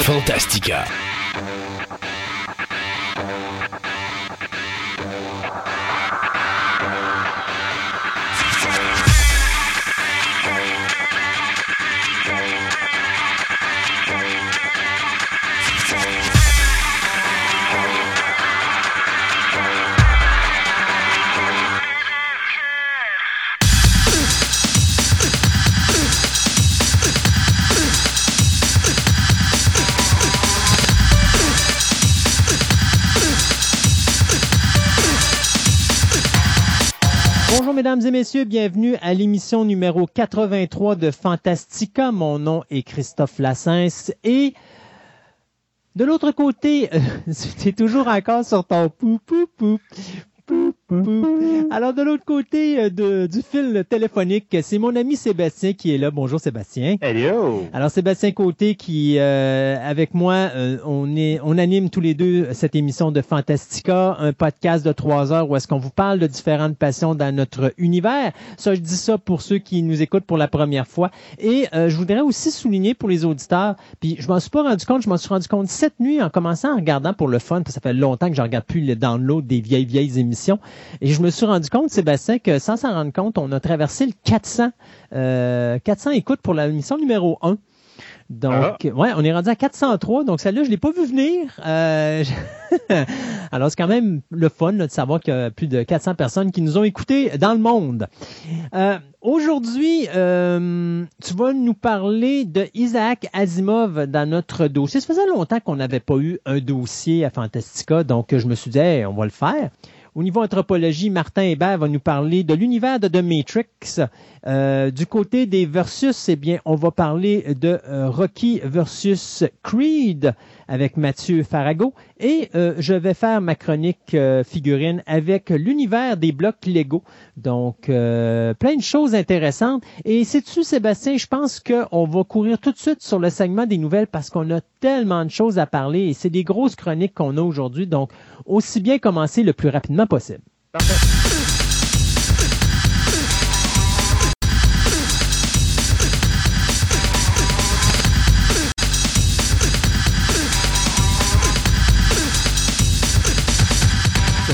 Fantastica. Mesdames et messieurs, bienvenue à l'émission numéro 83 de Fantastica. Mon nom est Christophe Lassens et de l'autre côté, c'est toujours encore sur ton pou pou pou alors, de l'autre côté euh, de, du fil téléphonique, c'est mon ami Sébastien qui est là. Bonjour Sébastien. Hello. Alors, Sébastien Côté qui, euh, avec moi, euh, on, est, on anime tous les deux cette émission de Fantastica, un podcast de trois heures où est-ce qu'on vous parle de différentes passions dans notre univers. Ça, je dis ça pour ceux qui nous écoutent pour la première fois. Et je voudrais aussi souligner pour les auditeurs, puis je m'en suis pas rendu compte, je m'en suis rendu compte cette nuit en commençant en regardant pour le fun, parce que ça fait longtemps que je regarde plus le download des vieilles, vieilles émissions. Et je me suis rendu compte, Sébastien, que sans s'en rendre compte, on a traversé le 400, euh, 400 écoutes pour la mission numéro 1. Donc, ah. ouais, on est rendu à 403. Donc, celle-là, je l'ai pas vu venir. Euh, alors, c'est quand même le fun de savoir qu'il y a plus de 400 personnes qui nous ont écoutés dans le monde. Euh, aujourd'hui, euh, tu vas nous parler de Isaac Asimov dans notre dossier. Ça faisait longtemps qu'on n'avait pas eu un dossier à Fantastica, donc je me suis dit, on va le faire. Au niveau anthropologie, Martin Hébert va nous parler de l'univers de The Matrix. Euh, du côté des versus, eh bien, on va parler de euh, Rocky versus Creed avec Mathieu Farago. Et euh, je vais faire ma chronique figurine avec l'univers des blocs Lego. Donc, plein de choses intéressantes. Et sais-tu, Sébastien, je pense qu'on va courir tout de suite sur le segment des nouvelles parce qu'on a tellement de choses à parler et c'est des grosses chroniques qu'on a aujourd'hui. Donc, aussi bien commencer le plus rapidement possible.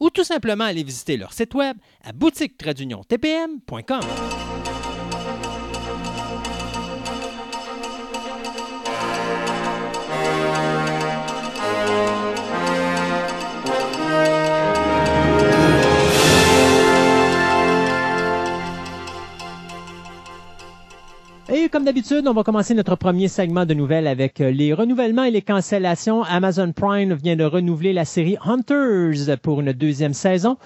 ou tout simplement aller visiter leur site web à boutique-tpm.com. Et comme d'habitude, on va commencer notre premier segment de nouvelles avec euh, les renouvellements et les cancellations. Amazon Prime vient de renouveler la série Hunters pour une deuxième saison.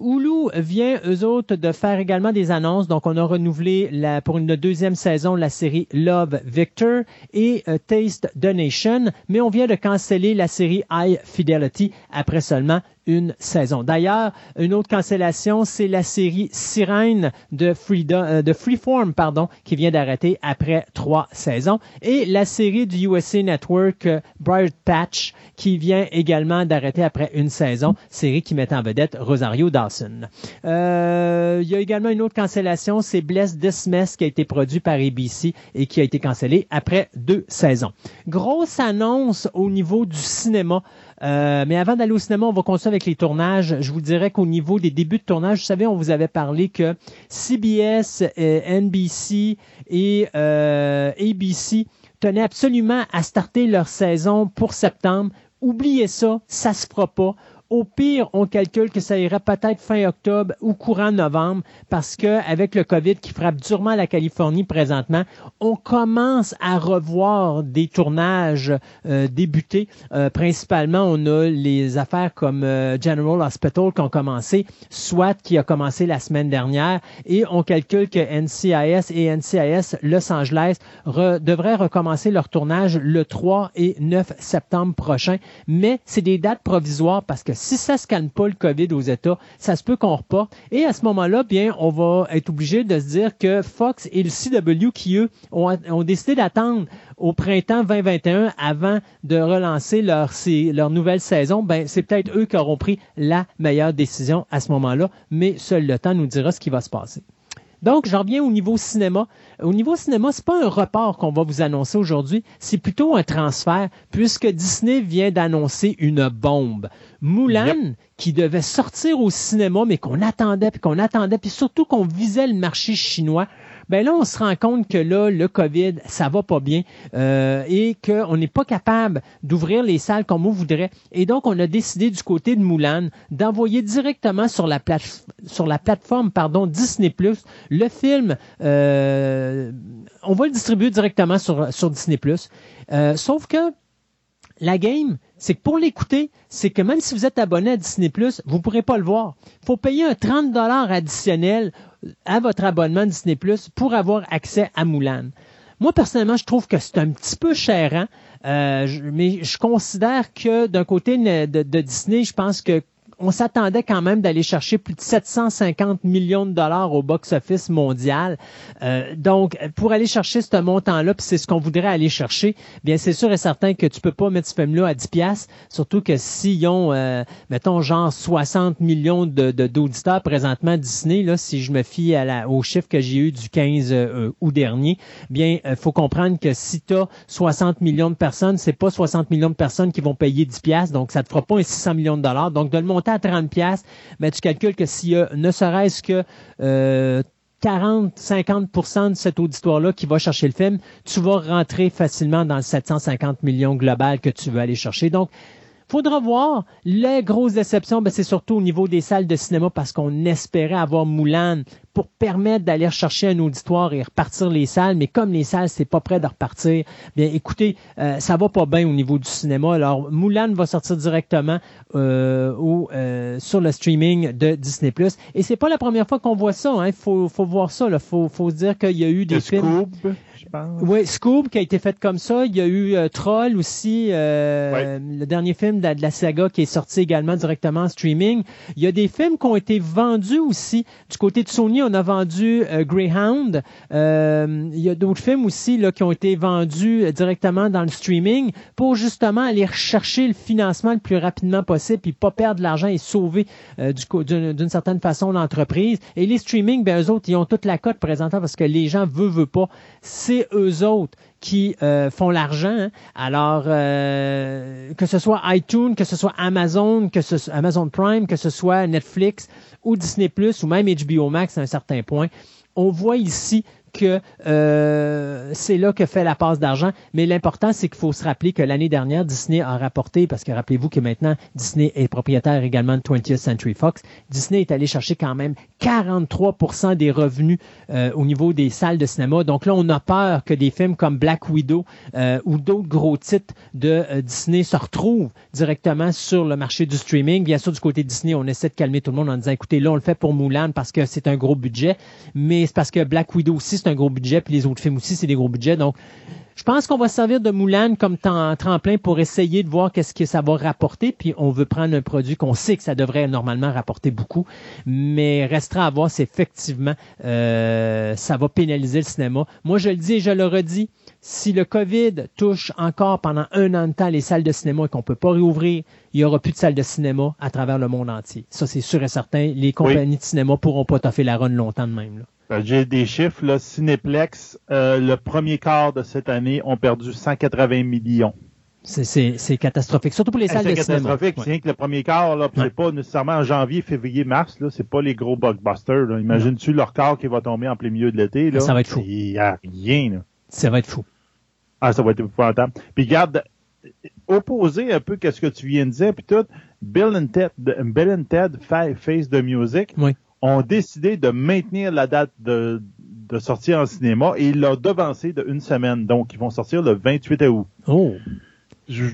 Hulu vient, eux autres, de faire également des annonces. Donc, on a renouvelé pour une deuxième saison la série Love Victor et euh, Taste the Nation. Mais on vient de canceller la série High Fidelity après seulement une saison. D'ailleurs, une autre cancellation, c'est la série Sirène de, euh, de Freeform, pardon, qui vient d'arrêter après trois saisons, et la série du USA Network euh, Bright Patch, qui vient également d'arrêter après une saison, série qui met en vedette Rosario Dawson. Euh, il y a également une autre cancellation, c'est Bless This Mess, qui a été produit par ABC et qui a été cancellé après deux saisons. Grosse annonce au niveau du cinéma. Euh, mais avant d'aller au cinéma, on va continuer avec les tournages. Je vous dirais qu'au niveau des débuts de tournage, vous savez, on vous avait parlé que CBS, euh, NBC et euh, ABC tenaient absolument à starter leur saison pour septembre. Oubliez ça, ça se fera pas. Au pire, on calcule que ça ira peut-être fin octobre ou courant novembre parce que avec le COVID qui frappe durement la Californie présentement, on commence à revoir des tournages euh, débutés. Euh, principalement, on a les affaires comme euh, General Hospital qui ont commencé, soit qui a commencé la semaine dernière, et on calcule que NCIS et NCIS Los Angeles devraient recommencer leur tournage le 3 et 9 septembre prochain. Mais c'est des dates provisoires parce que si ça se pas le COVID aux États, ça se peut qu'on reporte. Et à ce moment-là, bien, on va être obligé de se dire que Fox et le CW qui eux ont, ont décidé d'attendre au printemps 2021 avant de relancer leur, leur nouvelle saison, ben c'est peut-être eux qui auront pris la meilleure décision à ce moment-là, mais seul le temps nous dira ce qui va se passer. Donc, j'en reviens au niveau cinéma. Au niveau cinéma, c'est pas un report qu'on va vous annoncer aujourd'hui, c'est plutôt un transfert, puisque Disney vient d'annoncer une bombe. Mulan, qui devait sortir au cinéma, mais qu'on attendait, puis qu'on attendait, puis surtout qu'on visait le marché chinois, ben là, on se rend compte que là, le COVID, ça va pas bien euh, et qu'on n'est pas capable d'ouvrir les salles comme on voudrait. Et donc, on a décidé du côté de Moulin d'envoyer directement sur la, plate sur la plateforme pardon, Disney+, le film, euh, on va le distribuer directement sur, sur Disney+. Euh, sauf que la game, c'est que pour l'écouter, c'est que même si vous êtes abonné à Disney+, vous ne pourrez pas le voir. Il faut payer un 30 additionnel à votre abonnement Disney pour avoir accès à Moulin. Moi, personnellement, je trouve que c'est un petit peu cher, hein? euh, mais je considère que d'un côté de, Disney, je pense que on s'attendait quand même d'aller chercher plus de 750 millions de dollars au box-office mondial. Euh, donc, pour aller chercher ce montant-là, puis c'est ce qu'on voudrait aller chercher, bien c'est sûr et certain que tu peux pas mettre ce film-là à 10 piastres, surtout que s'ils ont, euh, mettons, genre 60 millions de, d'auditeurs présentement Disney, là, si je me fie à la, au chiffre que j'ai eu du 15 euh, août dernier, bien, il faut comprendre que si tu as 60 millions de personnes, c'est pas 60 millions de personnes qui vont payer 10 piastres, donc ça te fera pas un 600 millions de dollars. Donc, de le monter à 30 pièces, mais tu calcules que s'il y a ne serait-ce que 40-50% de cet auditoire-là qui va chercher le film, tu vas rentrer facilement dans le 750 millions global que tu veux aller chercher. Donc, Faudra voir. Les grosses déceptions, ben, c'est surtout au niveau des salles de cinéma parce qu'on espérait avoir Moulin pour permettre d'aller chercher un auditoire et repartir les salles. Mais comme les salles, c'est pas prêt de repartir, bien écoutez, euh, ça va pas bien au niveau du cinéma. Alors, Moulin va sortir directement euh, euh, sur le streaming de Disney+. Et c'est pas la première fois qu'on voit ça. Il hein. faut, faut voir ça. Il faut, faut se dire qu'il y a eu des films... Oui, Scoob qui a été fait comme ça. Il y a eu euh, Troll aussi, euh, le dernier film de la, saga qui est sorti également directement en streaming. Il y a des films qui ont été vendus aussi. Du côté de Sony, on a vendu euh, Greyhound. il y a d'autres films aussi là, qui ont été vendus directement dans le streaming pour justement aller rechercher le financement le plus rapidement possible puis pas perdre de l'argent et sauver d'une certaine façon l'entreprise. Et les streaming, ben eux autres, ils ont toute la cote présentant parce que les gens veulent, veulent pas. C'est eux autres qui euh, font l'argent. Hein. Alors, euh, que ce soit iTunes, que ce soit Amazon, que ce soit Amazon Prime, que ce soit Netflix ou Disney Plus ou même HBO Max à un certain point, on voit ici que euh, c'est là que fait la passe d'argent. Mais l'important, c'est qu'il faut se rappeler que l'année dernière, Disney a rapporté, parce que rappelez-vous que maintenant, Disney est propriétaire également de 20th Century Fox, Disney est allé chercher quand même 43% des revenus euh, au niveau des salles de cinéma. Donc là, on a peur que des films comme Black Widow euh, ou d'autres gros titres de Disney se retrouvent directement sur le marché du streaming. Bien sûr, du côté Disney, on essaie de calmer tout le monde en disant, écoutez, là, on le fait pour Mulan parce que c'est un gros budget, mais c'est parce que Black Widow aussi, c'est un gros budget, puis les autres films aussi, c'est des gros budgets. Donc, je pense qu'on va servir de Moulin comme tremplin pour essayer de voir qu'est-ce que ça va rapporter. Puis on veut prendre un produit qu'on sait que ça devrait normalement rapporter beaucoup, mais restera à voir si effectivement euh, ça va pénaliser le cinéma. Moi, je le dis et je le redis, si le COVID touche encore pendant un an de temps les salles de cinéma et qu'on peut pas réouvrir, il y aura plus de salles de cinéma à travers le monde entier. Ça, c'est sûr et certain. Les compagnies de cinéma pourront pas toffer la run longtemps de même. Ben, j'ai des chiffres, là. Cineplex, euh, le premier quart de cette année, ont perdu 180 millions. C'est catastrophique, surtout pour les salles de cinéma. C'est catastrophique, c'est que le premier quart, là, c'est pas nécessairement en janvier, février, mars, là, c'est pas les gros blockbusters. Imagine-tu leur quart qui va tomber en plein milieu de l'été, là? Ça va être fou. Il y a rien, là. Ça va être fou. Ah, ça va être épouvantable. Puis garde, opposer un peu qu'est-ce que tu viens de dire, puis tout, Bill and Ted, Bill and Ted Face the Music, oui ont décidé de maintenir la date de, de sortie en cinéma et ils l'ont devancé de une semaine. Donc, ils vont sortir le 28 août. Oh! je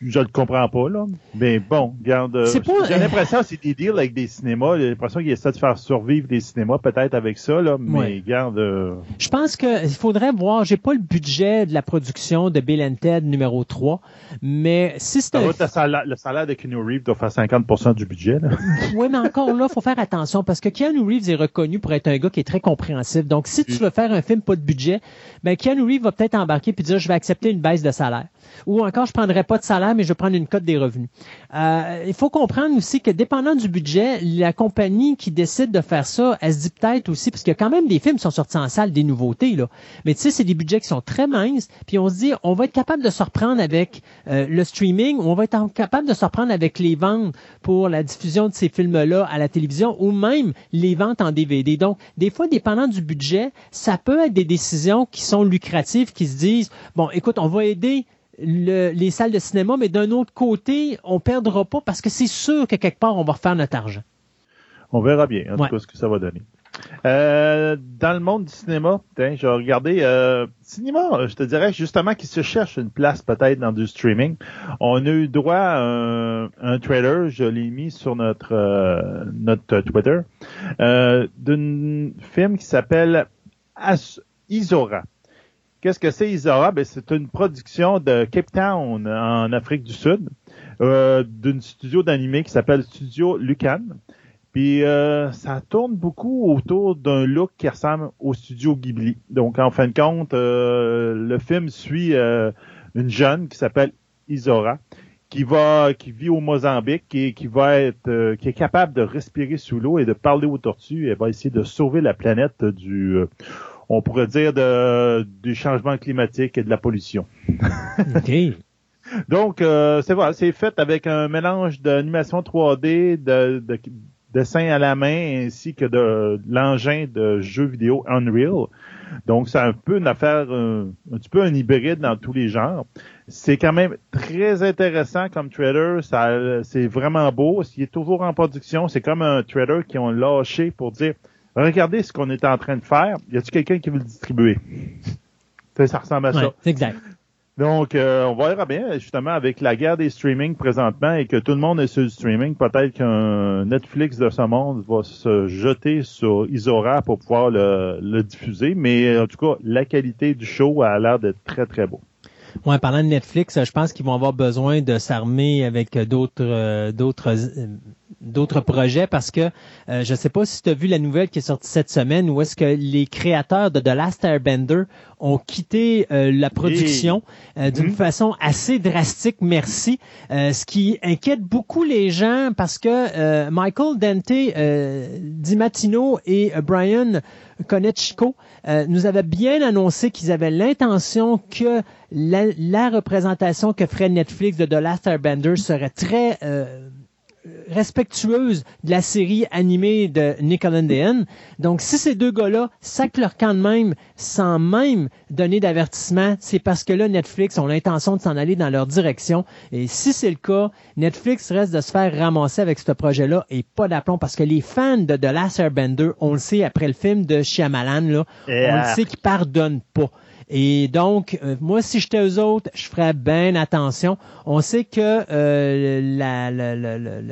le comprends pas, là. Mais bon, regarde, euh, j'ai l'impression que c'est des deals avec des cinémas. J'ai l'impression qu'il essaie de faire survivre des cinémas, peut-être avec ça, là. Mais regarde. Euh, je pense qu'il faudrait voir, j'ai pas le budget de la production de Bill and Ted numéro 3, mais si c'est un... salaire, le salaire de Keanu Reeves doit faire 50% du budget, là. oui, mais encore là, faut faire attention parce que Keanu Reeves est reconnu pour être un gars qui est très compréhensif. Donc, si tu veux faire un film pas de budget, ben Keanu Reeves va peut-être embarquer puis dire, je vais accepter une baisse de salaire. Ou encore, je prendrai pas de salaire, mais je vais prendre une cote des revenus. Euh, il faut comprendre aussi que dépendant du budget, la compagnie qui décide de faire ça, elle se dit peut-être aussi, parce qu'il y a quand même des films qui sont sortis en salle, des nouveautés, là. Mais tu sais, c'est des budgets qui sont très minces, puis on se dit, on va être capable de se reprendre avec euh, le streaming, ou on va être capable de se reprendre avec les ventes pour la diffusion de ces films-là à la télévision, ou même les ventes en DVD. Donc, des fois, dépendant du budget, ça peut être des décisions qui sont lucratives, qui se disent, bon, écoute, on va aider les salles de cinéma, mais d'un autre côté, on perdra pas parce que c'est sûr que quelque part, on va refaire notre argent. On verra bien, en tout cas, ce que ça va donner. Euh, dans le monde du cinéma, j'ai regardé euh, cinéma, je te dirais justement qu'il se cherche une place peut-être dans du streaming. On a eu droit à un, trailer, je l'ai mis sur notre euh, notre Twitter, d'un film qui s'appelle Isora. Qu'est-ce que c'est Isora? Ben, c'est une production de Cape Town en Afrique du Sud, euh, d'une studio d'animé qui s'appelle Studio Lucan. Puis euh, ça tourne beaucoup autour d'un look qui ressemble au studio Ghibli. Donc en fin de compte, euh, le film suit une jeune qui s'appelle Isora, qui va, qui vit au Mozambique et qui va être, qui est capable de respirer sous l'eau et de parler aux tortues. Elle va essayer de sauver la planète du on pourrait dire, de, du changement climatique et de la pollution. OK. Donc, euh, c'est voilà, c'est fait avec un mélange d'animation 3D, de, de, dessin à la main, ainsi que de, l'engin de jeu vidéo Unreal. Donc, c'est un peu une affaire, un, petit peu un hybride dans tous les genres. C'est quand même très intéressant comme trailer. Ça, c'est vraiment beau. S'il est toujours en production, c'est comme un trailer qui ont lâché pour dire regardez ce qu'on est en train de faire. Y a-t-il quelqu'un qui veut le distribuer? ça ressemble à ça. exact. Donc, euh, on verra bien, justement, avec la guerre des streaming présentement et que tout le monde est sur le streaming, peut-être qu'un Netflix de ce monde va se jeter sur Isora pour pouvoir le, le diffuser. Mais en tout cas, la qualité du show a l'air d'être très, très beau. Ouais, parlant de Netflix, je pense qu'ils vont avoir besoin de s'armer avec d'autres euh, d'autres euh, d'autres projets parce que euh, je sais pas si tu as vu la nouvelle qui est sortie cette semaine où est-ce que les créateurs de The Last Airbender ont quitté la production d'une mhm. façon assez drastique, merci, ce qui inquiète beaucoup les gens parce que Michael Dante, Dimatino et Brian Konechiko nous avaient bien annoncé qu'ils avaient l'intention que la, représentation que ferait Netflix de The Last Airbender serait très euh, respectueuse de la série animée de Nickelodeon. Donc, si ces deux gars-là sacent leur camp de même sans même donner d'avertissement, c'est parce que là, Netflix ont l'intention de s'en aller dans leur direction. Et si c'est le cas, Netflix reste de se faire ramasser avec ce projet-là et pas d'aplomb parce que les fans de The Last Airbender, on le sait après le film de Shyamalan, là, on le sait qu'ils pardonnent pas. Et donc, euh, moi, si j'étais eux autres, je ferais bien attention. On sait que euh,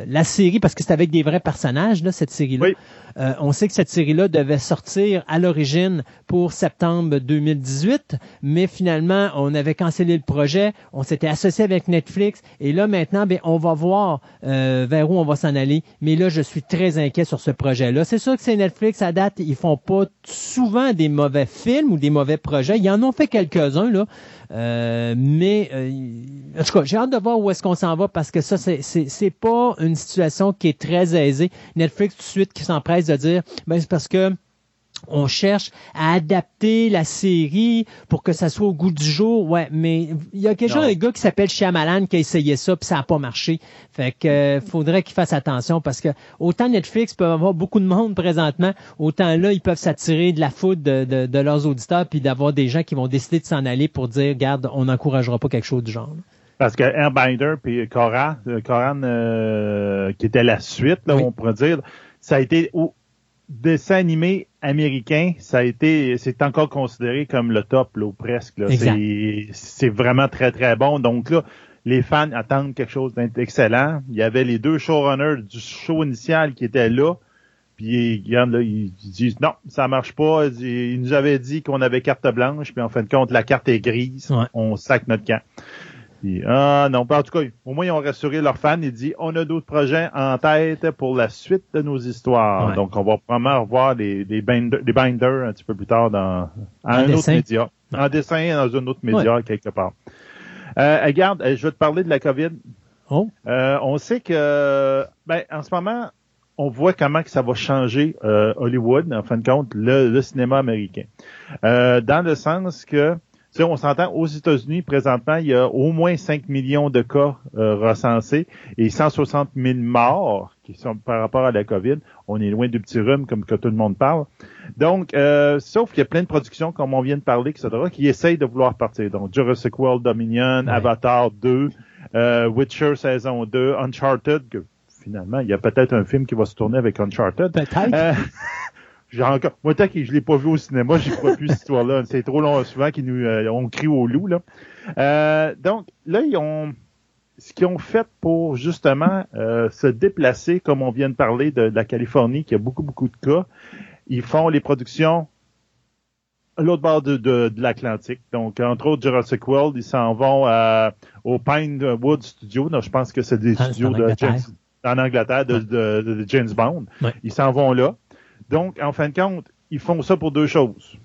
la, série, parce que c'est avec des vrais personnages, là, cette série-là, euh, on sait que cette série-là devait sortir à l'origine pour septembre 2018, mais finalement, on avait cancellé le projet, on s'était associé avec Netflix, et là, maintenant, ben, on va voir vers où on va s'en aller. Mais là, je suis très inquiet sur ce projet-là. C'est sûr que c'est Netflix, à date, ils font pas souvent des mauvais films ou des mauvais projets. Il y en a fait quelques-uns, là. Euh, mais euh, en tout cas, j'ai hâte de voir où est-ce qu'on s'en va parce que ça, c'est, c'est, pas une situation qui est très aisée. Netflix tout de suite qui s'empresse de dire ben c'est parce que on cherche à adapter la série pour que ça soit au goût du jour. Ouais, mais il y a quelque chose, un gars qui s'appelle Shyamalan qui a essayé ça puis ça n'a pas marché. Fait que euh, faudrait qu'il fasse attention parce que autant Netflix peut avoir beaucoup de monde présentement, autant là ils peuvent s'attirer de la foudre de, leurs auditeurs puis d'avoir des gens qui vont décider de s'en aller pour dire, regarde, on n'encouragera pas quelque chose du genre. Parce que Airbinder puis Coran, Coran euh, qui était la suite, là, on pourrait dire, ça a été dessin animé américain, ça a été, c'est encore considéré comme le top, là, ou presque. C'est vraiment très, très bon. Donc là, Les fans attendent quelque chose d'excellent. Il y avait les deux showrunners du show initial qui étaient là. Puis ils, disent non, ça marche pas. Ils nous avaient dit qu'on avait carte blanche, puis en fin de compte, la carte est grise. On sac notre camp. Ah non, en tout cas, au moins ils ont rassuré leurs fans. Ils disent on a d'autres projets en tête pour la suite de nos histoires. Donc on va probablement revoir les, les, binders un petit peu plus tard dans un autre média. En dessin dans un autre média quelque part. Euh, regarde, je vais te parler de la COVID. Oh. Euh, on sait que ben, en ce moment, on voit comment que ça va changer euh, Hollywood, en fin de compte, le, cinéma américain. Euh, dans le sens que, tu on s'entend, aux États-Unis, présentement, il y a au moins 5 millions de cas euh, recensés et 160 000 morts qui sont par rapport à la COVID. On est loin du petit rhume, comme que tout le monde parle. Donc, sauf qu'il y a plein de productions, comme on vient de parler, etc., qui essayent de vouloir partir. Donc, Jurassic World Dominion, Avatar 2, Witcher saison 2, Uncharted, finalement. Il y a peut-être un film qui va se tourner avec Uncharted. Peut-être. Euh, j'ai encore, moi, tant que je l'ai pas vu au cinéma, j'y crois plus cette histoire-là. C'est trop long, souvent qu'ils nous, euh, on crie au loup, là. Euh, donc, là, ils ont, ce qu'ils ont fait pour, justement, se déplacer, comme on vient de parler de, la Californie, qui a beaucoup, beaucoup de cas, ils font les productions à l'autre bord de, de, l'Atlantique. Donc, entre autres, Jurassic World, ils s'en vont au Pinewood Studio. je pense que c'est des ah, studios de James, en Angleterre de, James Bond. Ils s'en vont là. Donc, en fin de compte, ils font ça pour deux choses.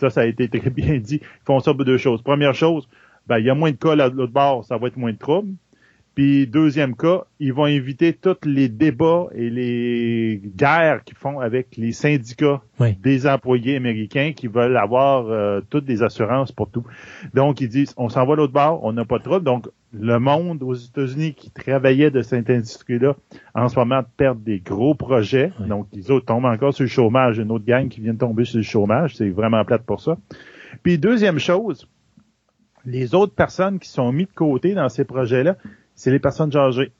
Ça, ça a été très bien dit. Ils font ça pour deux choses. Première chose, ben, il y a moins de cas à l'autre bord, ça va être moins de troubles. Puis deuxième cas, ils vont éviter tous les débats et les guerres qu'ils font avec les syndicats des employés américains qui veulent avoir euh, toutes des assurances pour tout. Donc ils disent, on s'en va l'autre bord, on n'a pas de trouble. Donc le monde aux États-Unis qui travaillait de cette industrie-là, en ce moment, perd des gros projets. Donc les autres tombent encore sur le chômage. Une autre gang qui vient de tomber sur le chômage, c'est vraiment plate pour ça. Puis deuxième chose, les autres personnes qui sont mises de côté dans ces projets-là, c'est les personnes âgées.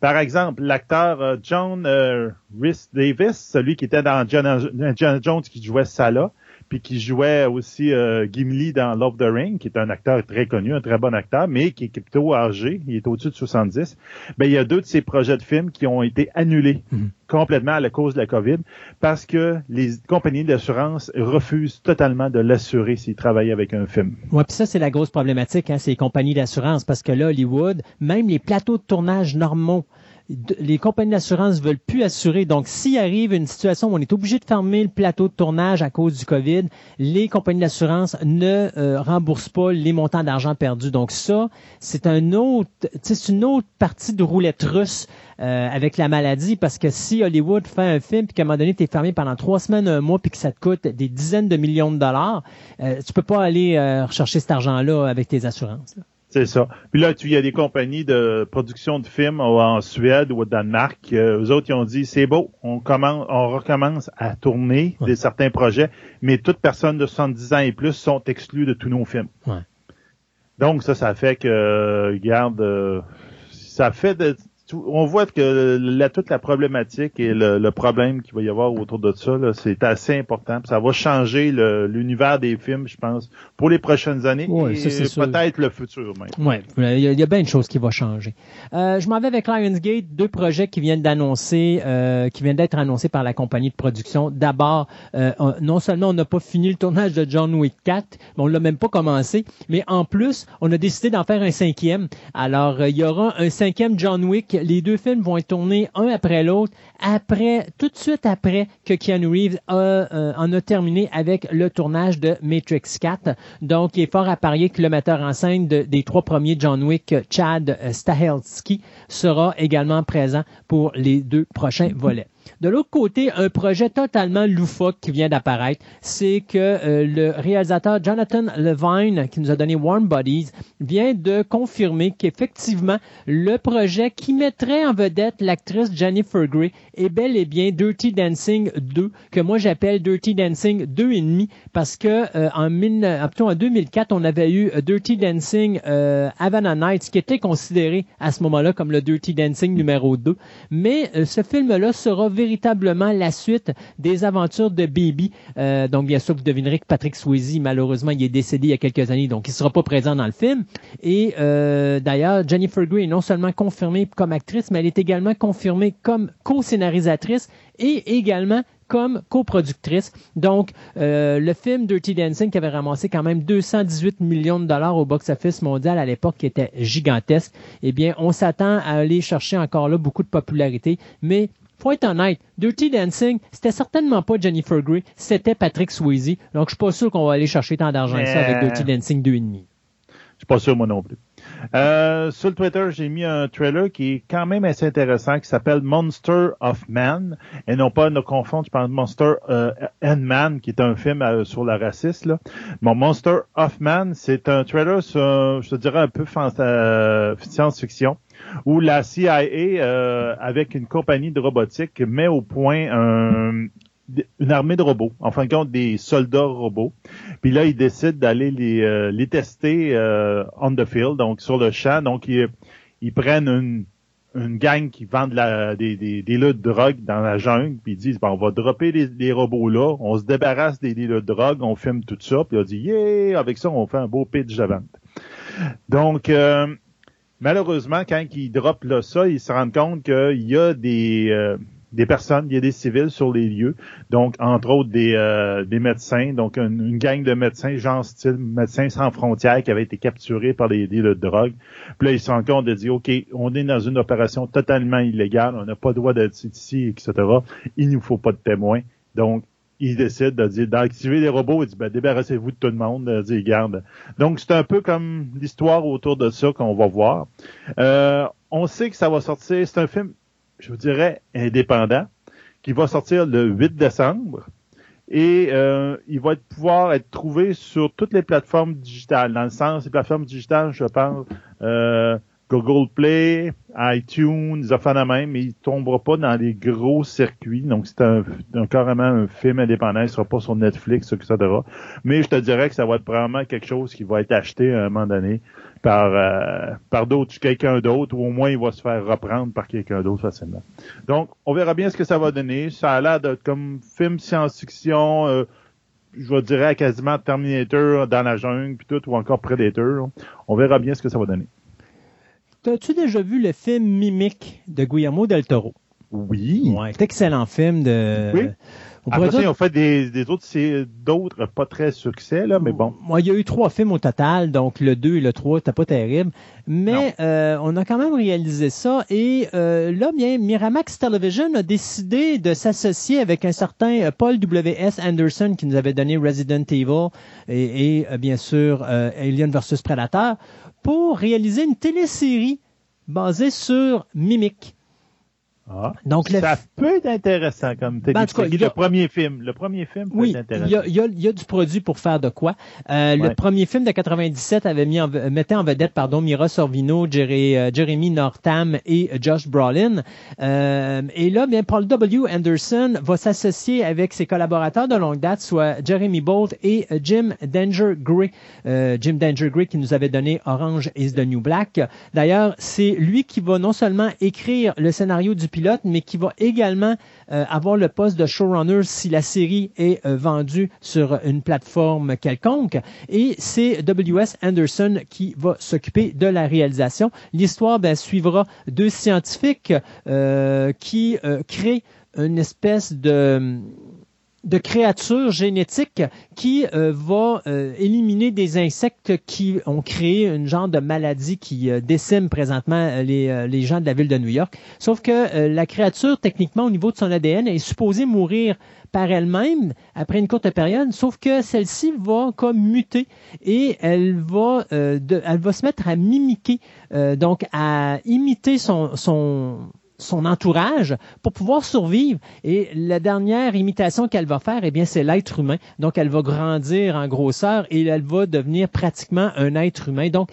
Par exemple, l'acteur euh, John euh, Rhys Davis, celui qui était dans John Jones qui jouait Salah, puis qui jouait aussi euh, Gimli dans Love the Ring, qui est un acteur très connu, un très bon acteur, mais qui est plutôt âgé, il est au-dessus de 70. Ben, il y a deux de ses projets de films qui ont été annulés mhm. complètement à la cause de la COVID parce que les compagnies d'assurance refusent totalement de l'assurer s'il travaille avec un film. Ouais, puis ça c'est la grosse problématique, hein, ces compagnies d'assurance, parce que là Hollywood, même les plateaux de tournage normaux les compagnies d'assurance veulent plus assurer. Donc, s'il arrive une situation où on est obligé de fermer le plateau de tournage à cause du COVID, les compagnies d'assurance ne euh, remboursent pas les montants d'argent perdus. Donc, ça, c'est un autre, une autre partie de roulette russe euh, avec la maladie parce que si Hollywood fait un film puis qu'à un moment donné, tu es fermé pendant trois semaines, un mois puis que ça te coûte des dizaines de millions de dollars, euh, tu peux pas aller euh, rechercher cet argent-là avec tes assurances. C'est ça. Puis là, il y a des compagnies de production de films en Suède ou au Danemark. Euh, eux autres, ils ont dit, c'est beau, on commence, on recommence à tourner des certains projets, mais toutes personnes de 70 ans et plus sont exclues de tous nos films. Donc ça, ça fait que, regarde, euh, ça fait de, on voit que la, toute la problématique et le, problème qu'il va y avoir autour de ça, c'est assez important. Ça va changer l'univers des films, je pense, pour les prochaines années et peut-être le futur même. Oui, il y, a, bien une chose qui va changer. Euh, je m'en vais avec Lionsgate, deux projets qui viennent d'annoncer, euh, qui viennent d'être annoncés par la compagnie de production. D'abord, euh, non seulement on n'a pas fini le tournage de John Wick 4, mais on l'a même pas commencé, mais en plus, on a décidé d'en faire un cinquième. Alors, il y aura un cinquième John Wick les deux films vont être tournés un après l'autre, après, tout de suite après que Keanu Reeves euh, en a terminé avec le tournage de Matrix 4. Donc, il est fort à parier que le metteur en scène des trois premiers John Wick, Chad Stahelski, sera également présent pour les deux prochains volets. De l'autre côté, un projet totalement loufoque qui vient d'apparaître, c'est que euh, le réalisateur Jonathan Levine, qui nous a donné Warm Bodies, vient de confirmer qu'effectivement, le projet qui mettrait en vedette l'actrice Jennifer Grey est bel et bien Dirty Dancing 2, que moi j'appelle Dirty Dancing 2,5, parce que euh, en, en 2004, on avait eu euh, Dirty Dancing Havana Nights, qui était considéré à ce moment-là comme le Dirty Dancing numéro 2. Mais ce film-là sera véritablement la suite des aventures de Baby. Euh, donc, bien sûr, vous devinerez que Patrick Swayze, malheureusement, il est décédé il y a quelques années, donc il sera pas présent dans le film. Et euh, d'ailleurs, Jennifer Grey est non seulement confirmée comme actrice, mais elle est également confirmée comme co-scénarisatrice et également comme coproductrice. Donc, euh, le film Dirty Dancing qui avait ramassé quand même 218 millions de dollars au box-office mondial à l'époque, qui était gigantesque, eh bien, on s'attend à aller chercher encore là beaucoup de popularité, mais faut être honnête, Dirty Dancing, c'était certainement pas Jennifer Grey, c'était Patrick Swayze. Donc, je suis pas sûr qu'on va aller chercher tant d'argent que ça avec Dirty Dancing 2,5. Je suis pas sûr, moi non plus. Euh, sur le Twitter, j'ai mis un trailer qui est quand même assez intéressant, qui s'appelle Monster of Man, et non pas ne confondre, je parle de Monster euh, and Man, qui est un film euh, sur le racisme. Là. Mon Monster of Man, c'est un trailer, sur, je te dirais un peu euh, science-fiction, où la CIA, avec une compagnie de robotique, met au point un, une armée de robots, en fin de compte des soldats robots. Puis là, ils décident d'aller les, euh, les tester euh, on the field, donc sur le champ. Donc ils, ils prennent une, une gang qui vend des, des, des de drogue dans la jungle, puis ils disent bon, on va dropper les, les, robots là, on se débarrasse des lots de drogue, on filme tout ça, puis on dit yeah, avec ça on fait un beau pitch de vente. Donc euh, malheureusement, quand ils droppent là ça, ils se rendent compte qu'il y a des euh, des personnes, il y a des civils sur les lieux, donc entre autres des, euh, des médecins, donc une, gang de médecins, genre style médecins sans frontières qui avaient été capturés par les dealers de drogue. Puis là, ils se rendent compte de dire, OK, on est dans une opération totalement illégale, on n'a pas le droit d'être ici, etc. Il nous faut pas de témoins. Donc, ils décident de dire d'activer les robots et disent ben, débarrassez-vous de tout le monde, de dire garde. Donc c'est un peu comme l'histoire autour de ça qu'on va voir. Euh, on sait que ça va sortir. C'est un film je vous dirais, indépendant, qui va sortir le 8 décembre. Et euh, il va pouvoir être trouvé sur toutes les plateformes digitales. Dans le sens, les plateformes digitales, je pense, euh, Google Play, iTunes, offrent la même, mais il tombera pas dans les gros circuits. Donc, c'est un, carrément un film indépendant, il sera pas sur Netflix, etc. Mais je te dirais que ça va être probablement quelque chose qui va être acheté à un moment donné par euh, par d'autres, quelqu'un d'autre, ou au moins il va se faire reprendre par quelqu'un d'autre facilement. Donc, on verra bien ce que ça va donner. Ça a l'air d'être comme film science-fiction, euh, je dirais quasiment Terminator dans la jungle, puis tout, ou encore Predator. On verra bien ce que ça va donner. As-tu déjà vu le film Mimic de Guillermo del Toro? Oui. Ouais, excellent film de. Oui. Après ça, ils ont fait des, des autres, c'est d'autres pas très succès, là, mais bon. Moi, il y a eu trois films au total, donc le 2 et le 3, c'était pas terrible. Mais euh, on a quand même réalisé ça. Et euh, là, bien, Miramax Television a décidé de s'associer avec un certain euh, Paul W.S. Anderson qui nous avait donné Resident Evil et, et bien sûr Alien vs Predator pour réaliser une télésérie basée sur Mimic. Ah, Donc, ça peut être intéressant comme ben, le premier film. Le premier film peut oui, être intéressant. Il y, a, y, a, du produit pour faire de quoi. Euh, Le premier film de 97 avait mis en, mettait en vedette pardon Mira Sorvino, Jerry, euh, Jeremy Northam et Josh Brolin. Euh, et là, bien Paul W. Anderson va s'associer avec ses collaborateurs de longue date, soit Jeremy Bolt et Jim Danger Gray. Euh, Jim Danger Gray qui nous avait donné Orange is the New Black. D'ailleurs, c'est lui qui va non seulement écrire le scénario du pilote, mais qui va également euh, avoir le poste de showrunner si la série est euh, vendue sur une plateforme quelconque. Et c'est W.S. Anderson qui va s'occuper de la réalisation. L'histoire ben, suivra deux scientifiques euh, qui créent une espèce de de créatures génétiques qui euh, va euh, éliminer des insectes qui ont créé une genre de maladie qui euh, décime présentement les, les, gens de la ville de New York. Sauf que la créature, techniquement, au niveau de son ADN, est supposée mourir par elle-même après une courte période, sauf que celle-ci va comme muter et elle va, de, elle va se mettre à mimiquer, donc à imiter son son entourage pour pouvoir survivre. Et la dernière imitation qu'elle va faire, eh bien, c'est l'être humain. Donc, elle va grandir en grosseur et elle va devenir pratiquement un être humain. Donc,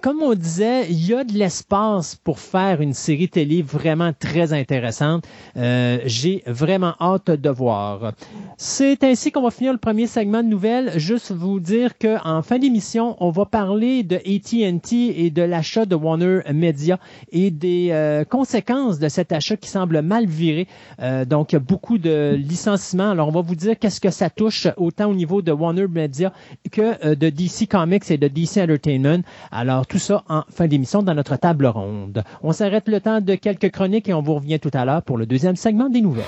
comme on disait, il y a de l'espace pour faire une série télé vraiment très intéressante. Euh, J'ai vraiment hâte de voir. C'est ainsi qu'on va finir le premier segment de nouvelles. Juste vous dire qu'en fin d'émission, on va parler de AT&T et de l'achat de Warner Media et des euh, conséquences conséquences de cet achat qui semble mal viré. Euh, donc, beaucoup de licenciements. Alors, on va vous dire qu'est-ce que ça touche autant au niveau de Warner Media que euh, de DC Comics et de DC Entertainment. Alors, tout ça en fin d'émission dans notre table ronde. On s'arrête le temps de quelques chroniques et on vous revient tout à l'heure pour le deuxième segment des nouvelles.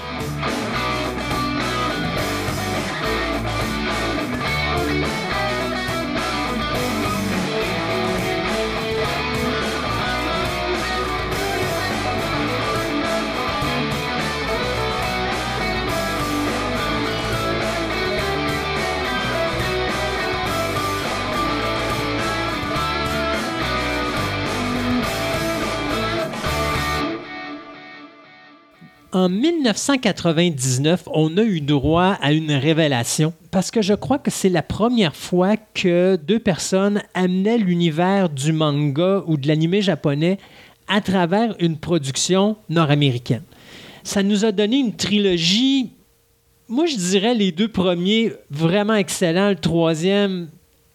En 1999, on a eu droit à une révélation parce que je crois que c'est la première fois que deux personnes amenaient l'univers du manga ou de l'anime japonais à travers une production nord-américaine. Ça nous a donné une trilogie, moi je dirais les deux premiers vraiment excellents, le troisième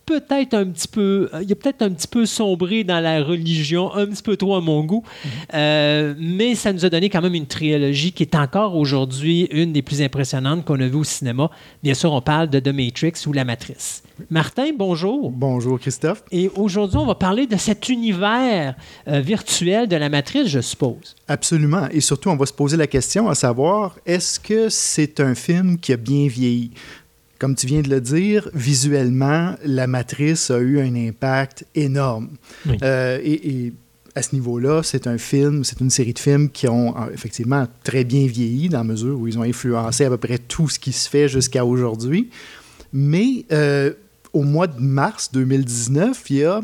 peut-être un petit peu, euh, il a peut-être un petit peu sombré dans la religion, un petit peu trop à mon goût, mhm. euh, mais ça nous a donné quand même une trilogie qui est encore aujourd'hui une des plus impressionnantes qu'on a vues au cinéma. Bien sûr, on parle de The Matrix ou La Matrice. Martin, bonjour. Bonjour Christophe. Et aujourd'hui, on va parler de cet univers euh, virtuel de la matrice, je suppose. Absolument. Et surtout, on va se poser la question à savoir, est-ce que c'est un film qui a bien vieilli? Comme tu viens de le dire, visuellement, la matrice a eu un impact énorme. Euh, et, à ce niveau-là, c'est un film, c'est une série de films qui ont euh, effectivement très bien vieilli dans la mesure où ils ont influencé à peu près tout ce qui se fait jusqu'à aujourd'hui. Mais euh, au mois de mars 2019, il y a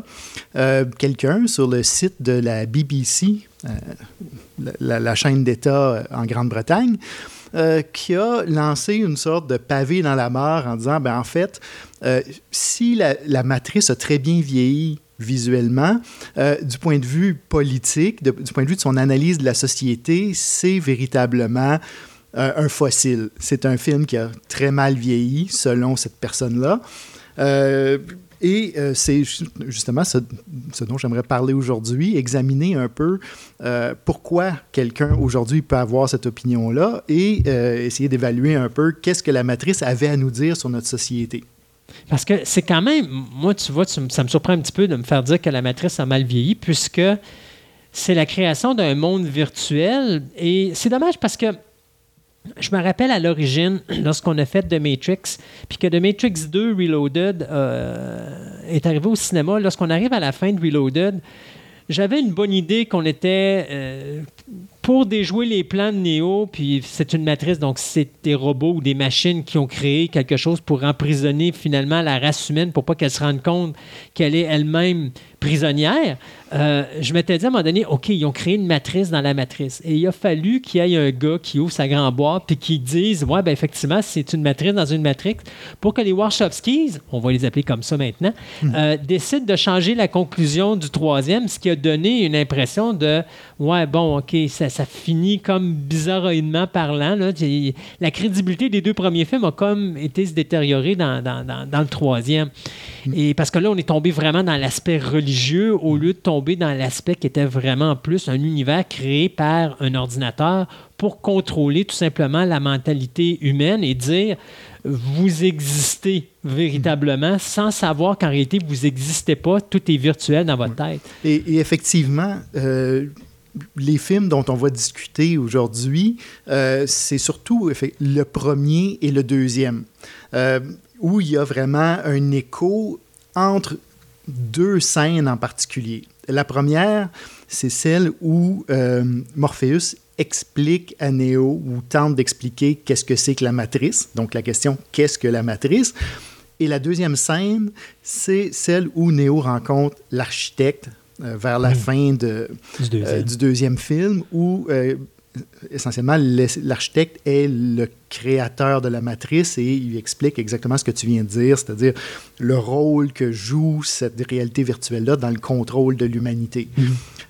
quelqu'un sur le site de la BBC, la, chaîne d'État en Grande-Bretagne, euh, qui a lancé une sorte de pavé dans la mare en disant, ben en fait, euh, si la, matrice a très bien vieilli visuellement, euh, du point de vue politique, du point de vue de son analyse de la société, c'est véritablement un fossile. C'est un film qui a très mal vieilli, selon cette personne-là. Et euh, c'est justement ce, dont j'aimerais parler aujourd'hui, examiner un peu euh, pourquoi quelqu'un aujourd'hui peut avoir cette opinion-là et euh, essayer d'évaluer un peu qu'est-ce que la matrice avait à nous dire sur notre société. Parce que c'est quand même, moi, tu vois, ça me surprend un petit peu de me faire dire que la matrice a mal vieilli, puisque c'est la création d'un monde virtuel. Et c'est dommage parce que je me rappelle à l'origine, lorsqu'on a fait The Matrix, puis que The Matrix 2 Reloaded euh, est arrivé au cinéma, lorsqu'on arrive à la fin de Reloaded, j'avais une bonne idée qu'on était euh, pour déjouer les plans de Neo, puis c'est une matrice, donc c'est des robots ou des machines qui ont créé quelque chose pour emprisonner finalement la race humaine pour pas qu'elle se rende compte qu'elle est elle-même prisonnière. Euh, je m'étais dit à un moment donné, OK, ils ont créé une matrice dans la matrice. Et il a fallu qu'il y ait un gars qui ouvre sa grande boîte puis qui dise, ouais, ben effectivement, c'est une matrice dans une matrice pour que les Warshawskis, on va les appeler comme ça maintenant, hmm. euh, décident de changer la conclusion du troisième, ce qui a donné une impression de, ouais, bon, OK, ça, ça finit comme bizarroïdement parlant. Là. La crédibilité des deux premiers films a comme été se détériorer dans, dans, dans, le troisième. Hmm. Et parce que là, on est tombé vraiment dans l'aspect religieux au lieu de tomber dans l'aspect qui était vraiment plus un univers créé par un ordinateur pour contrôler tout simplement la mentalité humaine et dire vous existez véritablement sans savoir qu'en réalité vous n'existez pas, tout est virtuel dans votre tête. Et, effectivement, euh, les films dont on va discuter aujourd'hui, euh, c'est surtout le premier et le deuxième, euh, où il y a vraiment un écho entre deux scènes en particulier. La première, c'est celle où euh, Morpheus explique à Neo ou tente d'expliquer qu'est-ce que c'est que la matrice. Donc la question qu'est-ce que la matrice? Et la deuxième scène, c'est celle où Neo rencontre l'architecte vers la hmm. fin de, euh, du, deuxième. film, où essentiellement, l'architecte est le créateur de la matrice et il explique exactement ce que tu viens de dire, c'est-à-dire le rôle que joue cette réalité virtuelle-là dans le contrôle de l'humanité.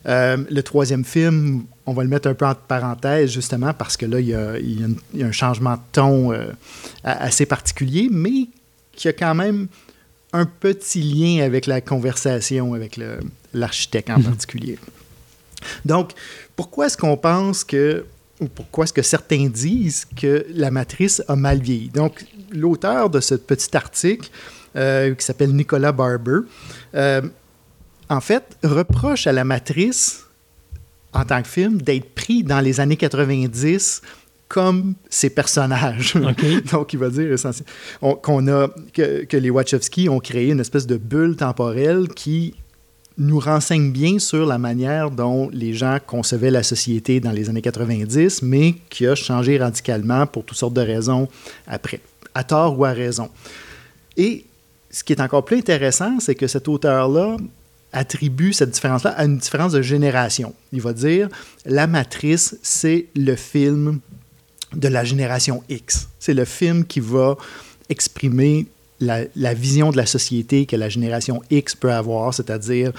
Euh, le troisième film, on va le mettre un peu entre parenthèses, justement, parce que là, il y a, un changement de ton euh, assez particulier, mais qui a quand même un petit lien avec la conversation avec l'architecte en mm-hmm. particulier. Donc, pourquoi est-ce qu'on pense que, ou pourquoi est-ce que certains disent que la matrice a mal vieilli? Donc, l'auteur de ce petit article, euh, qui s'appelle Nicolas Barber, euh, en fait, reproche à la matrice, en tant que film, d'être pris dans les années 90 comme ses personnages. Donc, il va dire qu'on a, que, que, les Wachowski ont créé une espèce de bulle temporelle qui nous renseigne bien sur la manière dont les gens concevaient la société dans les années 90, mais qui a changé radicalement pour toutes sortes de raisons après, à tort ou à raison. Et ce qui est encore plus intéressant, c'est que cet auteur-là attribue cette différence-là à une différence de génération. Il va dire, la matrice, c'est le film de la génération X. C'est le film qui va exprimer la, vision de la société que la génération X peut avoir, c'est-à-dire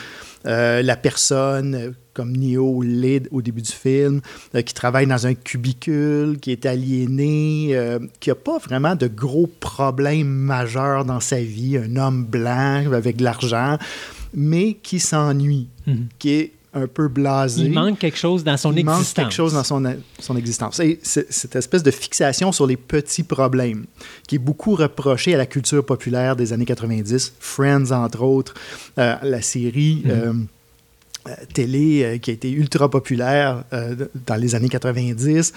euh, la personne euh, comme Neo l'est au début du film, euh, qui travaille dans un cubicule, qui est aliéné, qui n'a pas vraiment de gros problèmes majeurs dans sa vie, un homme blanc avec de l'argent, mais qui s'ennuie, mhm. qui est un peu blasé. Il manque quelque chose dans son existence. Il manque quelque chose dans son, son existence. Et cette espèce de fixation sur les petits problèmes, qui est beaucoup reprochée à la culture populaire des années 90, Friends entre autres, euh, la série. Mm-hmm. Euh, euh, télé qui a été ultra populaire dans les années 90,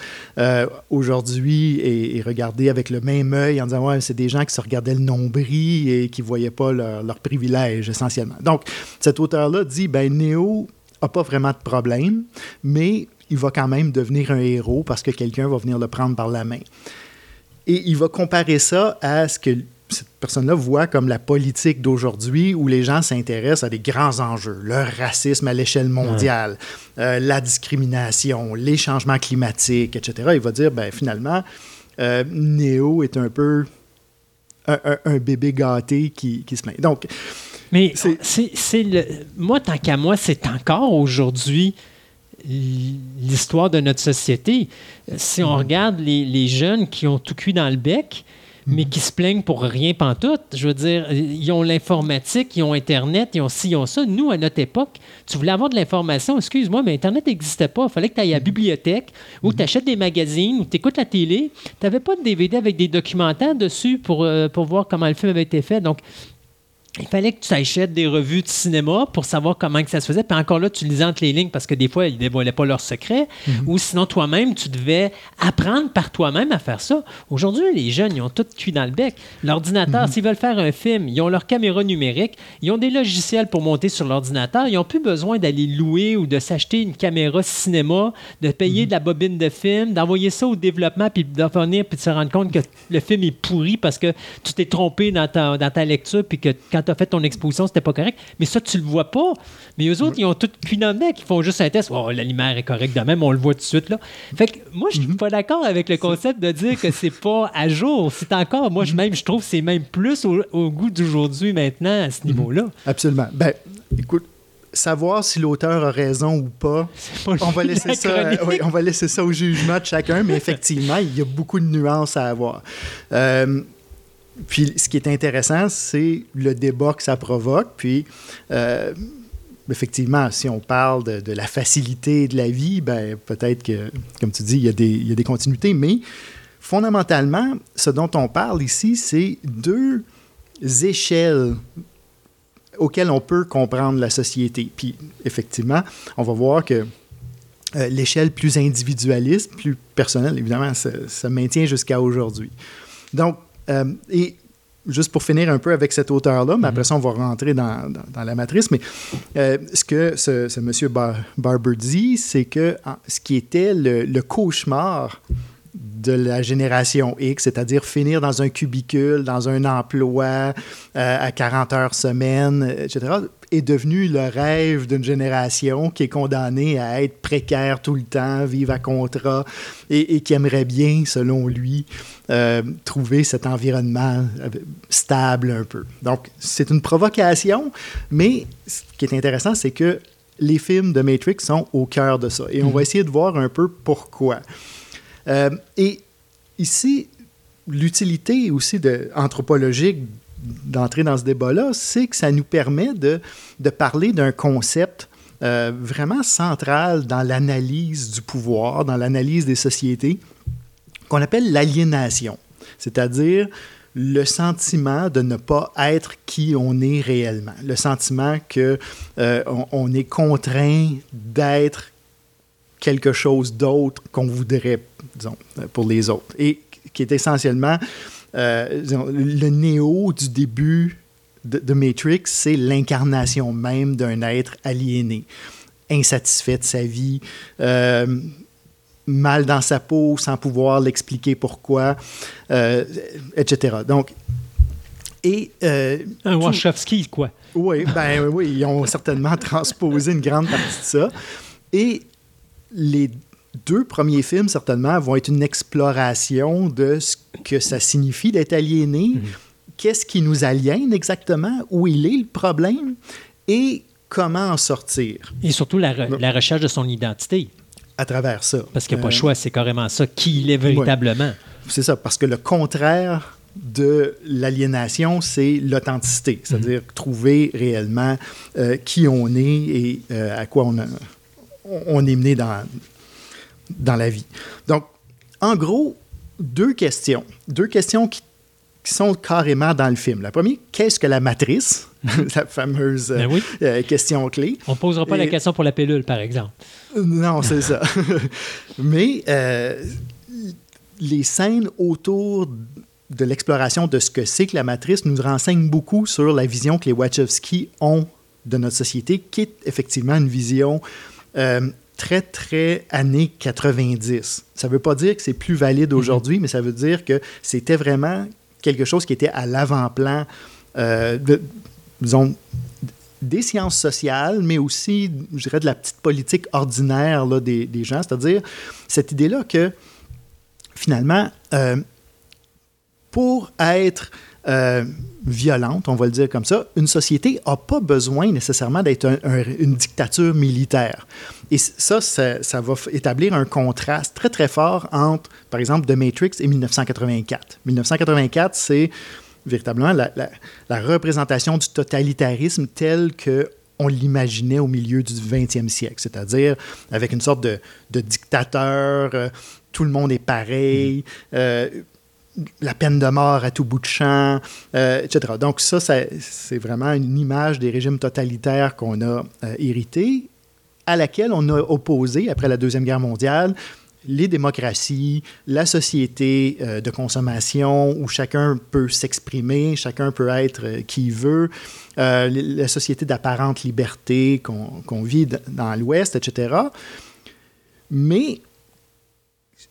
aujourd'hui est, regardée avec le même œil en disant ouais, c'est des gens qui se regardaient le nombril et qui ne voyaient pas leurs leur privilèges essentiellement. Donc, cet auteur-là dit ben Néo pas vraiment de problème, mais il va quand même devenir un héros parce que quelqu'un va venir le prendre par la main. Et il va comparer ça à ce que cette personne-là voit comme la politique d'aujourd'hui où les gens s'intéressent à des grands enjeux, le racisme à l'échelle mondiale, euh, la discrimination, les changements climatiques, etc. Il va dire, ben, finalement, euh, Néo est un peu un, bébé gâté qui, qui se plaint. Donc, mais c'est le. Moi, tant qu'à moi, c'est encore aujourd'hui l'histoire de notre société. Si on mm-hmm. regarde les, les, jeunes qui ont tout cuit dans le bec, mais mm-hmm. qui se plaignent pour rien pantoute, je veux dire, ils ont l'informatique, ils ont Internet, ils ont ci, ils ont ça. Nous, à notre époque, tu voulais avoir de l'information, excuse-moi, mais Internet n'existait pas. Il fallait que tu ailles à la mm-hmm. bibliothèque ou tu achètes des magazines ou tu écoutes la télé. Tu n'avais pas de DVD avec des documentaires dessus pour, euh, pour voir comment le film avait été fait. Donc, il fallait que tu achètes des revues de cinéma pour savoir comment que ça se faisait. Puis encore là, tu lisais entre les lignes parce que des fois, ils ne dévoilaient pas leurs secrets. Mhm. Ou sinon, toi-même, tu devais apprendre par toi-même à faire ça. Aujourd'hui, les jeunes, ils ont tout cuit dans le bec. L'ordinateur, mhm. s'ils veulent faire un film, ils ont leur caméra numérique, ils ont des logiciels pour monter sur l'ordinateur. Ils n'ont plus besoin d'aller louer ou de s'acheter une caméra cinéma, de payer mhm. de la bobine de film, d'envoyer ça au développement, puis de venir puis de se rendre compte que le film est pourri parce que tu t'es trompé dans ta, dans ta lecture, puis que quand tu as fait ton exposition, c'était pas correct. Mais ça, tu le vois pas. Mais eux autres, ils ont tout cuit dans le mec. Ils font juste un test. Oh, la lumière est correcte de même, on le voit tout de suite. Là. Fait que moi, je suis mhm. pas d'accord avec le concept de dire que c'est pas à jour. C'est encore, moi, je, mhm. même, je trouve que c'est même plus au, goût d'aujourd'hui maintenant à ce mhm. niveau-là. Absolument. Ben, écoute, savoir si l'auteur a raison ou pas, on va, laisser ça, on va laisser ça au jugement de chacun, mais effectivement, il y a beaucoup de nuances à avoir. Euh, puis ce qui est intéressant, c'est le débat que ça provoque. Puis, euh, effectivement, si on parle de, la facilité de la vie, ben, peut-être que, comme tu dis, il y, a des, continuités. Mais fondamentalement, ce dont on parle ici, c'est deux échelles auxquelles on peut comprendre la société. Puis, effectivement, on va voir que euh, l'échelle plus individualiste, plus personnelle, évidemment, ça maintient jusqu'à aujourd'hui. Donc, euh, et juste pour finir un peu avec cet auteur-là, mais après mhm. ça, on va rentrer dans, la matrice. Mais euh, ce que ce, monsieur Barber dit, c'est que ce qui était le, cauchemar de la génération X, c'est-à-dire finir dans un cubicule, dans un emploi euh, à 40 heures semaine, etc., est devenu le rêve d'une génération qui est condamnée à être précaire tout le temps, vivre à contrat, et, qui aimerait bien, selon lui, euh, trouver cet environnement euh, stable un peu. Donc, c'est une provocation, mais ce qui est intéressant, c'est que les films de Matrix sont au cœur de ça. Et on va mhm. essayer de voir un peu pourquoi. Euh, et ici, l'utilité aussi de, anthropologique d'entrer dans ce débat-là, c'est que ça nous permet de, de parler d'un concept euh, vraiment centrale dans l'analyse du pouvoir, dans l'analyse des sociétés, qu'on appelle l'aliénation, c'est-à-dire le sentiment de ne pas être qui on est réellement, le sentiment que euh, on, est contraint d'être quelque chose d'autre qu'on voudrait, disons, pour les autres, et qui est essentiellement euh, le néo du début de, Matrix, c'est l'incarnation même d'un être aliéné, insatisfait de sa vie, euh, mal dans sa peau sans pouvoir l'expliquer pourquoi, euh, etc. Donc, et, un Wachowski, quoi. Oui, ben oui, ils ont certainement transposé une grande partie de ça. Et les deux premiers films, certainement, vont être une exploration de ce que ça signifie d'être aliéné, mhm. qu'est-ce qui nous aliène exactement, où il est le problème? Et comment en sortir? Et surtout la, recherche de son identité. À travers ça. Parce qu'il n'y a pas le euh, choix, c'est carrément ça, qui il est véritablement. C'est ça, parce que le contraire de l'aliénation, c'est l'authenticité, c'est-à-dire mhm. trouver réellement euh, qui on est et euh, à quoi on, on est mené dans, dans la vie. Donc, en gros, deux questions. Deux questions qui, sont carrément dans le film. La première, qu'est-ce que la matrice? la fameuse ben euh, question clé. On ne posera pas la question pour la pilule, par exemple. Non, c'est ça. Mais euh, les scènes autour de l'exploration de ce que c'est que la matrice nous renseignent beaucoup sur la vision que les Wachowski ont de notre société, qui est effectivement une vision euh, très, très années 90. Ça ne veut pas dire que c'est plus valide mhm. aujourd'hui, mais ça veut dire que c'était vraiment quelque chose qui était à l'avant-plan, euh, disons, des sciences sociales, mais aussi, je dirais, de la petite politique ordinaire là, des, des, gens. C'est-à-dire cette idée-là que, finalement, euh, pour être euh, violente, on va le dire comme ça, une société n'a pas besoin nécessairement d'être une dictature militaire. Et ça, ça, va établir un contraste très, très fort entre, par exemple, The Matrix et 1984. 1984, c'est véritablement la, représentation du totalitarisme tel que on l'imaginait au milieu du 20e siècle, c'est-à-dire avec une sorte de, dictateur, euh, tout le monde est pareil, euh, la peine de mort à tout bout de champ, euh, etc. Donc ça, c'est vraiment une image des régimes totalitaires qu'on a euh, hérité, à laquelle on a opposé, après la Deuxième Guerre mondiale, les démocraties, la société euh, de consommation où chacun peut s'exprimer, chacun peut être qui il veut, la société d'apparente liberté qu'on vit dans l'Ouest, etc. Mais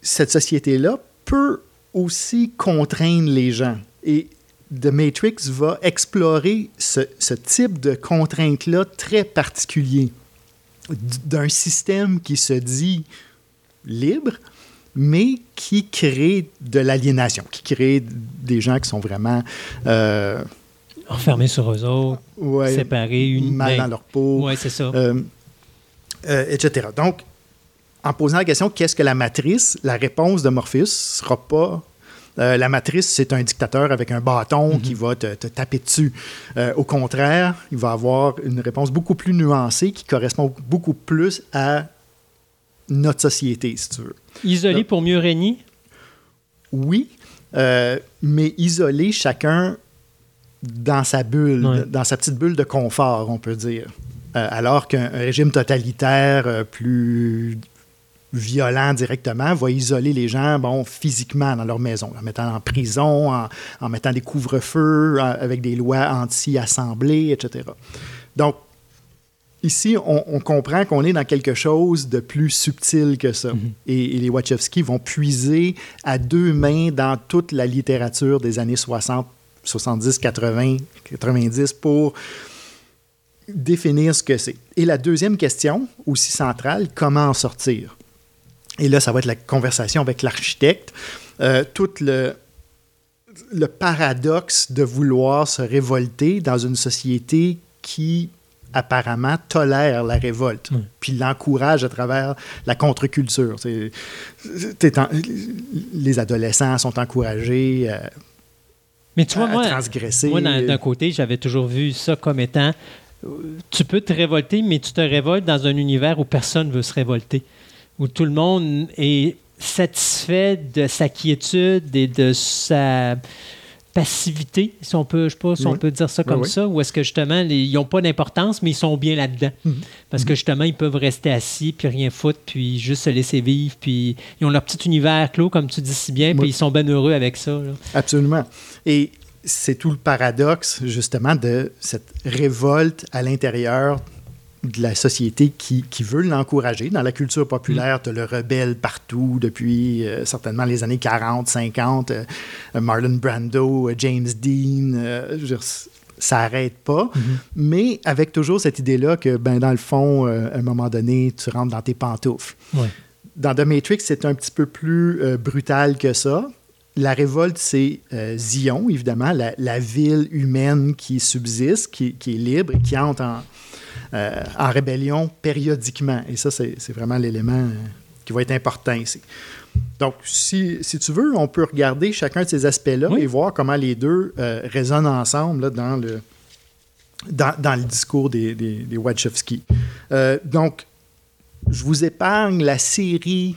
cette société-là peut aussi contraindre les gens. Et The Matrix va explorer ce, type de contrainte-là très particulier d'un système qui se dit libre, mais qui crée de l'aliénation, qui crée des gens qui sont vraiment... Euh, Enfermés sur eux autres, séparés, une... mal dans leur peau. Oui, c'est ça. Euh, euh, etc. Donc, en posant la question qu'est-ce que la matrice, la réponse de Morpheus ne sera pas euh, la matrice, c'est un dictateur avec un bâton qui mhm. va te, taper dessus. Euh, au contraire, il va avoir une réponse beaucoup plus nuancée qui correspond beaucoup plus à notre société, si tu veux. Isolé pour mieux régner? Oui, euh, mais isolé chacun dans sa bulle, dans sa petite bulle de confort, on peut dire. alors qu'un régime totalitaire plus violent directement va isoler les gens bon, physiquement dans leur maison, en mettant en prison, en, mettant des couvre-feux, avec des lois anti-assemblée, etc. Donc, ici, on, comprend qu'on est dans quelque chose de plus subtil que ça. Mm-hmm. et, les Wachowski vont puiser à deux mains dans toute la littérature des années 60, 70, 80, 90 pour définir ce que c'est. Et la deuxième question, aussi centrale, comment en sortir? Et là, ça va être la conversation avec l'architecte. Euh, tout le, le paradoxe de vouloir se révolter dans une société qui apparemment tolère la révolte, puis l'encourage à travers la contre-culture. les adolescents sont encouragés Mais tu vois, à, moi, transgresser. Moi, d'un côté, j'avais toujours vu ça comme étant tu peux te révolter, mais tu te révoltes dans un univers où personne veut se révolter, où tout le monde est satisfait de sa quiétude et de sa passivité, si on peut, je sais pas si on peut dire ça comme ça, ou est-ce que justement, ils n'ont pas d'importance, mais ils sont bien là-dedans. Mhm. Parce que mhm. justement, ils peuvent rester assis, puis rien foutre, puis juste se laisser vivre, puis ils ont leur petit univers clos, comme tu dis si bien, puis ils sont bien heureux avec ça. Absolument. Et c'est tout le paradoxe, justement, de cette révolte à l'intérieur de la société qui, qui veut l'encourager. Dans la culture populaire, mm. tu as le rebelle partout depuis euh, certainement les années 40, 50. Euh, Marlon Brando, euh, James Dean, ça n'arrête pas. Mm-hmm. Mais avec toujours cette idée-là que, ben, dans le fond, à un moment donné, tu rentres dans tes pantoufles. Dans The Matrix, c'est un petit peu plus brutal que ça. La révolte, c'est Zion, évidemment, la, ville humaine qui subsiste, qui, qui est libre et qui entre en, euh, en rébellion périodiquement. Et ça, c'est vraiment l'élément euh, qui va être important ici. Donc, si, si, tu veux, on peut regarder chacun de ces aspects-là et voir comment les deux euh, résonnent ensemble dans, le, dans, le discours des, des, Wachowski. donc, je vous épargne la série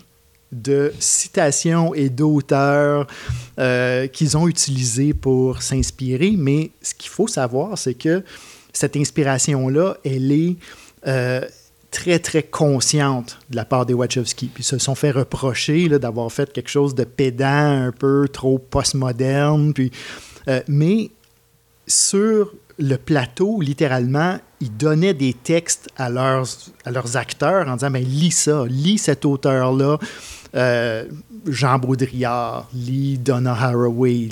de citations et d'auteurs qu'ils ont utilisés pour s'inspirer, mais ce qu'il faut savoir, c'est que cette inspiration-là, elle est euh, très, très consciente de la part des Wachowski. Puis se sont fait reprocher d'avoir fait quelque chose de pédant, un peu trop postmoderne. Puis, euh, mais sur le plateau, littéralement, ils donnaient des textes à leurs, à leurs acteurs en disant mais lis ça, lis cet auteur-là. Euh, Jean Baudrillard, lis Donna Haraway.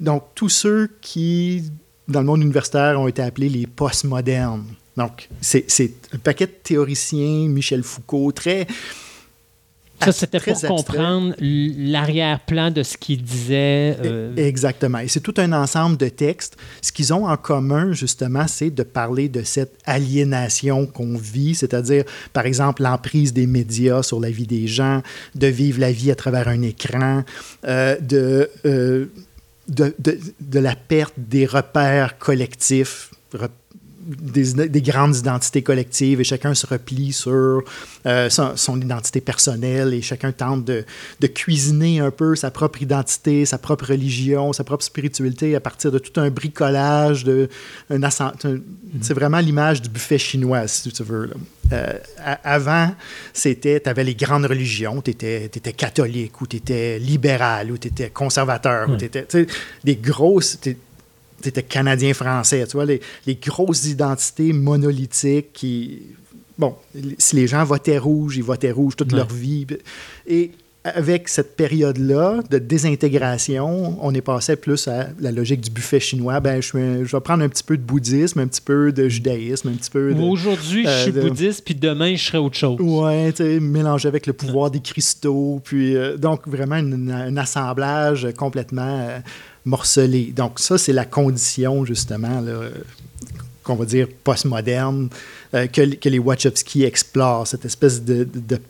Donc, tous ceux qui dans le monde universitaire, ont été appelés les postmodernes. Donc, c'est un paquet de théoriciens, Michel Foucault, très. Ça, c'était pour comprendre l'arrière-plan de ce qu'il disait. Euh, Exactement. Et c'est tout un ensemble de textes. Ce qu'ils ont en commun, justement, c'est de parler de cette aliénation qu'on vit, c'est-à-dire, par exemple, l'emprise des médias sur la vie des gens, de vivre la vie à travers un écran, euh, de. Euh, de, de, la perte des repères collectifs, des, des, grandes identités collectives, et chacun se replie sur euh, son, identité personnelle, et chacun tente de, de, cuisiner un peu sa propre identité, sa propre religion, sa propre spiritualité à partir de tout un bricolage. De, un, mm-hmm. c'est vraiment l'image du buffet chinois, si tu veux. Là. Euh, avant, c'était, tu avais les grandes religions, tu étais, catholique ou tu étais libéral ou tu étais conservateur ou tu étais des grosses, tu étais canadien-français, tu vois, les, les, grosses identités monolithiques qui, bon, si les gens votaient rouge, ils votaient rouge toute leur vie. Et avec cette période-là de désintégration, on est passé plus à la logique du buffet chinois. Ben, je, vais prendre un petit peu de bouddhisme, un petit peu de judaïsme, un petit peu de. Aujourd'hui, je suis euh, bouddhiste, puis demain, je serai autre chose. Ouais, tu sais, mélangé avec le pouvoir des cristaux. Puis, euh, donc, vraiment, un assemblage complètement euh, morcelé. Donc, ça, c'est la condition, justement, qu'on va dire postmoderne euh, que, les Wachowski explorent, cette espèce de,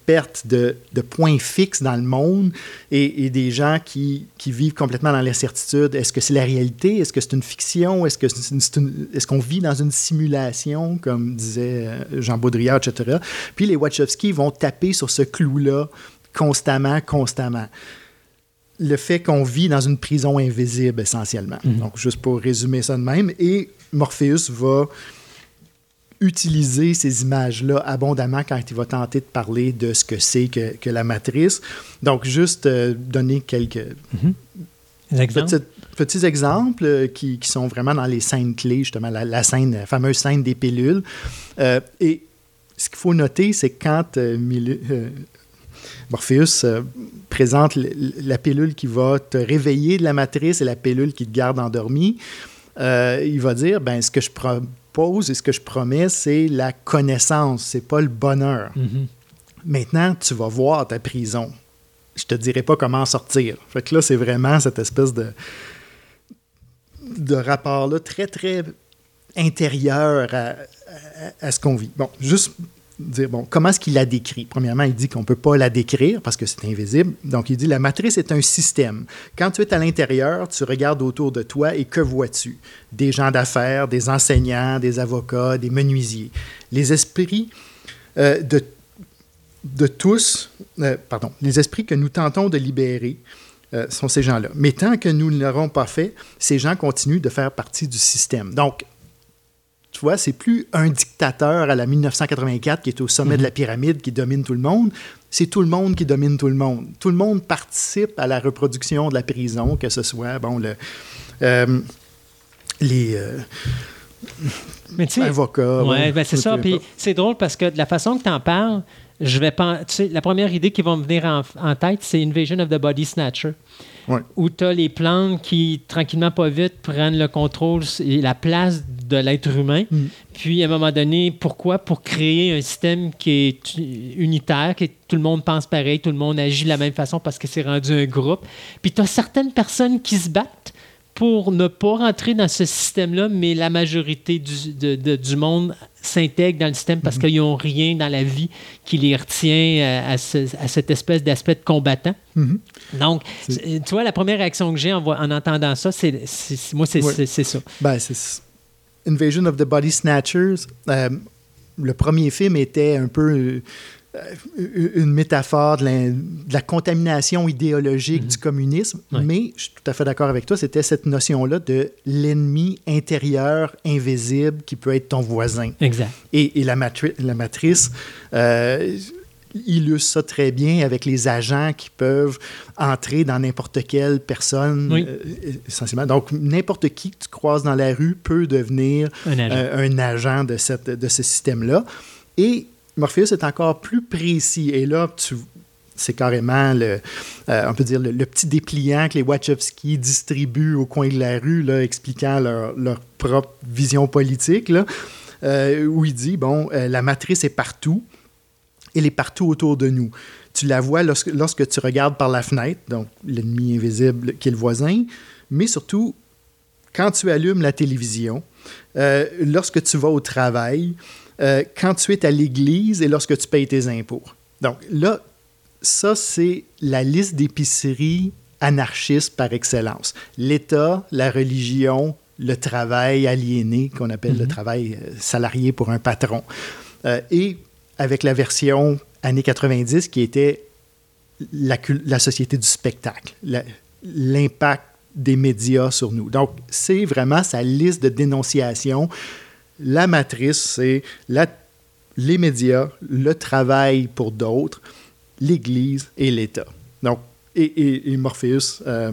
perte de, points fixes dans le monde et, des gens qui, vivent complètement dans l'incertitude. Est-ce que c'est la réalité? Est-ce que c'est une fiction? Est-ce qu'on vit dans une simulation, comme disait euh, Jean Baudrillard, etc.? Puis les Wachowski vont taper sur ce clou-là constamment, constamment le fait qu'on vit dans une prison invisible essentiellement. Mm-hmm. Donc, juste pour résumer ça de même. Et Morpheus va utiliser ces images-là abondamment quand il va tenter de parler de ce que c'est que, la matrice. Donc, juste euh, donner quelques mhm. petits, exemples euh, qui, sont vraiment dans les scènes clés, justement, la, scène, la fameuse scène des pilules. Euh, et ce qu'il faut noter, c'est quand Morpheus présente la pilule qui va te réveiller de la matrice et la pilule qui te garde endormi, il va dire, ben, ce que je et ce que je promets, c'est la connaissance, c'est pas le bonheur. Mm-hmm. Maintenant, tu vas voir ta prison. Je te dirai pas comment sortir. Fait que là, c'est vraiment cette espèce de, de rapport-là très, très intérieur à, ce qu'on vit. Bon, juste comment est-ce qu'il la décrit? Premièrement, il dit qu'on ne peut pas la décrire parce que c'est invisible. Donc, il dit, la matrice est un système. Quand tu es à l'intérieur, tu regardes autour de toi et que vois-tu? Des gens d'affaires, des enseignants, des avocats, des menuisiers. Les esprits euh, de, de tous, euh, pardon, les esprits que nous tentons de libérer euh, sont ces gens-là. Mais tant que nous ne l'aurons pas fait, ces gens continuent de faire partie du système. Donc, tu vois, c'est plus un dictateur à la 1984 qui est au sommet de la mhm. pyramide qui domine tout le monde. C'est tout le monde qui domine tout le monde. Tout le monde participe à la reproduction de la prison, que ce soit, bon, le, euh, les. Euh, avocats. Ben c'est ça. Puis c'est drôle parce que de la façon que tu en parles, je vais pas. Tu sais, la première idée qui va me venir en tête, c'est Invasion of the Body Snatcher où tu as les plantes qui, tranquillement, pas vite, prennent le contrôle et la place de l'être humain. Mm. Puis, à un moment donné, pourquoi? Pour créer un système qui est unitaire, que tout le monde pense pareil, tout le monde agit de la même façon parce que c'est rendu un groupe. Puis, tu as certaines personnes qui se battent pour ne pas rentrer dans ce système-là, mais la majorité du, du monde s'intègre dans le système parce mhm. qu'ils n'ont rien dans la vie qui les retient euh, à, à cette espèce d'aspect de combattant. Mhm. Donc, tu vois, la première réaction que j'ai en, en, entendant ça, c'est moi, c'est ça. Ben, c'est Invasion of the Body Snatchers. Euh, le premier film était un peu euh, une métaphore de la, contamination idéologique mhm. du communisme, mais je suis tout à fait d'accord avec toi, c'était cette notion-là de l'ennemi intérieur invisible qui peut être ton voisin. Exact. Et, la, la, matrice euh, illustre ça très bien avec les agents qui peuvent entrer dans n'importe quelle personne, euh, essentiellement. Donc, n'importe qui que tu croises dans la rue peut devenir un agent, un agent de, cette, de ce système-là. Et Morpheus est encore plus précis. Et là, c'est carrément le, euh, on peut dire le, petit dépliant que les Wachowski distribuent au coin de la rue, expliquant leur, propre vision politique, euh, où il dit, bon, euh, la matrice est partout, elle est partout autour de nous. Tu la vois lorsque, lorsque tu regardes par la fenêtre, donc l'ennemi invisible qui est le voisin, mais surtout quand tu allumes la télévision, lorsque tu vas au travail, euh, quand tu es à l'église et lorsque tu payes tes impôts. Donc là, ça, c'est la liste d'épiceries anarchistes par excellence. L'État, la religion, le travail aliéné, qu'on appelle le mhm. travail euh, salarié pour un patron. Euh, et avec la version années 90 qui était la, la société du spectacle, l'impact des médias sur nous. Donc, c'est vraiment sa liste de dénonciations la matrice, c'est les médias, le travail pour d'autres, l'Église et l'État. Donc, et, Morpheus euh,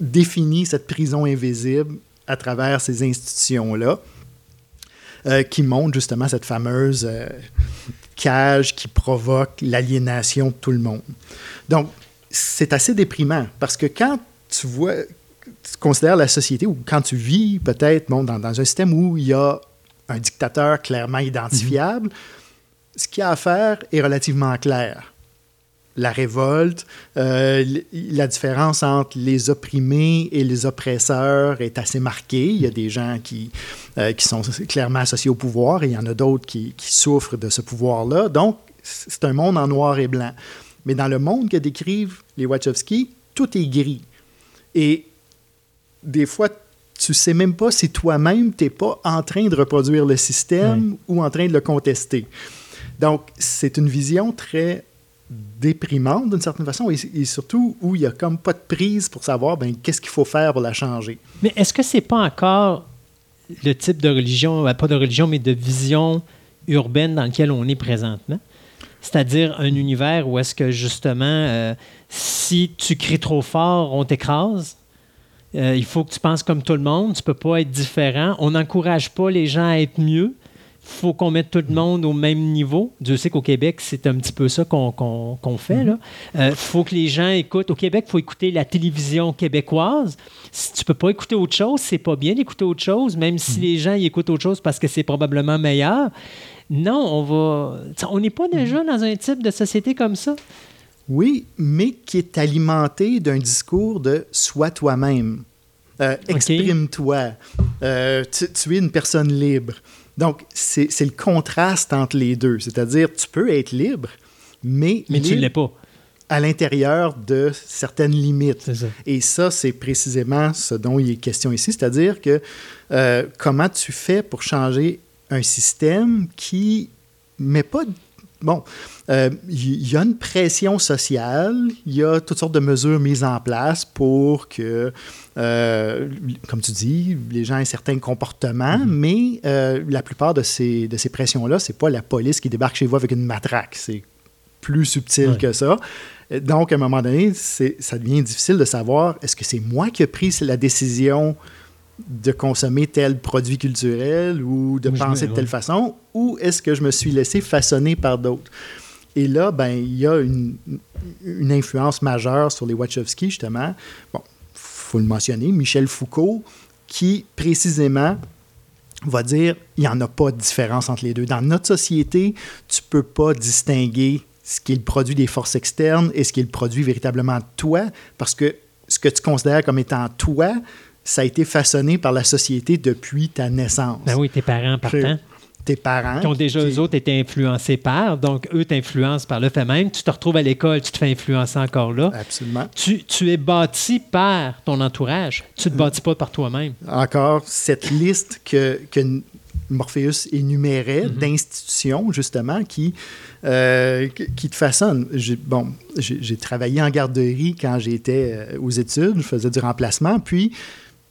définit cette prison invisible à travers ces institutions-là, euh, qui montrent justement cette fameuse euh, cage qui provoque l'aliénation de tout le monde. Donc, c'est assez déprimant parce que quand tu vois, considères la société ou quand tu vis peut-être dans, dans, un système où il y a un dictateur clairement identifiable, ce qu'il y a à faire est relativement clair. La révolte, euh, la différence entre les opprimés et les oppresseurs est assez marquée. Il y a des gens qui, euh, qui sont clairement associés au pouvoir et il y en a d'autres qui, qui souffrent de ce pouvoir-là. Donc, c'est un monde en noir et blanc. Mais dans le monde que décrivent les Wachowski, tout est gris. Et des fois, tu sais même pas si toi-même, tu n'es pas en train de reproduire le système ou en train de le contester. Donc, c'est une vision très déprimante d'une certaine façon et, surtout où il n'y a comme pas de prise pour savoir ben, qu'est-ce qu'il faut faire pour la changer. Mais est-ce que c'est pas encore le type de religion, euh, pas de religion, mais de vision urbaine dans lequel on est présentement? C'est-à-dire un univers où est-ce que justement, euh, si tu cries trop fort, on t'écrase? Euh, il faut que tu penses comme tout le monde. Tu peux pas être différent. On n'encourage pas les gens à être mieux. Il faut qu'on mette tout le monde au même niveau. Dieu sait qu'au Québec, c'est un petit peu ça qu'on fait. Il euh, faut que les gens écoutent. Au Québec, il faut écouter la télévision québécoise. Si tu peux pas écouter autre chose, c'est pas bien d'écouter autre chose, même si les gens y écoutent autre chose parce que c'est probablement meilleur. Non, on va. On n'est pas déjà dans un type de société comme ça. Oui, mais qui est alimenté d'un discours de sois toi-même. Euh, exprime-toi. Euh, tu, es une personne libre. Donc, c'est le contraste entre les deux. C'est-à-dire, tu peux être libre, mais... Mais tu ne l'es pas à l'intérieur de certaines limites. Et ça, c'est précisément ce dont il est question ici, c'est-à-dire que euh, comment tu fais pour changer un système qui met pas bon, il euh, y, a une pression sociale, il y a toutes sortes de mesures mises en place pour que, euh, comme tu dis, les gens aient certains comportements, mm-hmm. mais euh, la plupart de ces, de ces pressions-là, c'est pas la police qui débarque chez vous avec une matraque. C'est plus subtil que ça. Donc, à un moment donné, ça devient difficile de savoir est-ce que c'est moi qui ai pris la décision de consommer tel produit culturel ou de penser de telle façon, ou est-ce que je me suis laissé façonner par d'autres? Et là, ben, il y a une, influence majeure sur les Wachowski, justement. Bon, il faut le mentionner, Michel Foucault, qui précisément va dire il n'y en a pas de différence entre les deux. Dans notre société, tu ne peux pas distinguer ce qui est le produit des forces externes et ce qui est le produit véritablement de toi, parce que ce que tu considères comme étant toi, ça a été façonné par la société depuis ta naissance. Ben oui, tes parents partant. Tes parents. Qui ont déjà, eux autres, été influencés par. Donc, eux t'influencent par le fait même. Tu te retrouves à l'école, tu te fais influencer encore là. Absolument. Tu, tu es bâti par ton entourage. Tu ne te bâtis pas par toi-même. Encore, cette liste que, que Morpheus énumérait mm-hmm. d'institutions, justement, qui, euh, qui te façonnent. Bon, j'ai travaillé en garderie quand j'étais euh, aux études, je faisais du remplacement, puis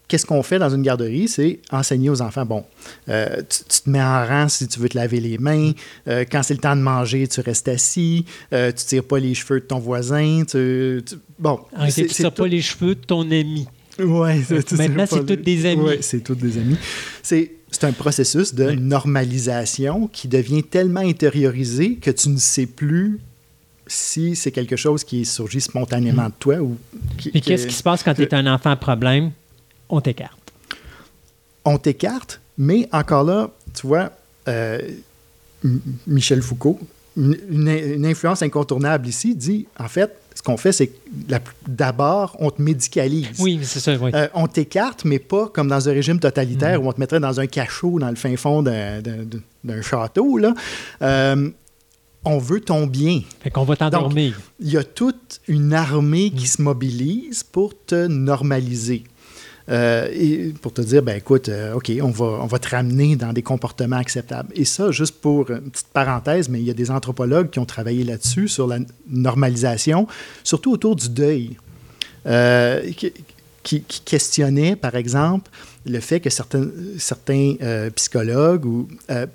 qu'est-ce qu'on fait dans une garderie? C'est enseigner aux enfants, bon, euh, tu, te mets en rang si tu veux te laver les mains, euh, quand c'est le temps de manger, tu restes assis, euh, tu tires pas les cheveux de ton voisin, tu... bon. Ah, tu tires pas les cheveux de ton ami. Oui, Maintenant, c'est tous des amis. Oui, c'est tous des amis. C'est un processus de normalisation qui devient tellement intériorisé que tu ne sais plus si c'est quelque chose qui surgit spontanément de toi ou Et qu'est-ce qui se passe quand tu es un enfant à problème? On t'écarte. On t'écarte, mais encore là, tu vois, euh, Michel Foucault, une, influence incontournable ici, dit en fait, ce qu'on fait, c'est d'abord, on te médicalise. Oui, c'est ça, oui. Euh, on t'écarte, mais pas comme dans un régime totalitaire mm-hmm. où on te mettrait dans un cachot dans le fin fond d'un château. Là. Euh, on veut ton bien. Fait qu'on va t'endormir. Il y a toute une armée qui mm. se mobilise pour te normaliser. Euh, et pour te dire, ben écoute, euh, OK, on va, on va te ramener dans des comportements acceptables. Et ça, juste pour une petite parenthèse, mais il y a des anthropologues qui ont travaillé là-dessus, sur la normalisation, surtout autour du deuil, euh, qui, qui, questionnaient, par exemple, le fait que certains, certains psychologues ou,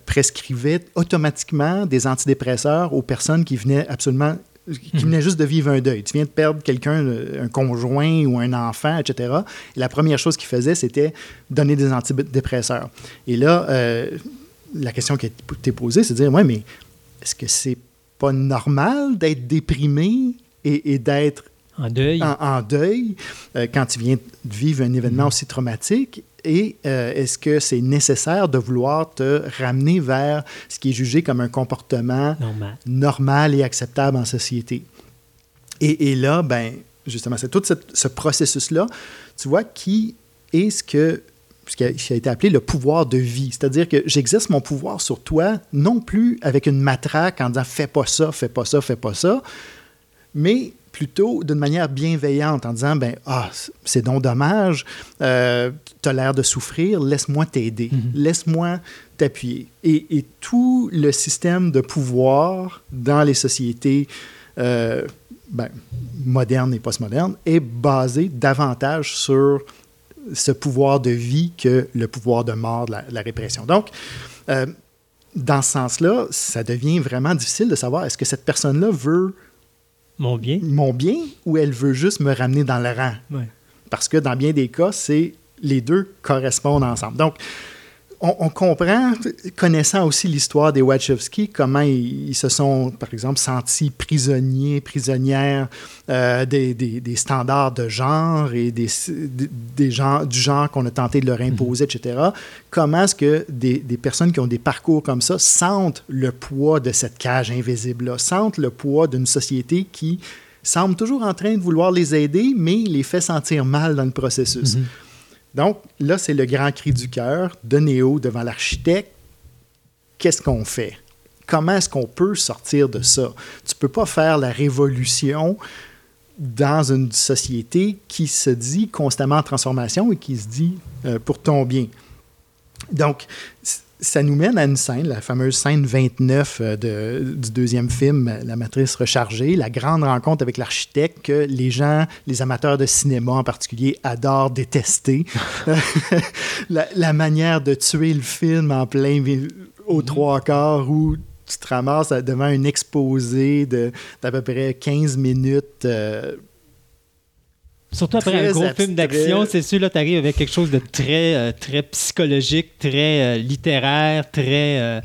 prescrivaient automatiquement des antidépresseurs aux personnes qui venaient absolument qui venait juste de vivre un deuil. Tu viens de perdre quelqu'un, un conjoint ou un enfant, etc. Et la première chose qu'il faisait, c'était donner des antidépresseurs. Et là, euh, la question qui été posée, c'est de dire, ouais, mais est-ce que c'est pas normal d'être déprimé et, d'être en deuil, en, deuil euh, quand tu viens de vivre un événement mhm. aussi traumatique? Et euh, est-ce que c'est nécessaire de vouloir te ramener vers ce qui est jugé comme un comportement normal, et acceptable en société? Et, là, ben, justement, c'est tout ce processus-là, tu vois, qui est ce que ce qui a, été appelé le pouvoir de vie. C'est-à-dire que j'exerce mon pouvoir sur toi, non plus avec une matraque en disant fais pas ça, fais pas ça, fais pas ça, mais plutôt d'une manière bienveillante en disant ben ah c'est donc dommage euh, tu as l'air de souffrir laisse-moi t'aider mhm. laisse-moi t'appuyer et, tout le système de pouvoir dans les sociétés euh, ben, modernes et postmodernes est basé davantage sur ce pouvoir de vie que le pouvoir de mort de la, répression donc euh, dans ce sens-là, ça devient vraiment difficile de savoir est-ce que cette personne-là veut mon bien. Mon bien ou elle veut juste me ramener dans le rang? Parce que dans bien des cas, c'est les deux correspondent ensemble. Donc, on, comprend, connaissant aussi l'histoire des Wachowski, comment ils, se sont, par exemple, sentis prisonniers, prisonnières euh, des, standards de genre et des, des gens, du genre qu'on a tenté de leur mhm. imposer, etc. Comment est-ce que des, personnes qui ont des parcours comme ça sentent le poids de cette cage invisible-là, sentent le poids d'une société qui semble toujours en train de vouloir les aider, mais les fait sentir mal dans le processus? Mhm. Donc, là, c'est le grand cri du cœur de Néo devant l'architecte. qu'est-ce qu'on fait? Comment est-ce qu'on peut sortir de ça? Tu ne peux pas faire la révolution dans une société qui se dit constamment en transformation et qui se dit euh, pour ton bien. Donc, ça nous mène à une scène, la fameuse scène 29 euh, de, du deuxième film, La matrice rechargée, la grande rencontre avec l'architecte que les gens, les amateurs de cinéma en particulier, adorent détester. la, manière de tuer le film en plein aux mm-hmm. trois quarts où tu te ramasses devant un exposé d'à peu près 15 minutes. Euh, Surtout après un gros film d'action, c'est sûr, là, tu arrives avec quelque chose de très, euh, très psychologique, très euh, littéraire, très. Euh,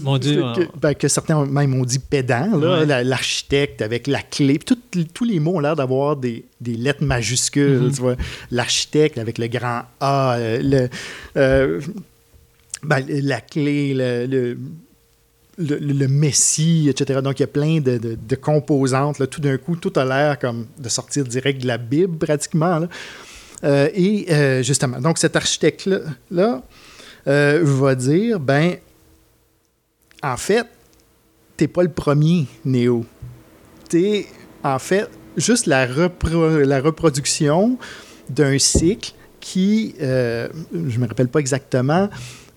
mon Dieu. Ben, que, certains même ont dit pédant, l'architecte avec la clé. tous les mots ont l'air d'avoir des, lettres majuscules. Mm-hmm. L'architecte avec le grand A, le, ben, la clé, le le, Messie, etc. Donc, il y a plein de, composantes. Là. Tout d'un coup, tout a l'air comme de sortir direct de la Bible, pratiquement. Euh, et euh, justement, donc cet architecte-là euh, va dire, ben, en fait, t'es pas le premier, Néo. T'es, en fait, juste la, la reproduction d'un cycle qui, je me rappelle pas exactement,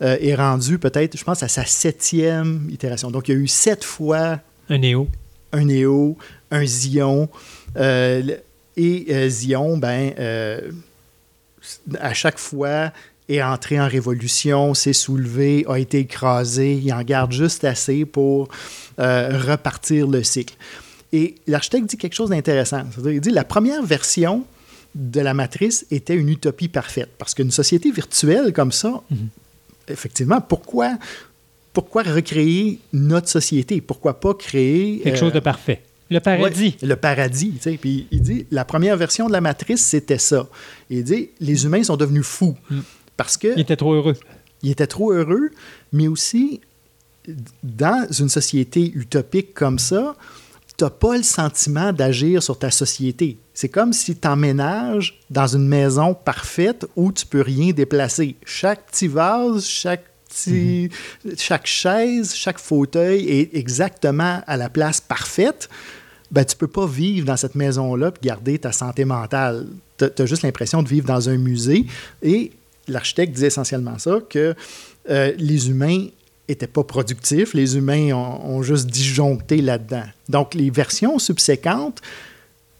euh, est rendu peut-être, je pense, à sa septième itération. Donc, il y a eu sept fois... Un Néo. Un Néo, un Zion. Euh, et euh, Zion, ben, à chaque fois, est entré en révolution, s'est soulevé, a été écrasé. Il en garde juste assez pour repartir le cycle. Et l'architecte dit quelque chose d'intéressant. Il dit la première version de la matrice était une utopie parfaite. Parce qu'une société virtuelle comme ça, mhm effectivement, pourquoi, pourquoi recréer notre société? Pourquoi pas créer... Quelque chose de euh, parfait. Le paradis. le paradis. Tu sais. Puis il dit, la première version de la matrice, c'était ça. il dit, les humains sont devenus fous. Mm. Parce que... Ils étaient trop heureux. Ils étaient trop heureux, mais aussi, dans une société utopique comme ça, n'as pas le sentiment d'agir sur ta société. C'est comme si tu emménages dans une maison parfaite où tu peux rien déplacer. Chaque petit vase, chaque mhm. chaque chaise, chaque fauteuil est exactement à la place parfaite. Ben, tu ne peux pas vivre dans cette maison-là et garder ta santé mentale. Tu as, juste l'impression de vivre dans un musée. Et l'architecte disait essentiellement ça, que euh, les humains n'étaient pas productifs, les humains ont, ont juste disjoncté là-dedans. Donc, les versions subséquentes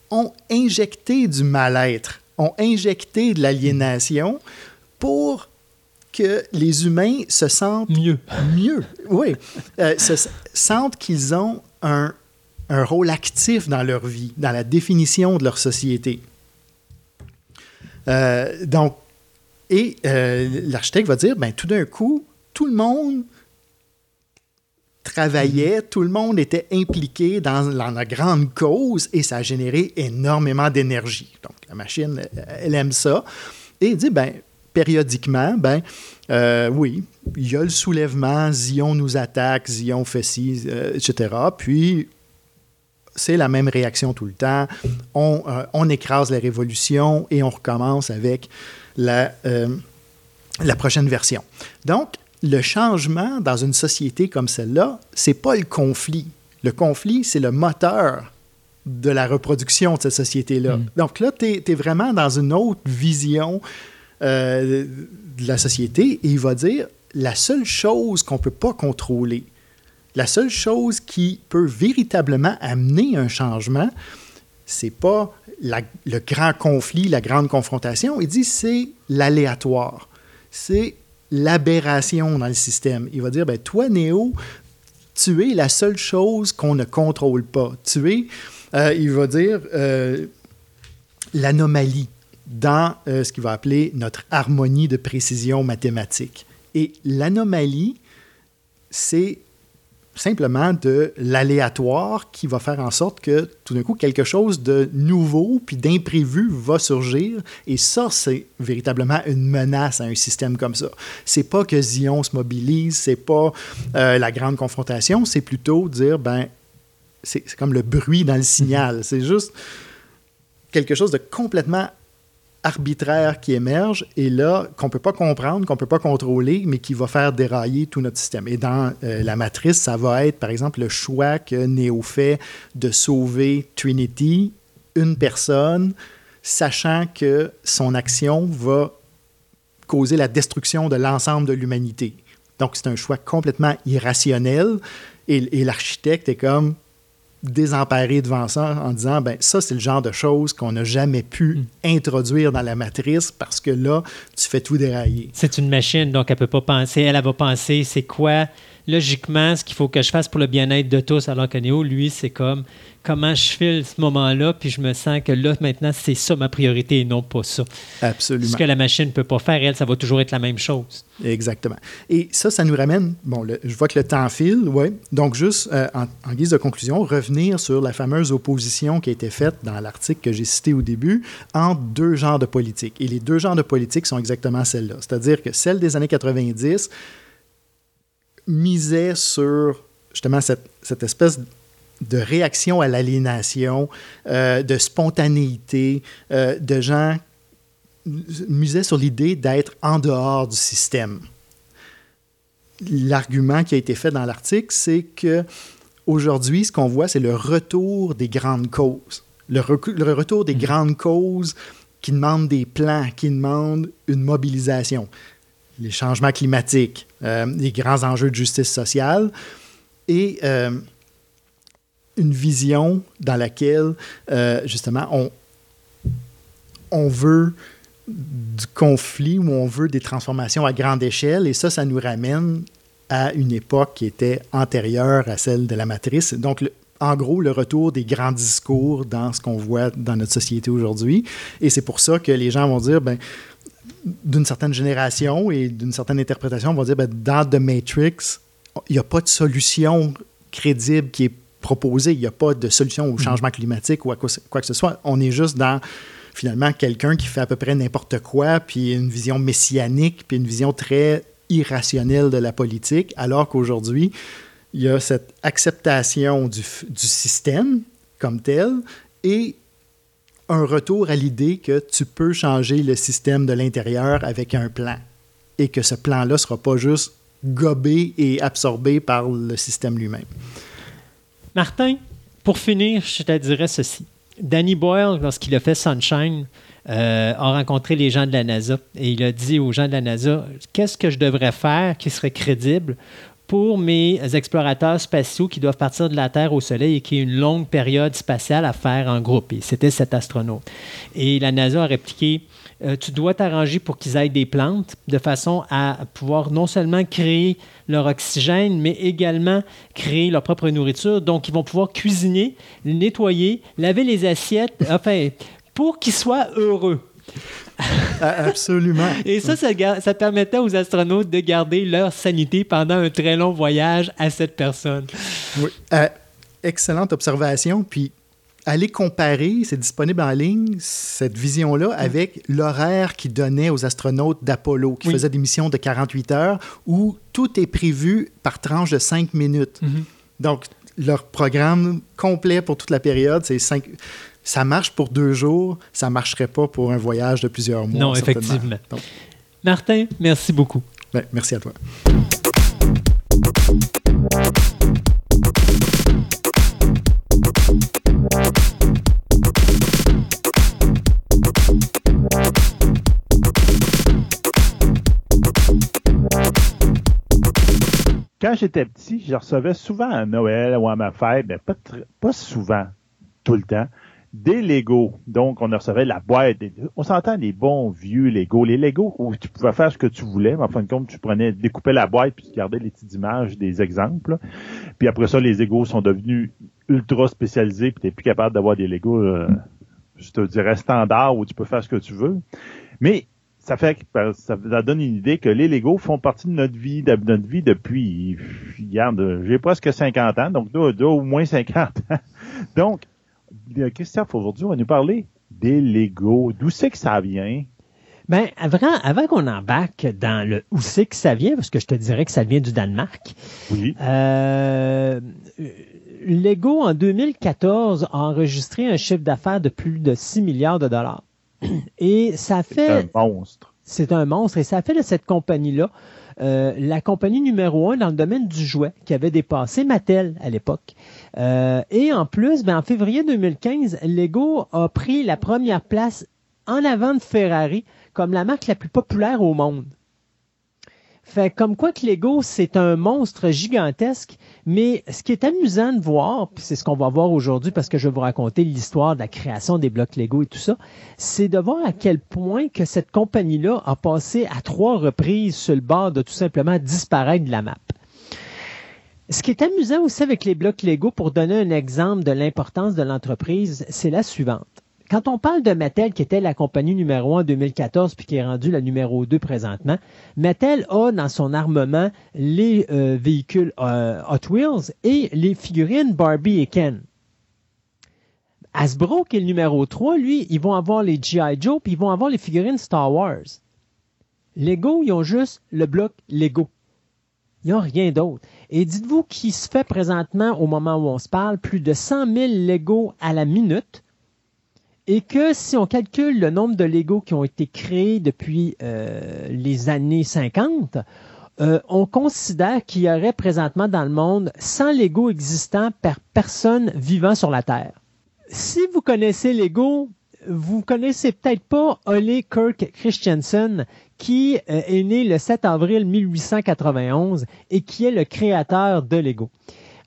ont injecté du mal-être, ont injecté de l'aliénation pour que les humains se sentent mieux. Mieux, oui. Euh, se sentent qu'ils ont un, un, rôle actif dans leur vie, dans la définition de leur société. Euh, donc, et euh, l'architecte va dire, ben, tout d'un coup, tout le monde travaillait, tout le monde était impliqué dans, la grande cause et ça a généré énormément d'énergie. Donc, la machine, elle, aime ça. Et il dit, ben, périodiquement, ben, euh, oui, il y a le soulèvement, Zion nous attaque, Zion fait ci, euh, etc. Puis, c'est la même réaction tout le temps. On, euh, on, écrase la révolution et on recommence avec la, la prochaine version. Donc, le changement dans une société comme celle-là, c'est pas le conflit. Le conflit, c'est le moteur de la reproduction de cette société-là. Mm. Donc là, tu es, vraiment dans une autre vision euh, de la société et il va dire la seule chose qu'on ne peut pas contrôler, la seule chose qui peut véritablement amener un changement, c'est pas le grand conflit, la grande confrontation. Il dit c'est l'aléatoire. C'est l'aberration dans le système. Il va dire, ben, toi, Néo, tu es la seule chose qu'on ne contrôle pas. Tu es, euh, il va dire, euh, l'anomalie dans euh, ce qu'il va appeler notre harmonie de précision mathématique. Et l'anomalie, c'est simplement de l'aléatoire qui va faire en sorte que tout d'un coup, quelque chose de nouveau puis d'imprévu va surgir. Et ça, c'est véritablement une menace à un système comme ça. C'est pas que Zion se mobilise, c'est pas euh, la grande confrontation, c'est plutôt dire, ben, c'est comme le bruit dans le signal. C'est juste quelque chose de complètement arbitraire qui émerge et là, qu'on ne peut pas comprendre, qu'on ne peut pas contrôler, mais qui va faire dérailler tout notre système. Et dans euh, la matrice, ça va être, par exemple, le choix que Neo fait de sauver Trinity, une personne, sachant que son action va causer la destruction de l'ensemble de l'humanité. Donc, c'est un choix complètement irrationnel. Et, et l'architecte est comme, désemparé devant ça en disant ben ça c'est le genre de choses qu'on n'a jamais pu hmm. introduire dans la matrice parce que là tu fais tout dérailler. C'est une machine donc elle peut pas penser, elle, elle va penser c'est quoi logiquement ce qu'il faut que je fasse pour le bien-être de tous alors que Néo lui c'est comme comment je file ce moment-là, puis je me sens que là, maintenant, c'est ça ma priorité et non pas ça. Absolument. Ce que la machine ne peut pas faire, elle, ça va toujours être la même chose. Exactement. Et ça, ça nous ramène, bon, je vois que le temps file, oui. Donc, juste euh, en, guise de conclusion, revenir sur la fameuse opposition qui a été faite dans l'article que j'ai cité au début entre deux genres de politiques. Et les deux genres de politiques sont exactement celles-là. C'est-à-dire que celle des années 90 misait sur justement cette, cette espèce de réaction à l'aliénation, euh, de spontanéité, euh, de gens musaient sur l'idée d'être en dehors du système. L'argument qui a été fait dans l'article, c'est que aujourd'hui, ce qu'on voit, c'est le retour des grandes causes. Le, retour des mmh. grandes causes qui demandent des plans, qui demandent une mobilisation. Les changements climatiques, les grands enjeux de justice sociale. Et une vision dans laquelle, euh, justement, on, on veut du conflit ou on veut des transformations à grande échelle. Et ça, ça nous ramène à une époque qui était antérieure à celle de la matrice. Donc, en gros, le retour des grands discours dans ce qu'on voit dans notre société aujourd'hui. Et c'est pour ça que les gens vont dire, ben, d'une certaine génération et d'une certaine interprétation, vont dire, ben, dans The Matrix, il n'y a pas de solution crédible qui est proposé. Il n'y a pas de solution au mhm. changement climatique ou à quoi, que ce soit. On est juste dans finalement quelqu'un qui fait à peu près n'importe quoi, puis une vision messianique, puis une vision très irrationnelle de la politique, alors qu'aujourd'hui, il y a cette acceptation du, du, système comme tel et un retour à l'idée que tu peux changer le système de l'intérieur avec un plan et que ce plan-là ne sera pas juste gobé et absorbé par le système lui-même. Martin, pour finir, je te dirais ceci. Danny Boyle, lorsqu'il a fait Sunshine, euh, a rencontré les gens de la NASA et il a dit aux gens de la NASA qu'est-ce que je devrais faire qui serait crédible pour mes explorateurs spatiaux qui doivent partir de la Terre au Soleil et qui ont une longue période spatiale à faire en groupe. Et c'était cet astronaute. Et la NASA a répliqué euh, tu dois t'arranger pour qu'ils aient des plantes de façon à pouvoir non seulement créer leur oxygène, mais également créer leur propre nourriture. Donc, ils vont pouvoir cuisiner, nettoyer, laver les assiettes, enfin, pour qu'ils soient heureux. Ah, absolument. Et ça, ça, permettait aux astronautes de garder leur sanité pendant un très long voyage à cette personne. Oui. Euh, excellente observation. Puis aller comparer, c'est disponible en ligne, cette vision-là, mm. avec l'horaire qu'ils donnaient aux astronautes d'Apollo, qui faisaient des missions de 48 heures, où tout est prévu par tranche de 5 minutes. Mm-hmm. Donc, leur programme complet pour toute la période, c'est 5 ça marche pour deux jours, ça ne marcherait pas pour un voyage de plusieurs mois. Non, effectivement. Martin, merci beaucoup. Ben, merci à toi. quand j'étais petit, je recevais souvent à Noël ou à ma fête, mais pas, pas souvent, tout le temps, des Legos. Donc, on recevait la boîte. On s'entend les bons vieux Legos. Les Legos où tu pouvais faire ce que tu voulais, mais en fin de compte, tu prenais, découpais la boîte puis tu gardais les petites images des exemples. Puis après ça, les Legos sont devenus ultra spécialisés puis tu n'es plus capable d'avoir des Legos, euh, je te dirais, standard où tu peux faire ce que tu veux. Mais ça fait ça, donne une idée que les Legos font partie de notre vie, de notre vie depuis, regarde, j'ai presque 50 ans, donc deux, au moins 50 ans. Donc, Christophe, aujourd'hui, on va nous parler des Legos. D'où c'est que ça vient? Ben, avant, avant qu'on embarque dans le où c'est que ça vient, parce que je te dirais que ça vient du Danemark. Oui. Euh, Lego, en 2014, a enregistré un chiffre d'affaires de plus de 6 milliards de dollars. Et ça fait... C'est un monstre. C'est un monstre. Et ça fait de cette compagnie-là euh, la compagnie numéro un dans le domaine du jouet qui avait dépassé Mattel à l'époque. Euh, et en plus, ben, en février 2015, Lego a pris la première place en avant de Ferrari comme la marque la plus populaire au monde. Fait comme quoi que Lego, c'est un monstre gigantesque, mais ce qui est amusant de voir, puis c'est ce qu'on va voir aujourd'hui parce que je vais vous raconter l'histoire de la création des blocs Lego et tout ça, c'est de voir à quel point que cette compagnie-là a passé à trois reprises sur le bord de tout simplement disparaître de la map. Ce qui est amusant aussi avec les blocs Lego, pour donner un exemple de l'importance de l'entreprise, c'est la suivante quand on parle de Mattel, qui était la compagnie numéro 1 en 2014 puis qui est rendue la numéro 2 présentement, Mattel a dans son armement les euh, véhicules euh, Hot Wheels et les figurines Barbie et Ken. Hasbro, qui est le numéro 3, lui, ils vont avoir les G.I. Joe puis ils vont avoir les figurines Star Wars. Lego, ils ont juste le bloc Lego. Ils n'ont rien d'autre. Et dites-vous qu'il se fait présentement, au moment où on se parle, plus de 100 000 Lego à la minute et que si on calcule le nombre de Lego qui ont été créés depuis euh, les années 50, euh, on considère qu'il y aurait présentement dans le monde 100 Lego existants par personne vivant sur la Terre. Si vous connaissez Lego, vous connaissez peut-être pas Ole Kirk Christensen, qui euh, est né le 7 avril 1891 et qui est le créateur de Lego.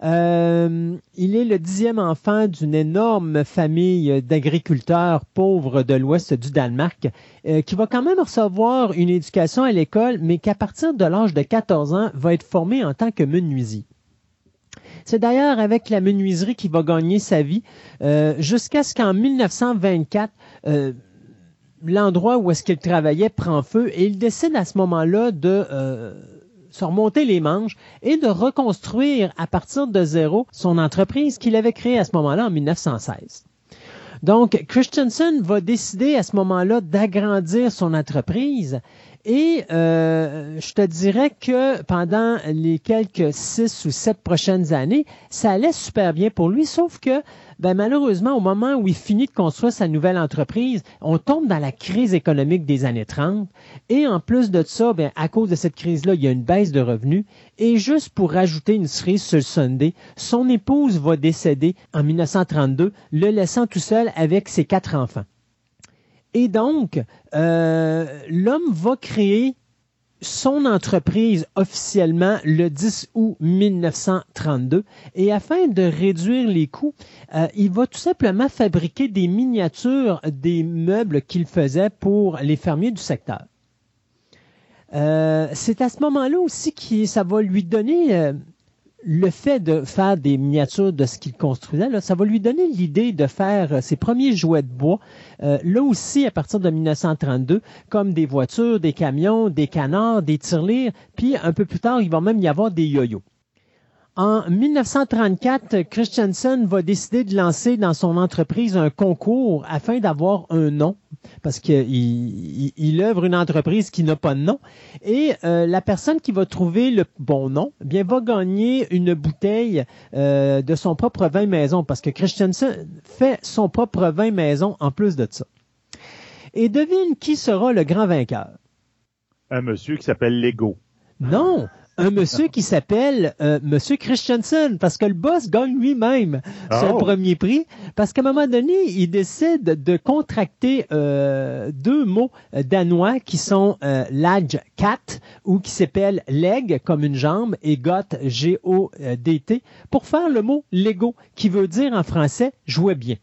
Euh, il est le dixième enfant d'une énorme famille d'agriculteurs pauvres de l'ouest du Danemark, euh, qui va quand même recevoir une éducation à l'école, mais qu'à partir de l'âge de 14 ans va être formé en tant que menuisier. C'est d'ailleurs avec la menuiserie qu'il va gagner sa vie, jusqu'à ce qu'en 1924, l'endroit où est-ce qu'il travaillait prend feu et il décide à ce moment-là de se remonter les manches et de reconstruire à partir de zéro son entreprise qu'il avait créée à ce moment-là en 1916. Donc, Christensen va décider à ce moment-là d'agrandir son entreprise et euh, je te dirais que pendant les quelques six ou sept prochaines années, ça allait super bien pour lui, sauf que ben, malheureusement, au moment où il finit de construire sa nouvelle entreprise, on tombe dans la crise économique des années 30. Et en plus de ça, ben, à cause de cette crise-là, il y a une baisse de revenus. Et juste pour rajouter une cerise sur le Sunday, son épouse va décéder en 1932, le laissant tout seul avec ses quatre enfants. Et donc, euh, l'homme va créer son entreprise officiellement le 10 août 1932 et afin de réduire les coûts, euh, il va tout simplement fabriquer des miniatures des meubles qu'il faisait pour les fermiers du secteur. Euh, c'est à ce moment-là aussi que ça va lui donner le fait de faire des miniatures de ce qu'il construisait, là, ça va lui donner l'idée de faire euh, ses premiers jouets de bois, euh, là aussi à partir de 1932, comme des voitures, des camions, des canards, des tirelires, puis un peu plus tard, il va même y avoir des yo-yo. En 1934, Christensen va décider de lancer dans son entreprise un concours afin d'avoir un nom, parce qu'il il, œuvre une entreprise qui n'a pas de nom. Et euh, la personne qui va trouver le bon nom, eh bien va gagner une bouteille euh, de son propre vin maison, parce que Christensen fait son propre vin maison en plus de ça. Et devine qui sera le grand vainqueur? Un monsieur qui s'appelle Lego. Non, un monsieur qui s'appelle euh, Monsieur Christensen, parce que le boss gagne lui-même son oh. premier prix, parce qu'à un moment donné, il décide de contracter euh, deux mots euh, danois qui sont euh, cat ou qui s'appelle leg comme une jambe et got G-O-D-T pour faire le mot Lego qui veut dire en français jouer bien.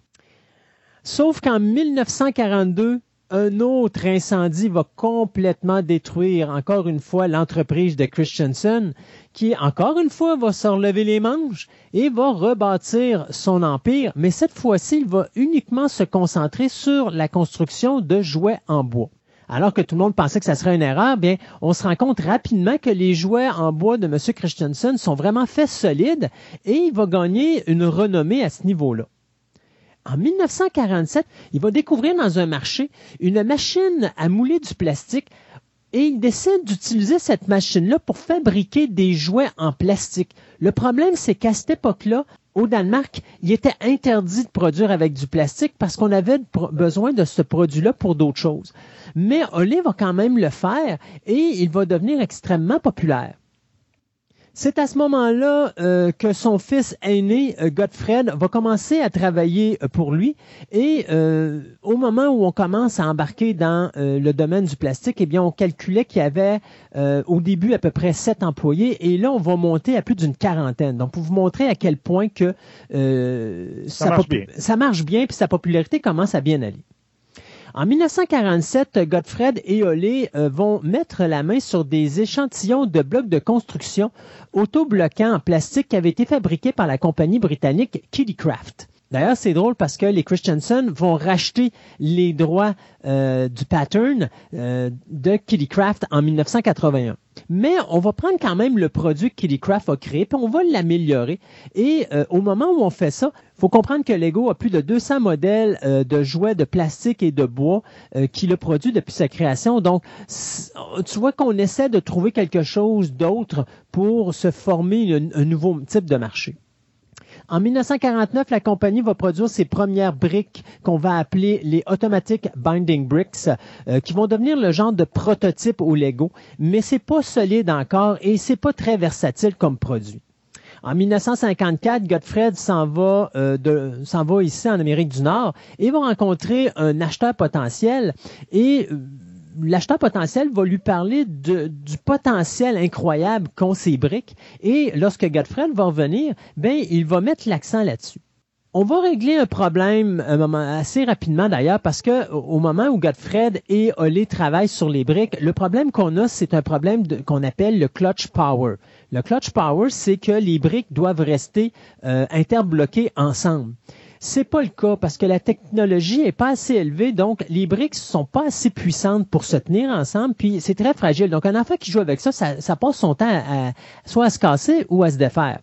Sauf qu'en 1942, un autre incendie va complètement détruire encore une fois l'entreprise de Christensen qui encore une fois va se les manches et va rebâtir son empire, mais cette fois-ci il va uniquement se concentrer sur la construction de jouets en bois. Alors que tout le monde pensait que ça serait une erreur, bien, on se rend compte rapidement que les jouets en bois de M. Christensen sont vraiment faits solides et il va gagner une renommée à ce niveau-là. En 1947, il va découvrir dans un marché une machine à mouler du plastique et il décide d'utiliser cette machine-là pour fabriquer des jouets en plastique. Le problème, c'est qu'à cette époque-là, au Danemark, il était interdit de produire avec du plastique parce qu'on avait besoin de ce produit-là pour d'autres choses. Mais Olé va quand même le faire et il va devenir extrêmement populaire. C'est à ce moment-là euh, que son fils aîné, euh, Godfred, va commencer à travailler euh, pour lui. Et au moment où on commence à embarquer dans le domaine du plastique, eh bien, on calculait qu'il y avait au début à peu près sept employés. Et là, on va monter à plus d'une quarantaine. Donc, pour vous montrer à quel point que ça, marche bien. ça marche bien, puis sa popularité commence à bien aller. En 1947, Godfred et Olé euh, vont mettre la main sur des échantillons de blocs de construction autobloquants en plastique qui avaient été fabriqués par la compagnie britannique Kittycraft. D'ailleurs, c'est drôle parce que les Christensen vont racheter les droits euh, du pattern euh, de Kittycraft en 1981. Mais on va prendre quand même le produit que Kittycraft a créé, puis on va l'améliorer. Et euh, au moment où on fait ça, faut comprendre que Lego a plus de 200 modèles de jouets de plastique et de bois qu'il a produit depuis sa création. Donc, tu vois qu'on essaie de trouver quelque chose d'autre pour se former un nouveau type de marché. En 1949, la compagnie va produire ses premières briques qu'on va appeler les Automatic Binding Bricks, euh, qui vont devenir le genre de prototype au Lego, mais c'est pas solide encore et c'est pas très versatile comme produit. En 1954, Godfred s'en va, euh, s'en va ici en Amérique du Nord et va rencontrer un acheteur potentiel et euh, l'acheteur potentiel va lui parler du potentiel incroyable qu'ont ces briques et lorsque Godfred va revenir, ben, il va mettre l'accent là-dessus. On va régler un problème assez rapidement d'ailleurs parce que au moment où Godfred et Olé travaillent sur les briques, le problème qu'on a, c'est un problème qu'on appelle le clutch power. Le clutch power, c'est que les briques doivent rester euh, interbloquées ensemble. C'est pas le cas parce que la technologie est pas assez élevée, donc les briques sont pas assez puissantes pour se tenir ensemble, puis c'est très fragile. Donc un enfant qui joue avec ça, ça, passe son temps à, soit à se casser ou à se défaire.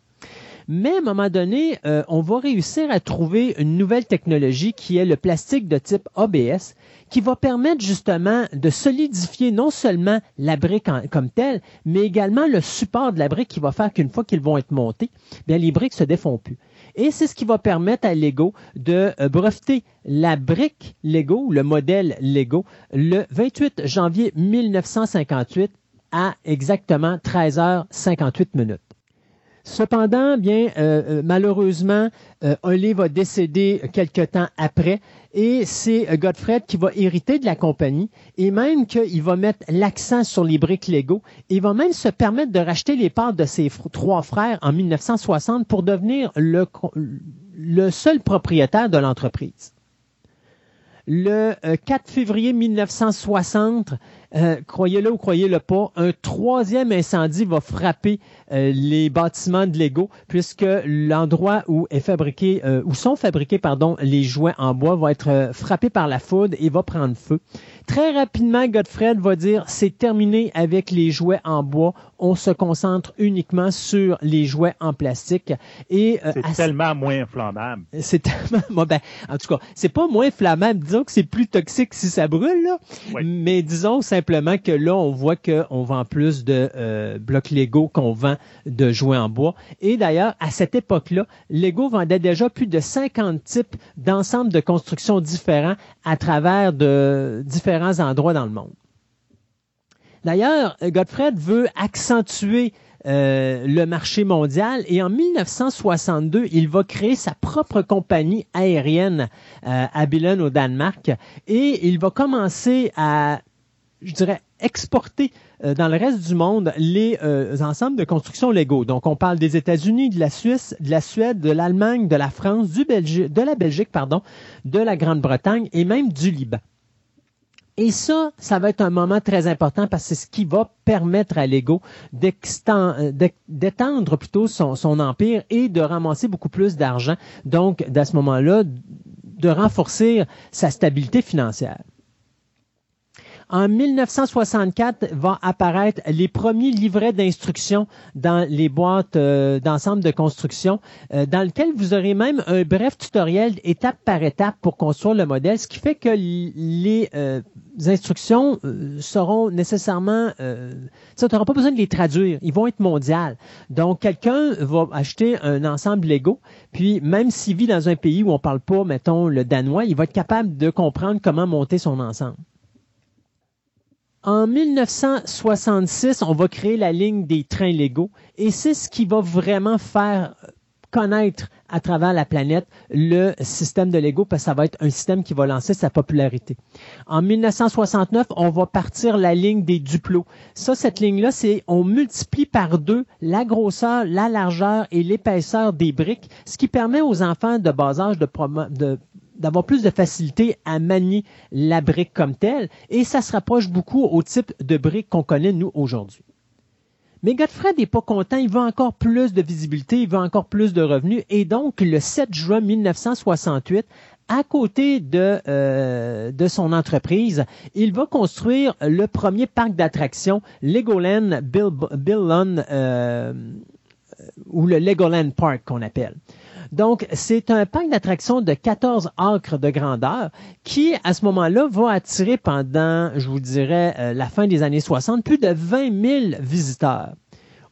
Mais à un moment donné, euh, on va réussir à trouver une nouvelle technologie qui est le plastique de type ABS, qui va permettre justement de solidifier non seulement la brique comme telle, mais également le support de la brique qui va faire qu'une fois qu'ils vont être montés, bien les briques se défont plus. Et c'est ce qui va permettre à Lego de euh, breveter la brique Lego, le modèle Lego, le 28 janvier 1958 à exactement 13h58 minutes. Cependant, bien, euh, euh, malheureusement, euh, va décéder quelque temps après et c'est euh, Godfred qui va hériter de la compagnie et même qu'il va mettre l'accent sur les briques Lego. Il va même se permettre de racheter les parts de ses trois frères en 1960 pour devenir le, le seul propriétaire de l'entreprise. Le 4 février 1960, euh, croyez-le ou croyez-le pas, un troisième incendie va frapper euh, les bâtiments de Lego puisque l'endroit où est fabriqué, euh, où sont fabriqués pardon les jouets en bois va être frappé par la foudre et va prendre feu. Très rapidement, Godfred va dire c'est terminé avec les jouets en bois. On se concentre uniquement sur les jouets en plastique. Et c'est tellement moins flammable. C'est tellement ben, en tout cas, c'est pas moins flammable. Disons que c'est plus toxique si ça brûle là. Mais disons simplement simplement que là, on voit qu'on vend plus de euh, blocs Lego qu'on vend de jouets en bois. Et d'ailleurs, à cette époque-là, Lego vendait déjà plus de 50 types d'ensembles de constructions différents à travers de différents endroits dans le monde. D'ailleurs, Godfred veut accentuer euh, le marché mondial et en 1962, il va créer sa propre compagnie aérienne euh, à Billund au Danemark et il va commencer à je dirais, exporter euh, dans le reste du monde les euh, ensembles de construction légaux. Donc, on parle des États-Unis, de la Suisse, de la Suède, de l'Allemagne, de la France, du de la Belgique, pardon, de la Grande-Bretagne et même du Liban. Et ça, ça va être un moment très important parce que c'est ce qui va permettre à Lego d'étendre plutôt son, son, empire et de ramasser beaucoup plus d'argent. Donc, à ce moment-là, de renforcer sa stabilité financière. En 1964 va apparaître les premiers livrets d'instructions dans les boîtes euh, d'ensemble de construction, euh, dans lequel vous aurez même un bref tutoriel étape par étape pour construire le modèle, ce qui fait que les euh, instructions seront nécessairement, tu n'auras pas besoin de les traduire, ils vont être mondiales. Donc quelqu'un va acheter un ensemble Lego, puis même s'il vit dans un pays où on parle pas, mettons le danois, il va être capable de comprendre comment monter son ensemble. En 1966, on va créer la ligne des trains légaux et c'est ce qui va vraiment faire connaître à travers la planète le système de Lego parce que ça va être un système qui va lancer sa popularité. En 1969, on va partir la ligne des duplos. Ça, cette ligne-là, c'est on multiplie par deux la grosseur, la largeur et l'épaisseur des briques, ce qui permet aux enfants de bas âge de, de d'avoir plus de facilité à manier la brique comme telle, et ça se rapproche beaucoup au type de brique qu'on connaît nous aujourd'hui. Mais Godfred n'est pas content, il veut encore plus de visibilité, il veut encore plus de revenus, et donc le 7 juin 1968, à côté de, euh, de son entreprise, il va construire le premier parc d'attractions Legoland Bill, euh, ou le Legoland Park qu'on appelle. Donc, c'est un parc d'attractions de 14 acres de grandeur qui, à ce moment-là, va attirer pendant, je vous dirais, euh, la fin des années 60, plus de 20 000 visiteurs.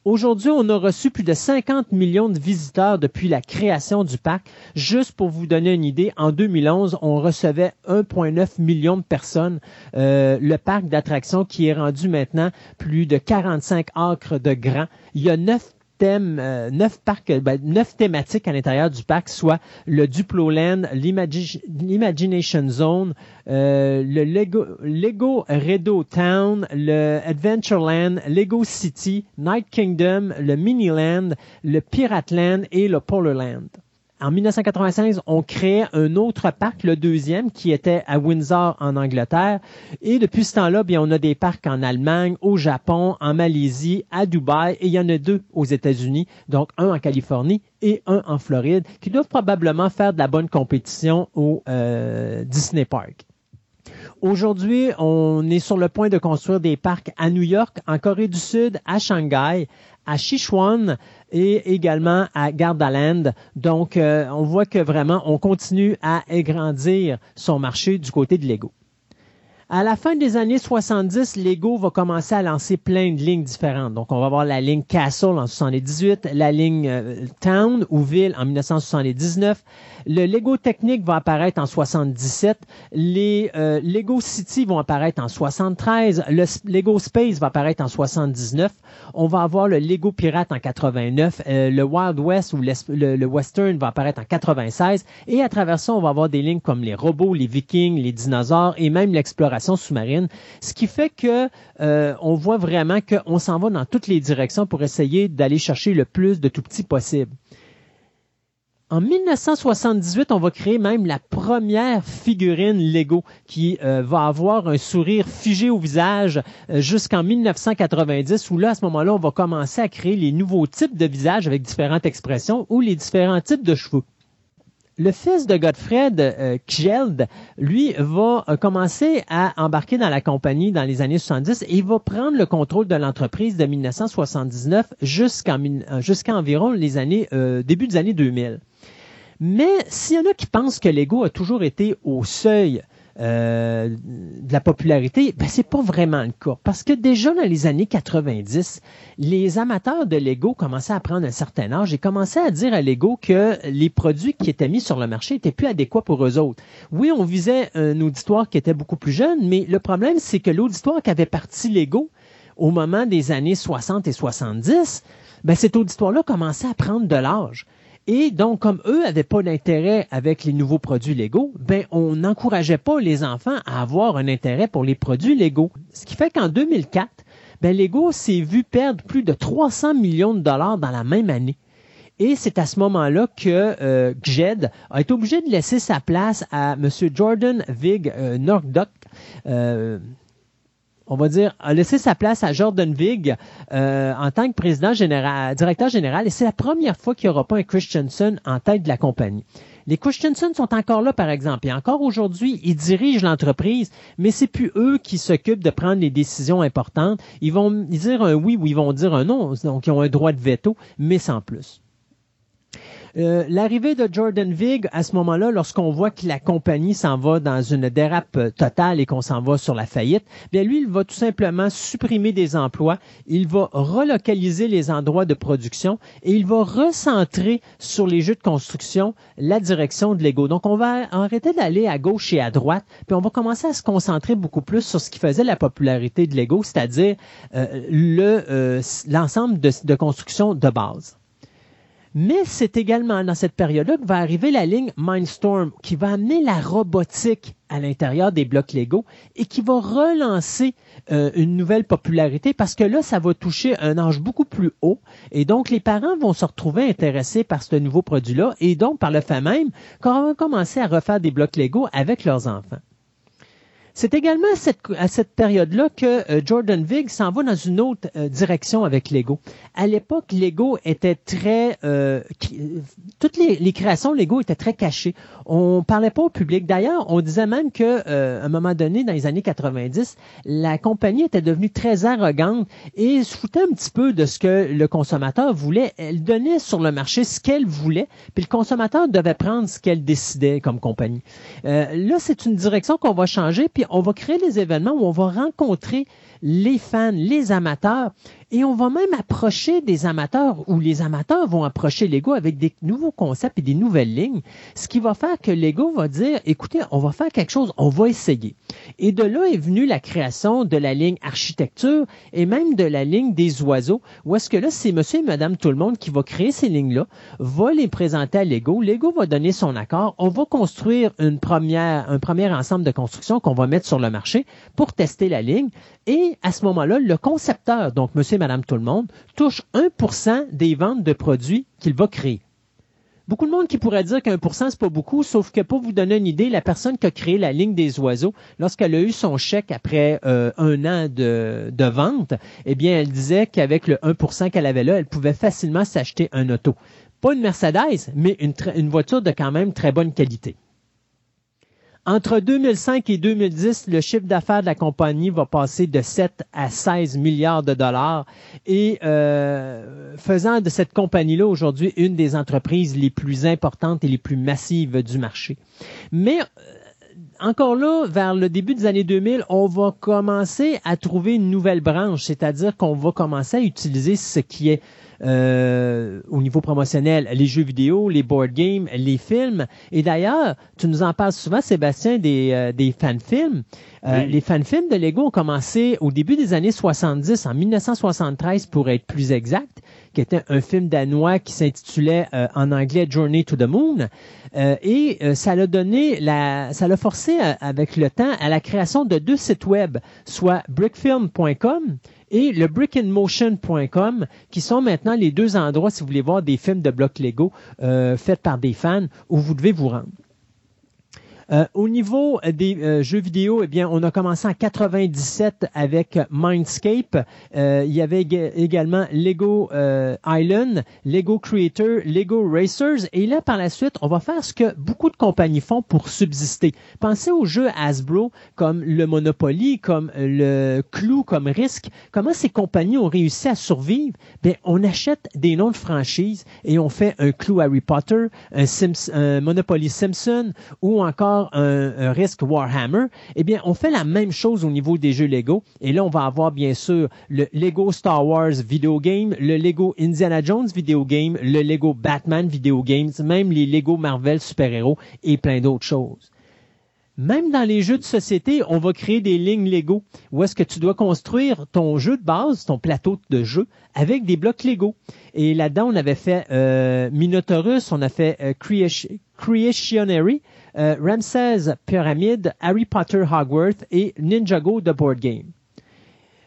Aujourd'hui, on a reçu plus de 50 millions de visiteurs depuis la création du parc. Juste pour vous donner une idée, en 2011, on recevait 1,9 million de personnes. Euh, le parc d'attractions qui est rendu maintenant plus de 45 acres de grand. Il y a neuf euh, neuf parcs, euh, ben, neuf thématiques à l'intérieur du parc, soit le Duplo Land, l'Imagination Zone, euh, le Lego, Lego Redo Town, le Adventureland, Lego City, Night Kingdom, le Miniland, le Pirate Land et le Polar Land en 1996, on crée un autre parc, le deuxième, qui était à Windsor en Angleterre. Et depuis ce temps-là, bien, on a des parcs en Allemagne, au Japon, en Malaisie, à Dubaï, et il y en a deux aux États-Unis, donc un en Californie et un en Floride, qui doivent probablement faire de la bonne compétition au euh, Disney Park. Aujourd'hui, on est sur le point de construire des parcs à New York, en Corée du Sud, à Shanghai, à Sichuan et également à Gardaland. Donc, euh, on voit que vraiment, on continue à agrandir son marché du côté de Lego. À la fin des années 70, Lego va commencer à lancer plein de lignes différentes. Donc, on va avoir la ligne Castle en 78, la ligne euh, Town ou Ville en 1979, le Lego Technique va apparaître en 77. Les euh, Lego City vont apparaître en 73. Le Lego Space va apparaître en 79. On va avoir le Lego Pirate en 89. Euh, le Wild West ou le, Western va apparaître en 96. Et à travers ça, on va avoir des lignes comme les robots, les Vikings, les dinosaures et même l'exploration sous-marine. Ce qui fait que euh, on voit vraiment qu'on s'en va dans toutes les directions pour essayer d'aller chercher le plus de tout petit possible. En 1978, on va créer même la première figurine Lego qui euh, va avoir un sourire figé au visage euh, jusqu'en 1990 où là, à ce moment-là, on va commencer à créer les nouveaux types de visages avec différentes expressions ou les différents types de cheveux. Le fils de Gottfried euh, Kjeld, lui, va euh, commencer à embarquer dans la compagnie dans les années 70 et va prendre le contrôle de l'entreprise de 1979 jusqu'en jusqu'à environ les années début des années 2000. Mais s'il y en a qui pensent que Lego a toujours été au seuil euh, de la popularité, ben c'est pas vraiment le cas. Parce que déjà dans les années 90, les amateurs de Lego commençaient à prendre un certain âge et commençaient à dire à Lego que les produits qui étaient mis sur le marché étaient plus adéquats pour eux autres. Oui, on visait un auditoire qui était beaucoup plus jeune, mais le problème, c'est que l'auditoire qui avait parti Lego au moment des années 60 et 70, ben cet auditoire-là commençait à prendre de l'âge. Et donc, comme eux n'avaient pas d'intérêt avec les nouveaux produits légaux, ben, on n'encourageait pas les enfants à avoir un intérêt pour les produits légaux. Ce qui fait qu'en 2004, ben, Lego s'est vu perdre plus de 300 millions de dollars dans la même année. Et c'est à ce moment-là que euh, a été obligé de laisser sa place à M. Jordan Vig euh, euh on va dire, a laissé sa place à Jordan Vig euh, en tant que président général, directeur général, et c'est la première fois qu'il n'y aura pas un Christensen en tête de la compagnie. Les Christensen sont encore là, par exemple. Et encore aujourd'hui, ils dirigent l'entreprise, mais c'est plus eux qui s'occupent de prendre les décisions importantes. Ils vont dire un oui ou ils vont dire un non. Donc, ils ont un droit de veto, mais sans plus. Euh, l'arrivée de Jordan Vig, à ce moment-là, lorsqu'on voit que la compagnie s'en va dans une dérape euh, totale et qu'on s'en va sur la faillite, bien lui, il va tout simplement supprimer des emplois, il va relocaliser les endroits de production et il va recentrer sur les jeux de construction la direction de Lego. Donc, on va arrêter d'aller à gauche et à droite, puis on va commencer à se concentrer beaucoup plus sur ce qui faisait la popularité de Lego, c'est-à-dire euh, le l'ensemble de, de construction de base. Mais c'est également dans cette période-là que va arriver la ligne Mindstorm qui va amener la robotique à l'intérieur des blocs Lego et qui va relancer euh, une nouvelle popularité parce que là, ça va toucher un âge beaucoup plus haut et donc les parents vont se retrouver intéressés par ce nouveau produit-là et donc par le fait même qu'on va commencer à refaire des blocs Lego avec leurs enfants. C'est également à cette, à cette période-là que euh, Jordan Vig s'en va dans une autre euh, direction avec Lego. À l'époque, Lego était très... Euh, toutes les, les, créations Lego étaient très cachées. On parlait pas au public. D'ailleurs, on disait même que à un moment donné, dans les années 90, la compagnie était devenue très arrogante et se foutait un petit peu de ce que le consommateur voulait. Elle donnait sur le marché ce qu'elle voulait, puis le consommateur devait prendre ce qu'elle décidait comme compagnie. là, c'est une direction qu'on va changer, puis on va créer des événements où on va rencontrer les fans, les amateurs, et on va même approcher des amateurs ou les amateurs vont approcher Lego avec des nouveaux concepts et des nouvelles lignes, ce qui va faire que Lego va dire, écoutez, on va faire quelque chose, on va essayer. Et de là est venue la création de la ligne architecture et même de la ligne des oiseaux, où est-ce que là, c'est monsieur et madame tout le monde qui va créer ces lignes-là, va les présenter à Lego, Lego va donner son accord, on va construire une première, un premier ensemble de construction qu'on va mettre sur le marché pour tester la ligne, et à ce moment-là, le concepteur, donc monsieur et madame tout le monde, touche 1% des ventes de produits qu'il va créer. Beaucoup de monde qui pourrait dire qu'un cent, c'est pas beaucoup, sauf que pour vous donner une idée, la personne qui a créé la ligne des oiseaux, lorsqu'elle a eu son chèque après euh, un an de, vente, eh bien, elle disait qu'avec le 1% qu'elle avait là, elle pouvait facilement s'acheter un auto. Pas une Mercedes, mais une voiture de quand même très bonne qualité. Entre 2005 et 2010, le chiffre d'affaires de la compagnie va passer de 7 à 16 milliards de dollars et euh, faisant de cette compagnie-là aujourd'hui une des entreprises les plus importantes et les plus massives du marché. Mais euh, encore là, vers le début des années 2000, on va commencer à trouver une nouvelle branche, c'est-à-dire qu'on va commencer à utiliser ce qui est euh, au niveau promotionnel, les jeux vidéo, les board games, les films. Et d'ailleurs, tu nous en parles souvent, Sébastien, des, euh, des fan-films. Euh, les fan-films de Lego ont commencé au début des années 70, en 1973 pour être plus exact, qui était un film danois qui s'intitulait en anglais Journey to the Moon. et ça l'a donné, la, ça l'a forcé avec le temps à la création de deux sites web, soit brickfilm.com et le brickandmotion.com, qui sont maintenant les deux endroits, si vous voulez voir des films de blocs Lego euh, faits par des fans, où vous devez vous rendre. Euh, au niveau des euh, jeux vidéo, eh bien, on a commencé en 97 avec Mindscape. Euh, il y avait également Lego Island, Lego Creator, Lego Racers. Et là, par la suite, on va faire ce que beaucoup de compagnies font pour subsister. Pensez aux jeux Hasbro comme le Monopoly, comme le Clou, comme Risk. Comment ces compagnies ont réussi à survivre? Bien, on achète des noms de franchises et on fait un Clou Harry Potter, un, un Monopoly Simpson ou encore un, risque Warhammer, eh bien, on fait la même chose au niveau des jeux Lego. Et là, on va avoir bien sûr le Lego Star Wars Video Game, le Lego Indiana Jones Video Game, le Lego Batman Video Games, même les Lego Marvel Super-Héros et plein d'autres choses. Même dans les jeux de société, on va créer des lignes Lego où est-ce que tu dois construire ton jeu de base, ton plateau de jeu, avec des blocs Lego. Et là-dedans, on avait fait euh, Minotaurus, on a fait euh, Creationary, Ramses Pyramid, Harry Potter Hogwarts et Ninjago The Board Game.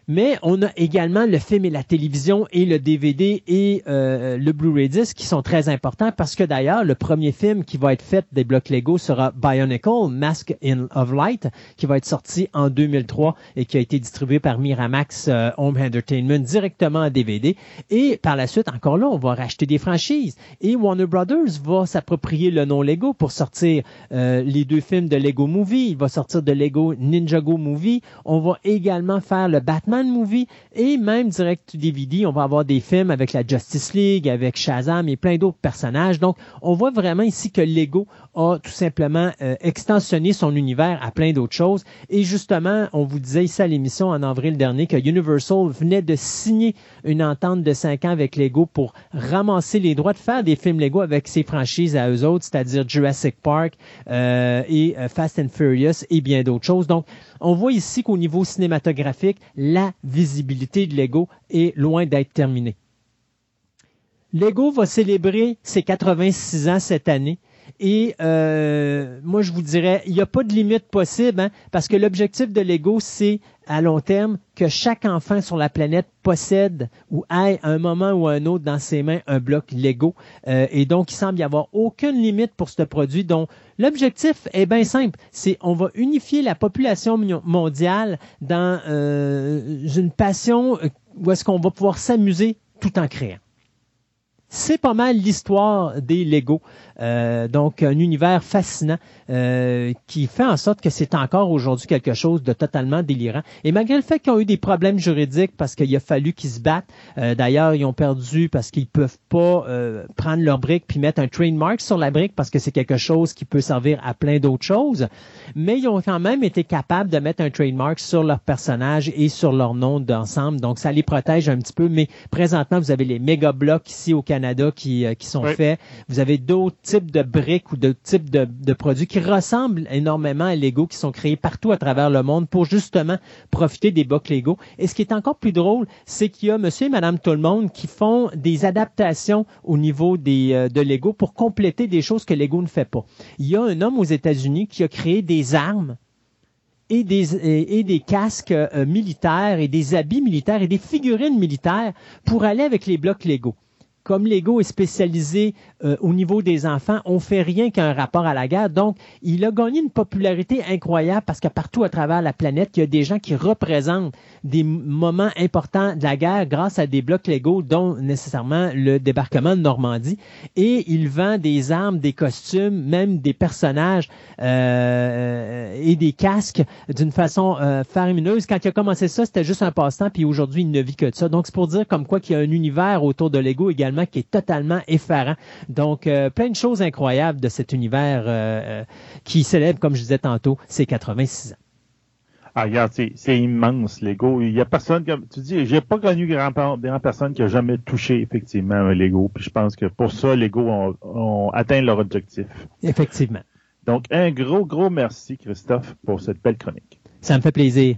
Mais on a également le film et la télévision et le DVD et euh, le Blu-ray disc qui sont très importants parce que d'ailleurs, le premier film qui va être fait des blocs Lego sera Bionicle, Mask in of Light, qui va être sorti en 2003 et qui a été distribué par Miramax euh, Home Entertainment directement en DVD. Et par la suite, encore là, on va racheter des franchises. Et Warner Brothers va s'approprier le nom Lego pour sortir euh, les deux films de Lego Movie. Il va sortir de Lego Ninjago Movie. On va également faire le Batman Et même direct DVD, on va avoir des films avec la Justice League, avec Shazam et plein d'autres personnages. Donc, on voit vraiment ici que Lego a tout simplement euh, extensionné son univers à plein d'autres choses. Et justement, on vous disait ici à l'émission en avril dernier que Universal venait de signer une entente de cinq ans avec Lego pour ramasser les droits de faire des films Lego avec ses franchises à eux autres, c'est-à-dire Jurassic Park euh, et euh, Fast and Furious et bien d'autres choses. Donc, on voit ici qu'au niveau cinématographique, la visibilité de Lego est loin d'être terminée. Lego va célébrer ses 86 ans cette année. Et euh, moi, je vous dirais, il n'y a pas de limite possible, hein, parce que l'objectif de Lego, c'est à long terme que chaque enfant sur la planète possède ou ait un moment ou un autre dans ses mains un bloc Lego. Euh, et donc, il semble y avoir aucune limite pour ce produit. dont l'objectif est bien simple. C'est on va unifier la population mondiale dans euh, une passion où est-ce qu'on va pouvoir s'amuser tout en créant c'est pas mal l'histoire des Lego. Euh, donc, un univers fascinant euh, qui fait en sorte que c'est encore aujourd'hui quelque chose de totalement délirant. Et malgré le fait qu'ils ont eu des problèmes juridiques parce qu'il a fallu qu'ils se battent, euh, d'ailleurs, ils ont perdu parce qu'ils peuvent pas prendre leur brique puis mettre un trademark sur la brique parce que c'est quelque chose qui peut servir à plein d'autres choses. Mais ils ont quand même été capables de mettre un trademark sur leur personnage et sur leur nom d'ensemble. Donc, ça les protège un petit peu. Mais présentement, vous avez les méga blocs ici au Canada qui, qui sont faits. Vous avez d'autres types de briques ou de types de, produits qui ressemblent énormément à Lego, qui sont créés partout à travers le monde pour justement profiter des blocs Lego. Et ce qui est encore plus drôle, c'est qu'il y a monsieur et madame tout le monde qui font des adaptations au niveau des, euh, de Lego pour compléter des choses que Lego ne fait pas. Il y a un homme aux États-Unis qui a créé des armes et des, et, des casques euh, militaires et des habits militaires et des figurines militaires pour aller avec les blocs Lego comme Lego est spécialisé euh, au niveau des enfants, on fait rien qu'un rapport à la guerre. Donc, il a gagné une popularité incroyable parce que partout à travers la planète, il y a des gens qui représentent des moments importants de la guerre grâce à des blocs Lego, dont nécessairement le débarquement de Normandie. Et il vend des armes, des costumes, même des personnages euh, et des casques d'une façon euh. Quand il a commencé ça, c'était juste un passe-temps, puis aujourd'hui, il ne vit que de ça. Donc, c'est pour dire comme quoi qu'il y a un univers autour de Lego également qui est totalement effarant. Donc, euh, plein de choses incroyables de cet univers euh, qui célèbre, comme je disais tantôt, ses 86 ans. Ah, regarde, c'est immense, Lego. Il y a personne comme, tu dis, j'ai pas connu grand, grand personne qui a jamais touché, effectivement, un Lego. Puis je pense que pour ça, Lego ont, ont atteint leur objectif. Effectivement. Donc, un gros, gros merci, Christophe, pour cette belle chronique. Ça me fait plaisir.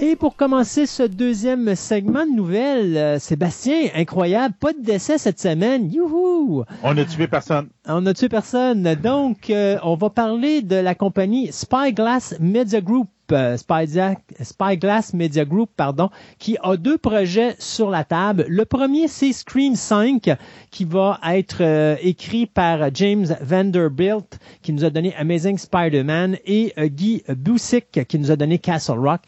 Et pour commencer ce deuxième segment de nouvelles, euh, Sébastien, incroyable, pas de décès cette semaine. Youhou! On n'a tué personne. On n'a tué personne. Donc, euh, on va parler de la compagnie Spyglass Media Group Spyglass Media Group, pardon, qui a deux projets sur la table. Le premier, c'est Scream 5, qui va être euh, écrit par James Vanderbilt, qui nous a donné Amazing Spider-Man, et euh, Guy Busick, qui nous a donné Castle Rock.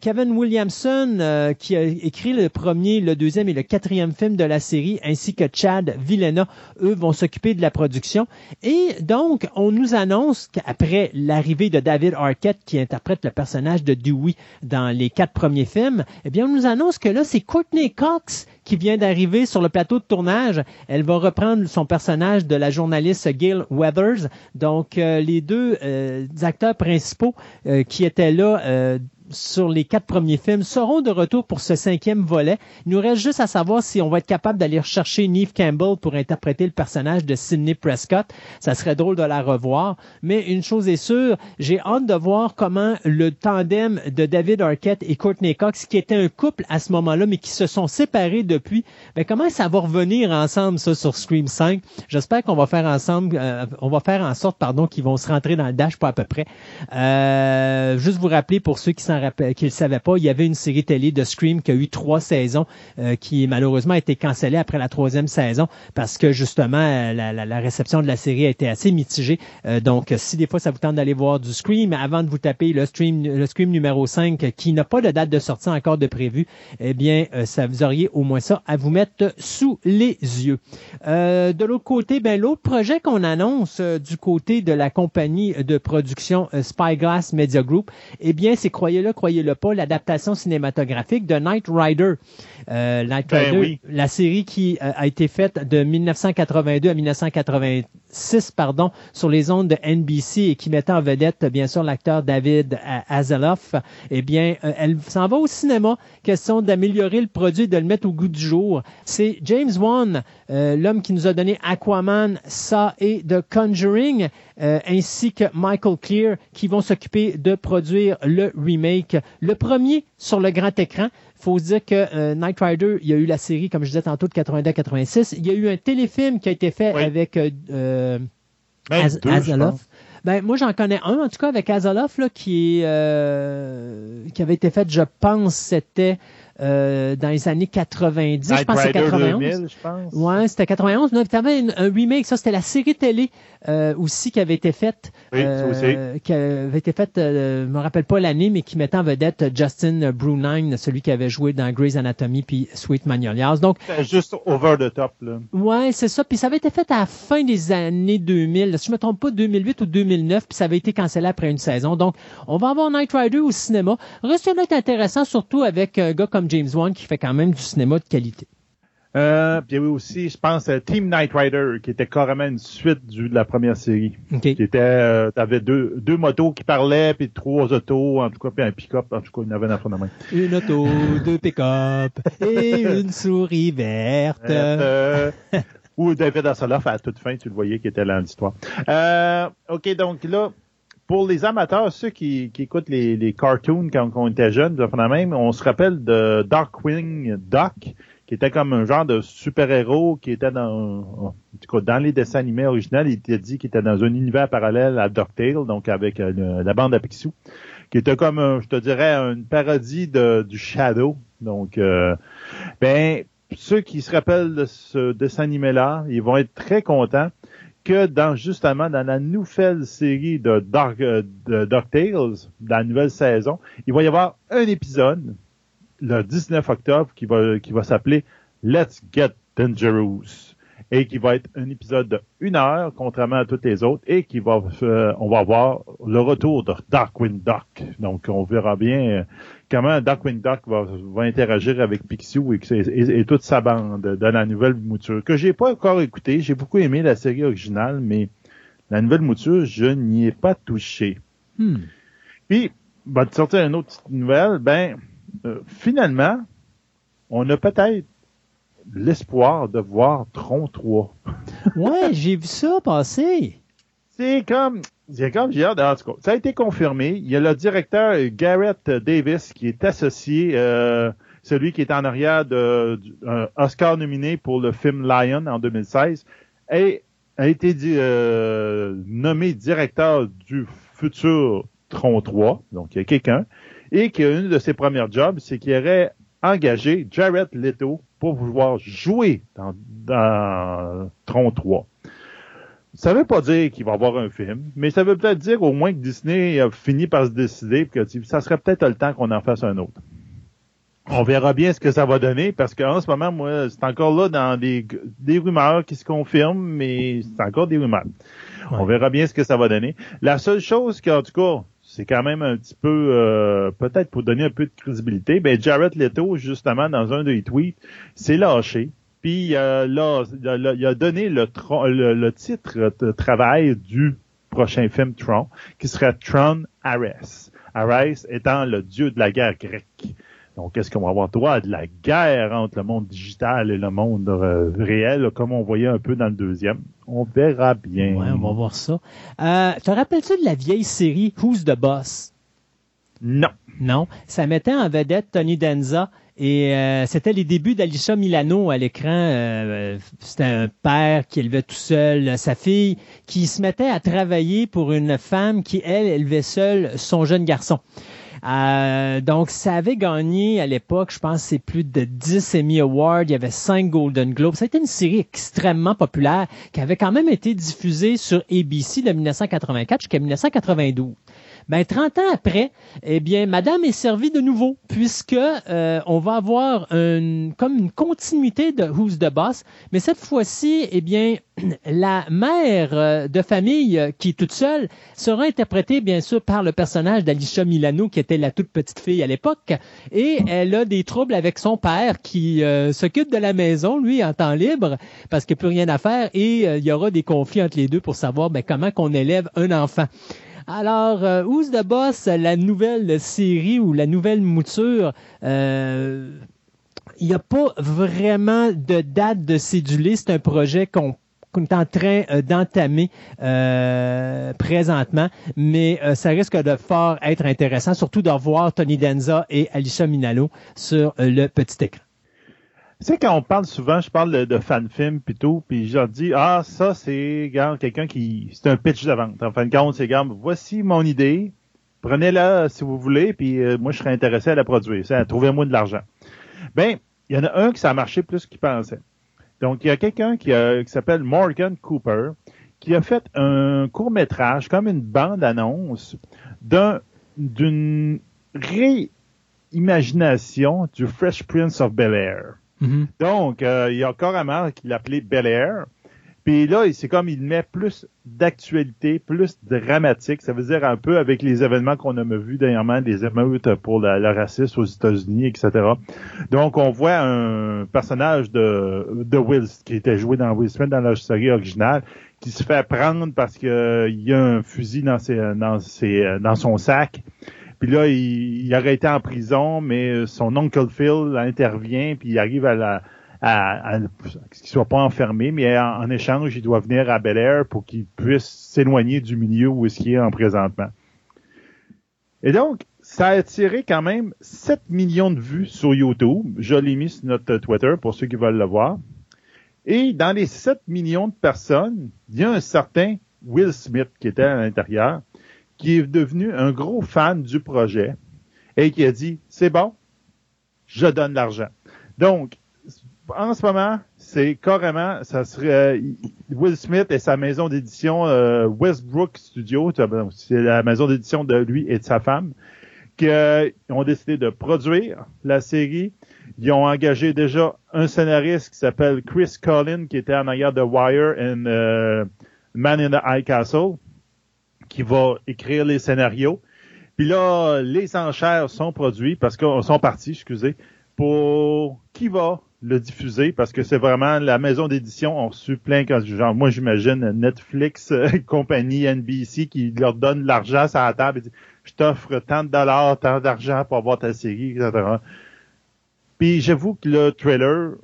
Kevin Williamson, qui a écrit le premier, le deuxième et le quatrième film de la série, ainsi que Chad Villena, eux vont s'occuper de la production. Et donc, on nous annonce qu'après l'arrivée de David Arquette, qui interprète le personnage de Dewey dans les quatre premiers films, eh bien, on nous annonce que là, c'est Courtney Cox qui vient d'arriver sur le plateau de tournage. Elle va reprendre son personnage de la journaliste Gail Weathers. Donc, euh, les deux euh, acteurs principaux euh, qui étaient là sur les quatre premiers films seront de retour pour ce cinquième volet. Il nous reste juste à savoir si on va être capable d'aller chercher Neve Campbell pour interpréter le personnage de Sidney Prescott. Ça serait drôle de la revoir. Mais une chose est sûre, j'ai hâte de voir comment le tandem de David Arquette et Courtney Cox, qui était un couple à ce moment-là, mais qui se sont séparés depuis, mais comment ça va revenir ensemble, ça, sur Scream 5? J'espère qu'on va faire ensemble, euh, on va faire en sorte, pardon, qu'ils vont se rentrer dans le dash, pas à peu près. Euh, juste vous rappeler, pour ceux qui s'en qu'il ne savait pas, il y avait une série télé de Scream qui a eu trois saisons, euh, qui malheureusement a été cancellée après la troisième saison parce que justement euh, la, réception de la série a été assez mitigée. Euh, donc, si des fois ça vous tente d'aller voir du Scream, avant de vous taper le Scream, le Scream numéro 5 qui n'a pas de date de sortie encore de prévu, eh bien, ça vous auriez au moins ça à vous mettre sous les yeux. de l'autre côté, ben l'autre projet qu'on annonce du côté de la compagnie de production Spyglass Media Group, eh bien, c'est croyez-le croyez-le pas, l'adaptation cinématographique de Knight Rider. Euh, Knight ben Rider, la série qui euh, a été faite de 1982 à 1986, pardon, sur les ondes de NBC et qui mettait en vedette, bien sûr, l'acteur David Azeloff. Eh bien, euh, elle s'en va au cinéma. Question d'améliorer le produit, de le mettre au goût du jour. C'est James Wan, l'homme qui nous a donné Aquaman, ça et The Conjuring, ainsi que Michael Clear, qui vont s'occuper de produire le remake le premier sur le grand écran. faut se dire que euh, Knight Rider, il y a eu la série, comme je disais tantôt, de 82-86. Il y a eu un téléfilm qui a été fait avec euh, euh ben, Ben, moi, j'en connais un, en tout cas, avec Azaloff, là, qui, euh, qui avait été fait, je pense, c'était euh, dans les années 90, je pense que c'est 91. 2000, je pense. Ouais, c'était 91. Non, avais un remake, ça c'était la série télé euh, aussi qui avait été faite. Oui, euh, Qui avait été faite, euh, je me rappelle pas l'année, mais qui mettait en vedette Justin Brunine, celui qui avait joué dans Grey's Anatomy puis Sweet Magnolias. Donc, c'était juste over the top là. Ouais, c'est ça. Puis ça avait été fait à la fin des années 2000. Si je me trompe pas, 2008 ou 2009, puis ça avait été cancellé après une saison. Donc, on va avoir Night Rider au cinéma. Reste là intéressant, surtout avec un gars comme James Wan qui fait quand même du cinéma de qualité. Euh, puis il y avait aussi, je pense, euh, Team Night Rider, qui était carrément une suite du, de la première série. Qui était, euh, t'avais deux, deux motos qui parlaient, puis trois autos, en tout cas, puis un pick-up, en tout cas, il y en avait un de main. Une auto, deux pick-up, et une souris verte. Euh, ou David Hasselhoff, à toute fin, tu le voyais, qui était là dans l'histoire. Euh, ok, donc là, pour les amateurs, ceux qui, qui écoutent les, les, cartoons quand, on était jeunes, même, on se rappelle de Darkwing Duck, qui était comme un genre de super-héros qui était dans, dans les dessins animés originaux, il était dit qu'il était dans un univers parallèle à DuckTale, donc avec euh, la bande à Picsou, qui était comme, je te dirais, une parodie de, du Shadow. Donc, euh, ben, ceux qui se rappellent de ce dessin animé-là, ils vont être très contents que dans justement dans la nouvelle série de Dark euh, de DuckTales, dans la nouvelle saison, il va y avoir un épisode le 19 octobre qui va qui va s'appeler Let's Get Dangerous et qui va être un épisode de une heure, contrairement à toutes les autres, et qui va, euh, on va avoir le retour de Darkwing Duck. Donc, on verra bien euh, comment Darkwing Duck va, va interagir avec Pixiu et, toute sa bande dans la nouvelle mouture, que j'ai pas encore écouté. J'ai beaucoup aimé la série originale, mais la nouvelle mouture, je n'y ai pas touché. Hmm. Puis, va te sortir une autre nouvelle, ben, euh, finalement, on a peut-être l'espoir de voir Tron 3. ouais, j'ai vu ça passer. C'est comme, c'est comme j'ai hâte, en tout cas, ça a été confirmé. Il y a le directeur Garrett Davis qui est associé, euh, celui qui est en arrière de, Oscar nominé pour le film Lion en 2016, et a été euh, nommé directeur du futur Tron 3, donc il y a quelqu'un, et qu'une de ses premières jobs, c'est qu'il aurait engagé Jared Leto pour vouloir jouer dans, dans Tron 3. Ça veut pas dire qu'il va y avoir un film, mais ça veut peut-être dire au moins que Disney a fini par se décider que ça serait peut-être le temps qu'on en fasse un autre. On verra bien ce que ça va donner parce qu'en ce moment, moi, c'est encore là dans des, des rumeurs qui se confirment, mais c'est encore des rumeurs. On verra bien ce que ça va donner. La seule chose qu'en tout cas, c'est quand même un petit peu, euh, peut-être pour donner un peu de crédibilité, ben Jared Leto, justement, dans un des tweets, s'est lâché. Puis euh, il a donné le, le, titre de travail du prochain film Tron, qui serait Tron Ares. Ares étant le dieu de la guerre grecque. Donc, est-ce qu'on va avoir droit à de la guerre entre le monde digital et le monde euh, réel, comme on voyait un peu dans le deuxième? On verra bien. Ouais, on va voir ça. Euh, te rappelles-tu de la vieille série Who's the Boss? Non. Non. Ça mettait en vedette Tony Danza et euh, c'était les débuts d'Alicia Milano à l'écran. c'était un père qui élevait tout seul sa fille, qui se mettait à travailler pour une femme qui, elle, élevait seule son jeune garçon. Euh, donc, ça avait gagné à l'époque, je pense, c'est plus de 10 Emmy Awards. Il y avait 5 Golden Globes. Ça a été une série extrêmement populaire qui avait quand même été diffusée sur ABC de 1984 jusqu'à 1992. Ben, 30 ans après, eh bien, Madame est servie de nouveau, puisque euh, on va avoir une, comme une continuité de Who's the Boss, mais cette fois-ci, eh bien, la mère euh, de famille euh, qui est toute seule sera interprétée, bien sûr, par le personnage d'Alicia Milano, qui était la toute petite fille à l'époque, et elle a des troubles avec son père qui s'occupe de la maison, lui, en temps libre, parce qu'il n'y a plus rien à faire, et il y aura des conflits entre les deux pour savoir ben, comment qu'on élève un enfant. Alors, euh, Who's the Boss, la nouvelle série ou la nouvelle mouture, euh, il n'y a pas vraiment de date de cédulé. C'est un projet qu'on est en train euh, d'entamer présentement, mais ça risque de fort être intéressant, surtout de revoir Tony Danza et Alicia Minalo sur le petit écran. Sais, quand on parle souvent, je parle de, fan-film puis tout, puis je leur dis, ah, ça, c'est, quelqu'un qui, c'est un pitch de vente. En fin de compte, c'est, gars, voici mon idée, prenez-la si vous voulez, puis euh, moi, je serais intéressé à la produire. Trouvez-moi de l'argent. Ben, il y en a un qui ça a marché plus qu'il pensait. Donc, il y a quelqu'un qui, s'appelle Morgan Cooper, qui a fait un court-métrage, comme une bande-annonce, d'un, d'une réimagination du Fresh Prince of Mm-hmm. Donc, euh, il y a carrément qu'il appelait Bel Air. Puis là, c'est comme il met plus d'actualité, plus dramatique. Ça veut dire un peu avec les événements qu'on a vus dernièrement, des émeutes pour le racisme aux États-Unis, etc. Donc, on voit un personnage de, de Will, qui était joué dans Will Smith dans la série originale, qui se fait prendre parce qu'il y a un fusil dans, ses, dans, ses, dans son sac. Puis là, il, aurait été en prison, mais son oncle Phil intervient, puis il arrive à la à, qu'il soit pas enfermé, mais en, échange, il doit venir à Bel Air pour qu'il puisse s'éloigner du milieu où il est en présentement. Et donc, ça a attiré quand même 7 millions de vues sur YouTube. Je l'ai mis sur notre Twitter pour ceux qui veulent le voir. Et dans les 7 millions de personnes, il y a un certain Will Smith qui était à l'intérieur qui est devenu un gros fan du projet et qui a dit, c'est bon, je donne l'argent. Donc, en ce moment, c'est carrément, ça serait euh, Will Smith et sa maison d'édition euh, Westbrook Studio, c'est la maison d'édition de lui et de sa femme, qui euh, ont décidé de produire la série. Ils ont engagé déjà un scénariste qui s'appelle Chris Collin, qui était en arrière de Wire et Man in the High Castle qui va écrire les scénarios. Puis là, les enchères sont produits parce qu'ils sont partis, excusez, pour qui va le diffuser parce que c'est vraiment la maison d'édition ont reçu plein genre moi j'imagine Netflix compagnie NBC qui leur donne l'argent sur la table et dit je t'offre tant de dollars tant d'argent pour avoir ta série etc puis j'avoue que le trailer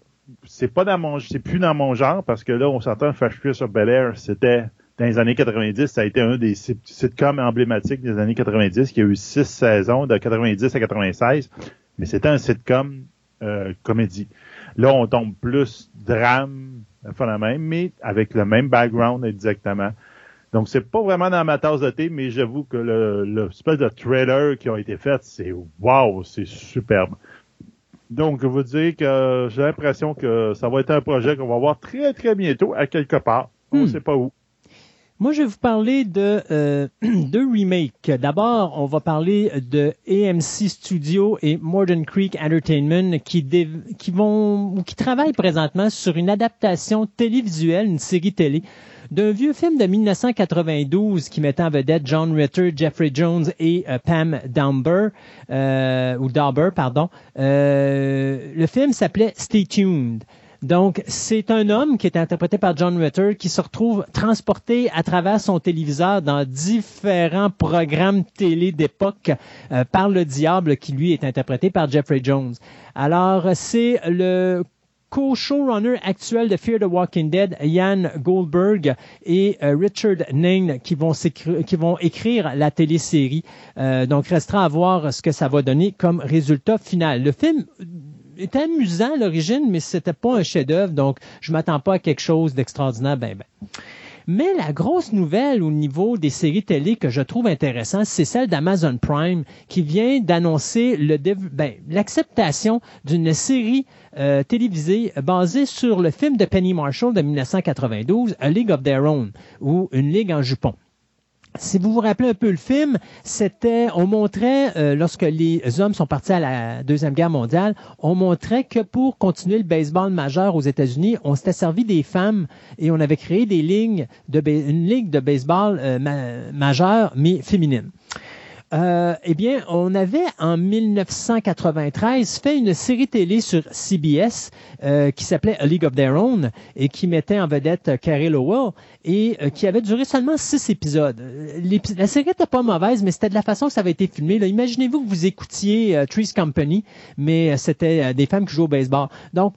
c'est pas dans mon c'est plus dans mon genre parce que là on s'entend Flash sur Bel Air c'était dans les années 90, ça a été un des sitcoms emblématiques des années 90, qui a eu six saisons de 90 à 96, mais c'était un sitcom euh, comédie. Là, on tombe plus drame, enfin la même, mais avec le même background exactement. Donc, c'est pas vraiment dans ma tasse de thé, mais j'avoue que le, le espèce de trailer qui ont été fait, c'est wow, c'est superbe. Donc, je vous dire que j'ai l'impression que ça va être un projet qu'on va voir très, très bientôt à quelque part. On ne hmm. sait pas où. Moi, je vais vous parler de euh, deux remakes. D'abord, on va parler de AMC Studio et Modern Creek Entertainment qui, qui vont ou qui travaillent présentement sur une adaptation télévisuelle, une série télé d'un vieux film de 1992 qui mettait en vedette John Ritter, Jeffrey Jones et euh, Pam Dauber, euh, ou Dauber, pardon. Euh, le film s'appelait Stay Tuned. Donc, c'est un homme qui est interprété par John Ritter qui se retrouve transporté à travers son téléviseur dans différents programmes télé d'époque par le diable qui lui est interprété par Jeffrey Jones. Alors, c'est le co-showrunner actuel de Fear the Walking Dead, Ian Goldberg et euh, Richard Nain qui vont, qui vont écrire la télésérie. Euh, donc, restera à voir ce que ça va donner comme résultat final. Le film est amusant à l'origine, mais c'était pas un chef-d'œuvre, donc je m'attends pas à quelque chose d'extraordinaire. Ben, ben. Mais la grosse nouvelle au niveau des séries télé que je trouve intéressant, c'est celle d'Amazon Prime qui vient d'annoncer le ben, l'acceptation d'une série euh, télévisée basée sur le film de Penny Marshall de 1992, A League of Their Own, ou Une Ligue en jupon. Si vous vous rappelez un peu le film, c'était, on montrait, euh, lorsque les hommes sont partis à la Deuxième Guerre mondiale, on montrait que pour continuer le baseball majeur aux États-Unis, on s'était servi des femmes et on avait créé des lignes de, une ligue de baseball euh, majeure, mais féminine. Euh, eh bien, on avait en 1993 fait une série télé sur CBS euh, qui s'appelait A League of Their Own et qui mettait en vedette Carrie Lowell et euh, qui avait duré seulement six épisodes. La série n'était pas mauvaise, mais c'était de la façon que ça avait été filmé. Imaginez-vous que vous écoutiez Trees Company, mais c'était des femmes qui jouent au baseball. Donc,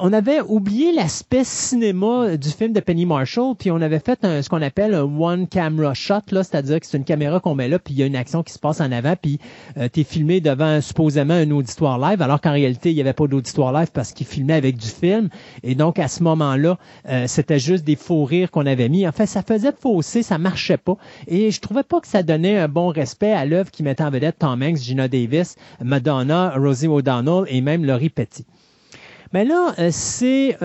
on avait oublié l'aspect cinéma du film de Penny Marshall, puis on avait fait ce qu'on appelle un one camera shot, c'est-à-dire que c'est une caméra qu'on met là, puis il y a une action qui se passe en avant, puis euh, tu filmé devant supposément un auditoire live, alors qu'en réalité, il n'y avait pas d'auditoire live parce qu'il filmait avec du film. Et donc, à ce moment-là, euh, c'était juste des faux rires qu'on avait mis. En fait, ça faisait fausser, ça marchait pas. Et je trouvais pas que ça donnait un bon respect à l'œuvre qui mettait en vedette Tom Hanks, Gina Davis, Madonna, Rosie O'Donnell et même Laurie Petty. Mais là, euh, c'est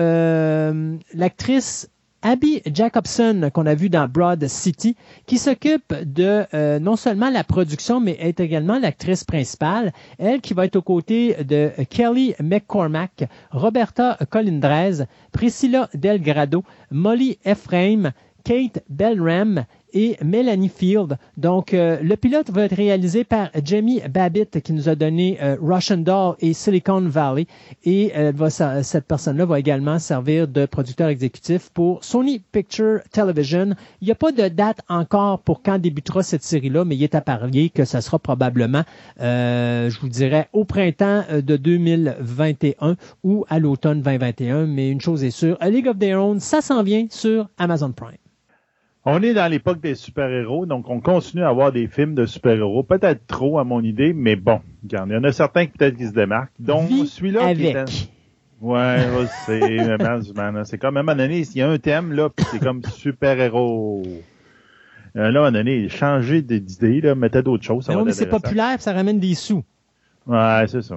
l'actrice Abby Jacobson, qu'on a vu dans Broad City, qui s'occupe de euh, non seulement la production, mais est également l'actrice principale. Elle qui va être aux côtés de Kelly McCormack, Roberta Colindrez, Priscilla Delgrado, Molly Ephraim, Kate Belram et Melanie Field. Donc, euh, le pilote va être réalisé par Jamie Babbitt qui nous a donné euh, Russian Doll et Silicon Valley. Et euh, va, cette personne-là va également servir de producteur exécutif pour Sony Picture Television. Il n'y a pas de date encore pour quand débutera cette série-là, mais il est à parier que ça sera probablement, je vous dirais, au printemps de 2021 ou à l'automne 2021. Mais une chose est sûre, A League of Their Own, ça s'en vient sur Amazon Prime. On est dans l'époque des super-héros, donc on continue à avoir des films de super-héros. Peut-être trop à mon idée, mais bon, il y en a certains qui peut-être qui se démarquent. Donc celui-là avec. Ouais, c'est c'est comme à un moment donné, il y a un thème là, puis c'est comme super-héros. Euh, là, à un moment donné, changer d'idée, là, mettez d'autres choses. Ça mais c'est populaire, ça ramène des sous. Ouais, c'est ça.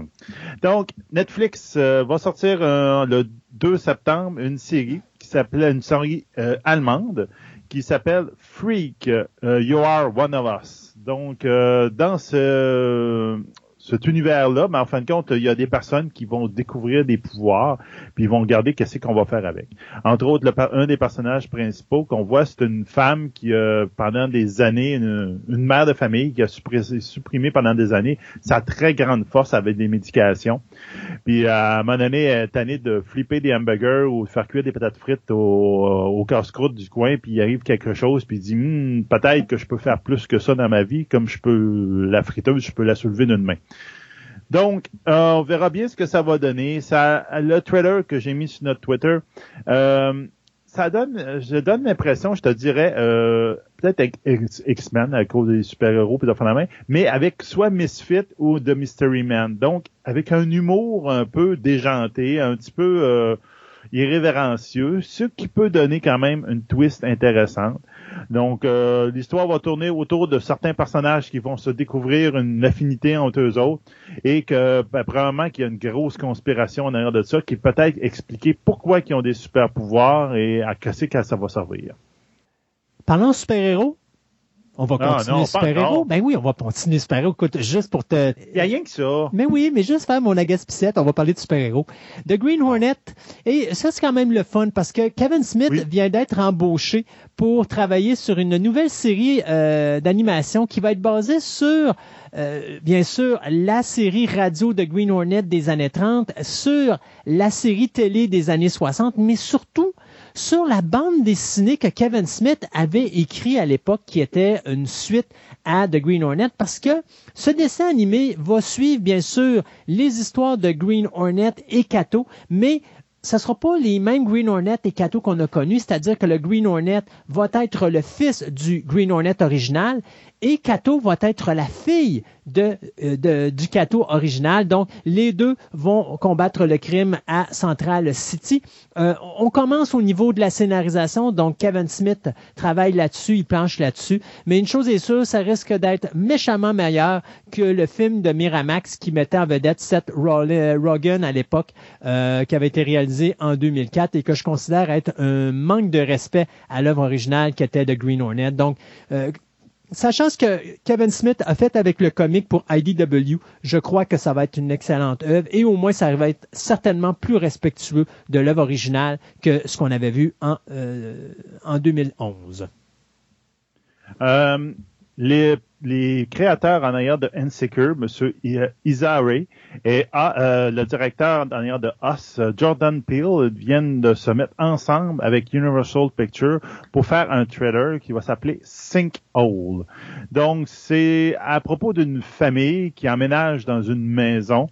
Donc, Netflix euh, va sortir euh, le 2 septembre une série qui s'appelle une série allemande qui s'appelle Freak, euh, You Are One of Us. Donc, euh, dans ce, cet univers-là, mais en fin de compte, il y a des personnes qui vont découvrir des pouvoirs, puis ils vont regarder qu'est-ce qu'on va faire avec. Entre autres, un des personnages principaux qu'on voit, c'est une femme qui, euh, pendant des années, une, mère de famille qui a supprimé, pendant des années sa très grande force avec des médications. Puis à un moment donné, elle est tannée de flipper des hamburgers ou de faire cuire des patates frites au, au casse-croûte du coin, puis il arrive quelque chose, puis il dit hm, peut-être que je peux faire plus que ça dans ma vie, comme je peux la friteuse, je peux la soulever d'une main. Donc, euh, on verra bien ce que ça va donner. Ça, le trailer que j'ai mis sur notre Twitter, euh, ça donne, je donne l'impression, je te dirais, euh, peut-être X-Men à cause des super-héros puis de la main, mais avec soit Misfit ou The Mystery Man. Donc, avec un humour un peu déjanté, un petit peu irrévérencieux, ce qui peut donner quand même une twist intéressante. Donc, euh, l'histoire va tourner autour de certains personnages qui vont se découvrir une affinité entre eux autres et que, ben, probablement qu'il y a une grosse conspiration en arrière de ça qui peut-être expliquer pourquoi ils ont des super pouvoirs et à casser quand ça va servir. Parlons super-héros, on va ah, continuer super-héros. Ben oui, on va continuer super-héros. Écoute, juste pour te... Il n'y a rien que ça. Mais oui, mais juste faire mon agaspicette, on va parler de super-héros. The Green Hornet. Et ça, c'est quand même le fun parce que Kevin Smith vient d'être embauché pour travailler sur une nouvelle série euh, d'animation qui va être basée sur, euh, bien sûr, la série radio de Green Hornet des années 30, sur la série télé des années 60, mais surtout sur la bande dessinée que Kevin Smith avait écrit à l'époque, qui était une suite à The Green Hornet, parce que ce dessin animé va suivre, bien sûr, les histoires de Green Hornet et Kato, mais ce ne sera pas les mêmes Green Hornet et Kato qu'on a connus, c'est-à-dire que le Green Hornet va être le fils du Green Hornet original et Kato va être la fille de, euh, du Kato original. Donc, les deux vont combattre le crime à Central City. Euh, on commence au niveau de la scénarisation. Donc, Kevin Smith travaille là-dessus, il planche là-dessus. Mais une chose est sûre, ça risque d'être méchamment meilleur que le film de Miramax qui mettait en vedette Seth Rogen à l'époque, euh, qui avait été réalisé en 2004 et que je considère être un manque de respect à l'œuvre originale qui était de Green Hornet. Donc, euh, sachant ce que Kevin Smith a fait avec le comic pour IDW, je crois que ça va être une excellente œuvre et au moins ça va être certainement plus respectueux de l'œuvre originale que ce qu'on avait vu en, euh, en 2011. Euh, les les créateurs en arrière de Insecure, M. Isa Ray, et ah, euh, le directeur en arrière de Us, Jordan Peele, viennent de se mettre ensemble avec Universal Pictures pour faire un trailer qui va s'appeler Sinkhole. Donc, c'est à propos d'une famille qui emménage dans une maison,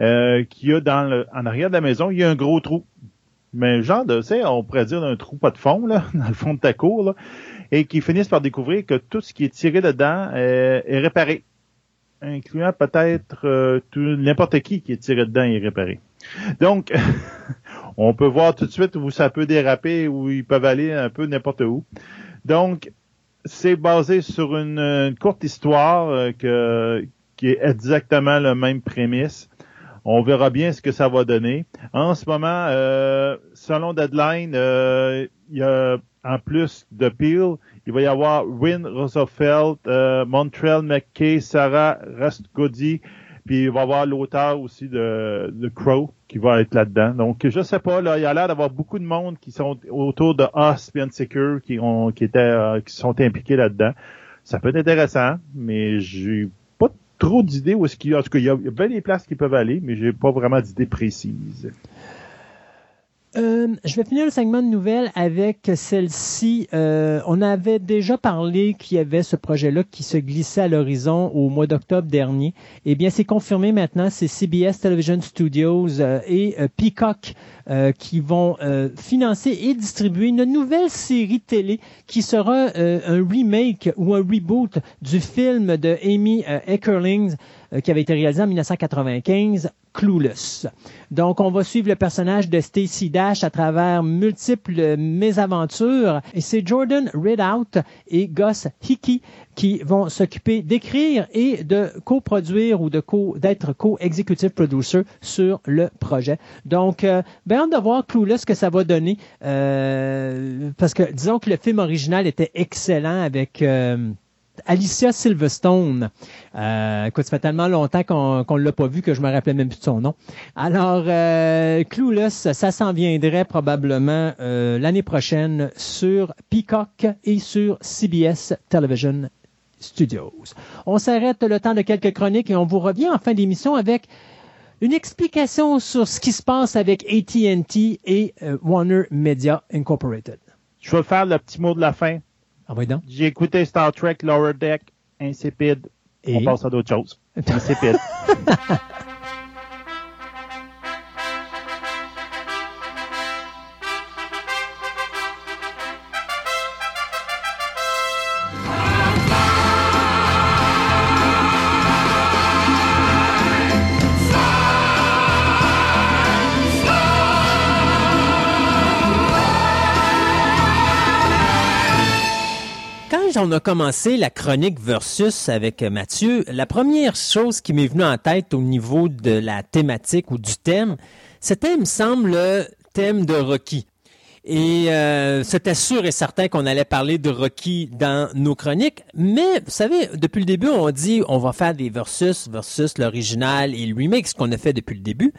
euh, qui a dans le, en arrière de la maison, il y a un gros trou. Mais genre de, tu sais, on pourrait dire un trou pas de fond, là, dans le fond de ta cour, là et qui finissent par découvrir que tout ce qui est tiré dedans est, réparé, incluant peut-être euh, n'importe qui qui est tiré dedans est réparé. Donc, on peut voir tout de suite où ça peut déraper, où ils peuvent aller un peu n'importe où. Donc, c'est basé sur une, courte histoire euh, que, qui est exactement la même prémisse. On verra bien ce que ça va donner. En ce moment, euh, selon Deadline, il y a en plus de Peel, il va y avoir Win Roosevelt, euh, Montreal McKay, Sarah Rastgodi, puis il va y avoir l'auteur aussi de, de Crow qui va être là-dedans. Donc, je sais pas, là, il y a l'air d'avoir beaucoup de monde qui sont autour de Us et Secure qui ont, qui étaient, euh, qui sont impliqués là-dedans. Ça peut être intéressant, mais j'ai pas trop d'idées où est-ce qu'il y a. En tout cas, il y a bien des places qui peuvent aller, mais j'ai pas vraiment d'idées précises. Euh, je vais finir le segment de nouvelles avec celle-ci. Euh, on avait déjà parlé qu'il y avait ce projet-là qui se glissait à l'horizon au mois d'octobre dernier. Eh bien, c'est confirmé maintenant. C'est CBS Television Studios euh, et Peacock qui vont financer et distribuer une nouvelle série télé qui sera un remake ou un reboot du film de Amy Eckerling qui avait été réalisé en 1995, Clueless. Donc, on va suivre le personnage de Stacy Dash à travers multiples mésaventures. Et c'est Jordan Ridout et Gus Hickey qui vont s'occuper d'écrire et de coproduire ou de co d'être co-executive producer sur le projet. Donc, euh, ben, de voir Clueless que ça va donner. Euh, parce que disons que le film original était excellent avec euh, Alicia Silverstone. Euh, écoute, ça fait tellement longtemps qu'on ne l'a pas vu que je me rappelais même plus de son nom. Alors, euh, Clueless, ça s'en viendrait probablement euh, l'année prochaine sur Peacock et sur CBS Television Studios. On s'arrête le temps de quelques chroniques et on vous revient en fin d'émission avec une explication sur ce qui se passe avec AT&T et euh, Warner Media Incorporated. Je vais faire le petit mot de la fin. Ah J'ai écouté Star Trek Lower Deck, insipide. Et? On passe à d'autres choses. Insipide. on a commencé la chronique versus avec Mathieu, la première chose qui m'est venue en tête au niveau de la thématique ou du thème, c'était, il me semble, le thème de Rocky. Et euh, c'était sûr et certain qu'on allait parler de Rocky dans nos chroniques. Mais vous savez, depuis le début, on dit on va faire des versus versus l'original et le remake, ce qu'on a fait depuis le début.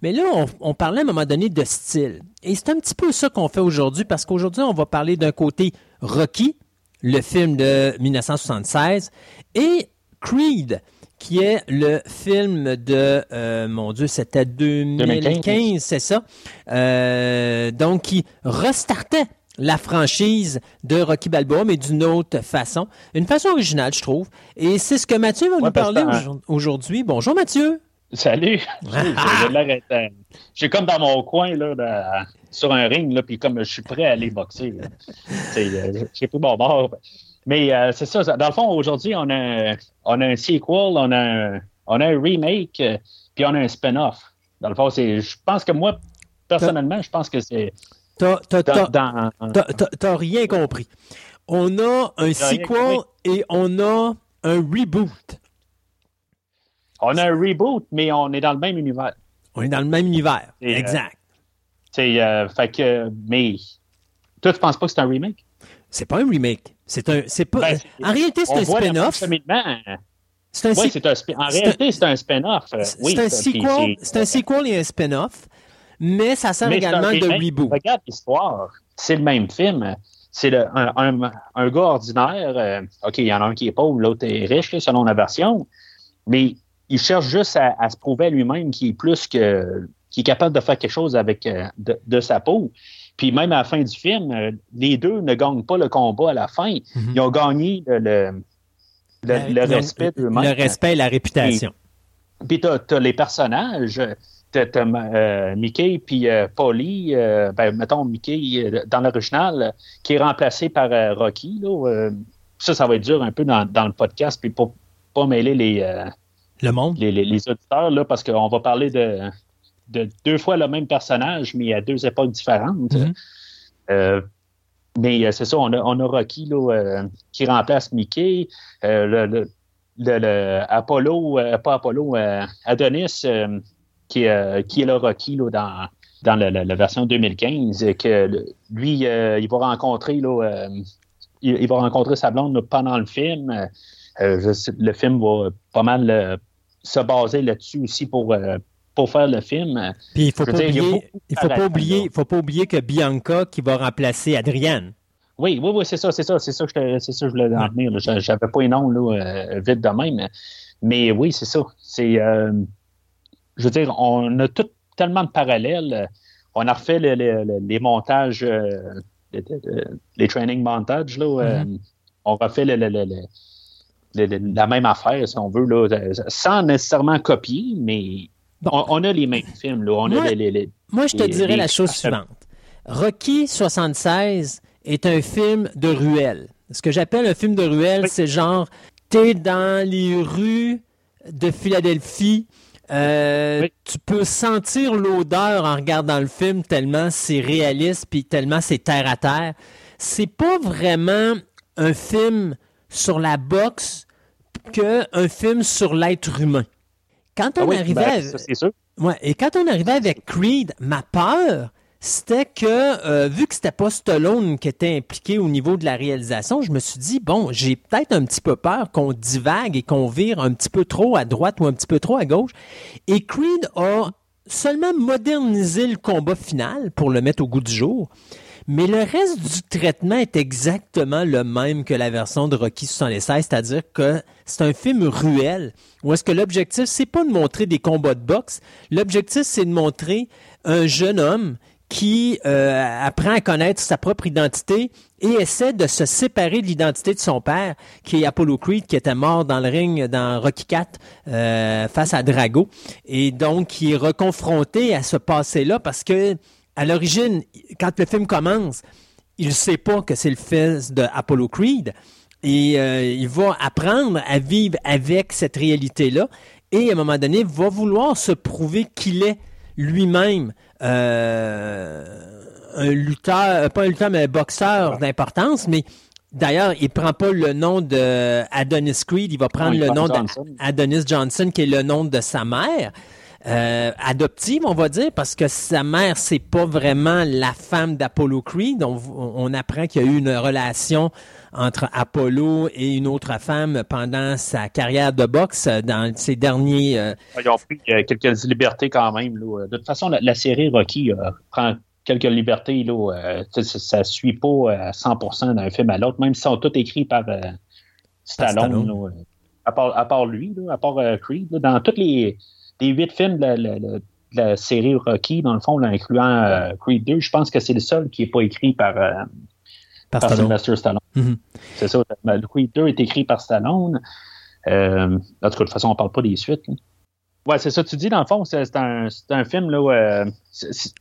Mais là, on, on, parlait à un moment donné de style. Et c'est un petit peu ça qu'on fait aujourd'hui, parce qu'aujourd'hui, on va parler d'un côté Rocky, le film de 1976, et Creed, qui est le film de, euh, mon Dieu, c'était 2015, c'est ça? Euh, donc, qui restartait la franchise de Rocky Balboa, mais d'une autre façon. Une façon originale, je trouve. Et c'est ce que Mathieu va nous parler aujourd'hui. Bonjour, Mathieu. Salut. J'ai comme dans mon coin, là, sur un ring, là, puis comme je suis prêt à aller boxer. Euh, j'ai pris mon bord. Mais euh, c'est ça, Dans le fond, aujourd'hui, on a, on a un sequel, on a un, on a un remake, euh, puis on a un spin-off. Dans le fond, c'est, je pense que moi, personnellement, je pense que c'est. T'as, t'as, rien compris. On a un sequel et on a un reboot. On a un reboot, mais on est dans le même univers. On est dans le même univers. Euh, exact. c'est, fait que, mais toi, tu penses pas que c'est un remake? C'est pas un remake. C'est un, c'est pas. Ben, en réalité, c'est un spin-off. C'est un, oui, c'est un En réalité, c'est un spin-off. c'est un sequel. C'est un sequel et un spin-off, mais ça sert également de reboot. Regarde l'histoire. C'est le même film. C'est un, un, un, gars ordinaire. Euh, OK, il y en a un qui est pauvre, l'autre est riche, selon la version. Mais il cherche juste à, se prouver à lui-même qu'il est plus que qu'il est capable de faire quelque chose avec euh, de, sa peau. Puis même à la fin du film, euh, les deux ne gagnent pas le combat à la fin. Mhm. Ils ont gagné le, le, respect d'eux-mêmes. Le respect et la réputation. Puis, tu as, les personnages. Tu as, euh, Mickey puis Polly, ben, mettons Mickey dans l'original, qui est remplacé par Rocky. ça, ça va être dur un peu dans, dans le podcast, puis pour pas mêler les, le monde? Les, auditeurs, là, parce qu'on va parler de, de, deux fois le même personnage, mais à deux époques différentes. Mm-hmm. Euh, mais euh, c'est ça, on a, on a Rocky là, euh, qui remplace Mickey. le, le, Apollo, pas Apollo, Adonis, qui, est, qui est le Rocky là, dans, dans la, version 2015, que lui, il va rencontrer là, il, va rencontrer sa blonde pendant le film. le film va pas mal se baser là-dessus aussi pour, euh, pour faire le film. Puis il faut pas oublier, il faut pas oublier, faut pas oublier que Bianca qui va remplacer Adrienne. Oui, oui, oui, c'est ça, c'est ça, c'est ça que je, je voulais en venir. J'avais pas les noms là, euh, vite de même, mais, oui, c'est ça. C'est, euh, je veux dire, on a tout tellement de parallèles. On a refait les montages, les, training montages là. Mm-hmm. on refait le, la même affaire, si on veut, là, sans nécessairement copier, mais on, a les mêmes films. Là. On moi, a les, moi, je te dirais la chose suivante. Rocky 76 est un film de ruelle. Ce que j'appelle un film de ruelle, c'est genre, t'es dans les rues de Philadelphie, euh, tu peux sentir l'odeur en regardant le film tellement c'est réaliste puis tellement c'est terre à terre. C'est pas vraiment un film sur la boxe qu'un film sur l'être humain. Quand on ah arrivait, ben, Ouais, et quand on arrivait avec Creed, ma peur, c'était que euh, vu que c'était pas Stallone qui était impliqué au niveau de la réalisation, je me suis dit bon, j'ai peut-être un petit peu peur qu'on divague et qu'on vire un petit peu trop à droite ou un petit peu trop à gauche. Et Creed a seulement modernisé le combat final pour le mettre au goût du jour. Mais le reste du traitement est exactement le même que la version de Rocky 76, c'est-à-dire que c'est un film ruel, où est-ce que l'objectif, c'est pas de montrer des combats de boxe, l'objectif, c'est de montrer un jeune homme qui euh, apprend à connaître sa propre identité et essaie de se séparer de l'identité de son père, qui est Apollo Creed, qui était mort dans le ring dans Rocky IV euh, face à Drago, et donc qui est reconfronté à ce passé-là parce que à l'origine, quand le film commence, il ne sait pas que c'est le fils de Apollo Creed et euh, il va apprendre à vivre avec cette réalité-là et à un moment donné va vouloir se prouver qu'il est lui-même euh, un lutteur, pas un lutteur mais un boxeur d'importance, mais D'ailleurs, il prend pas le nom de Adonis Creed, il va prendre le nom d'Adonis Johnson, qui est le nom de sa mère. Euh, adoptive, on va dire, parce que sa mère, c'est pas vraiment la femme d'Apollo Creed. On, on apprend qu'il y a eu une relation entre Apollo et une autre femme pendant sa carrière de boxe dans ses derniers. Euh, Ils ont pris euh, quelques libertés quand même. De toute façon, la, série Rocky prend quelques libertés. Là, ça, ne suit pas à 100% d'un film à l'autre, même si sont tous écrits par Stallone. à, part, à part lui, à part Creed. dans toutes les des huit films de la, série Rocky, dans le fond, incluant euh, Creed 2, je pense que c'est le seul qui n'est pas écrit par, euh, par, Sylvester Stallone. Mm-hmm. C'est ça. Le Creed 2 est écrit par Stallone. Euh, en tout cas, de toute façon, on ne parle pas des suites. Ouais, c'est ça. Tu dis, dans le fond, c'est un, un, film. Là, où,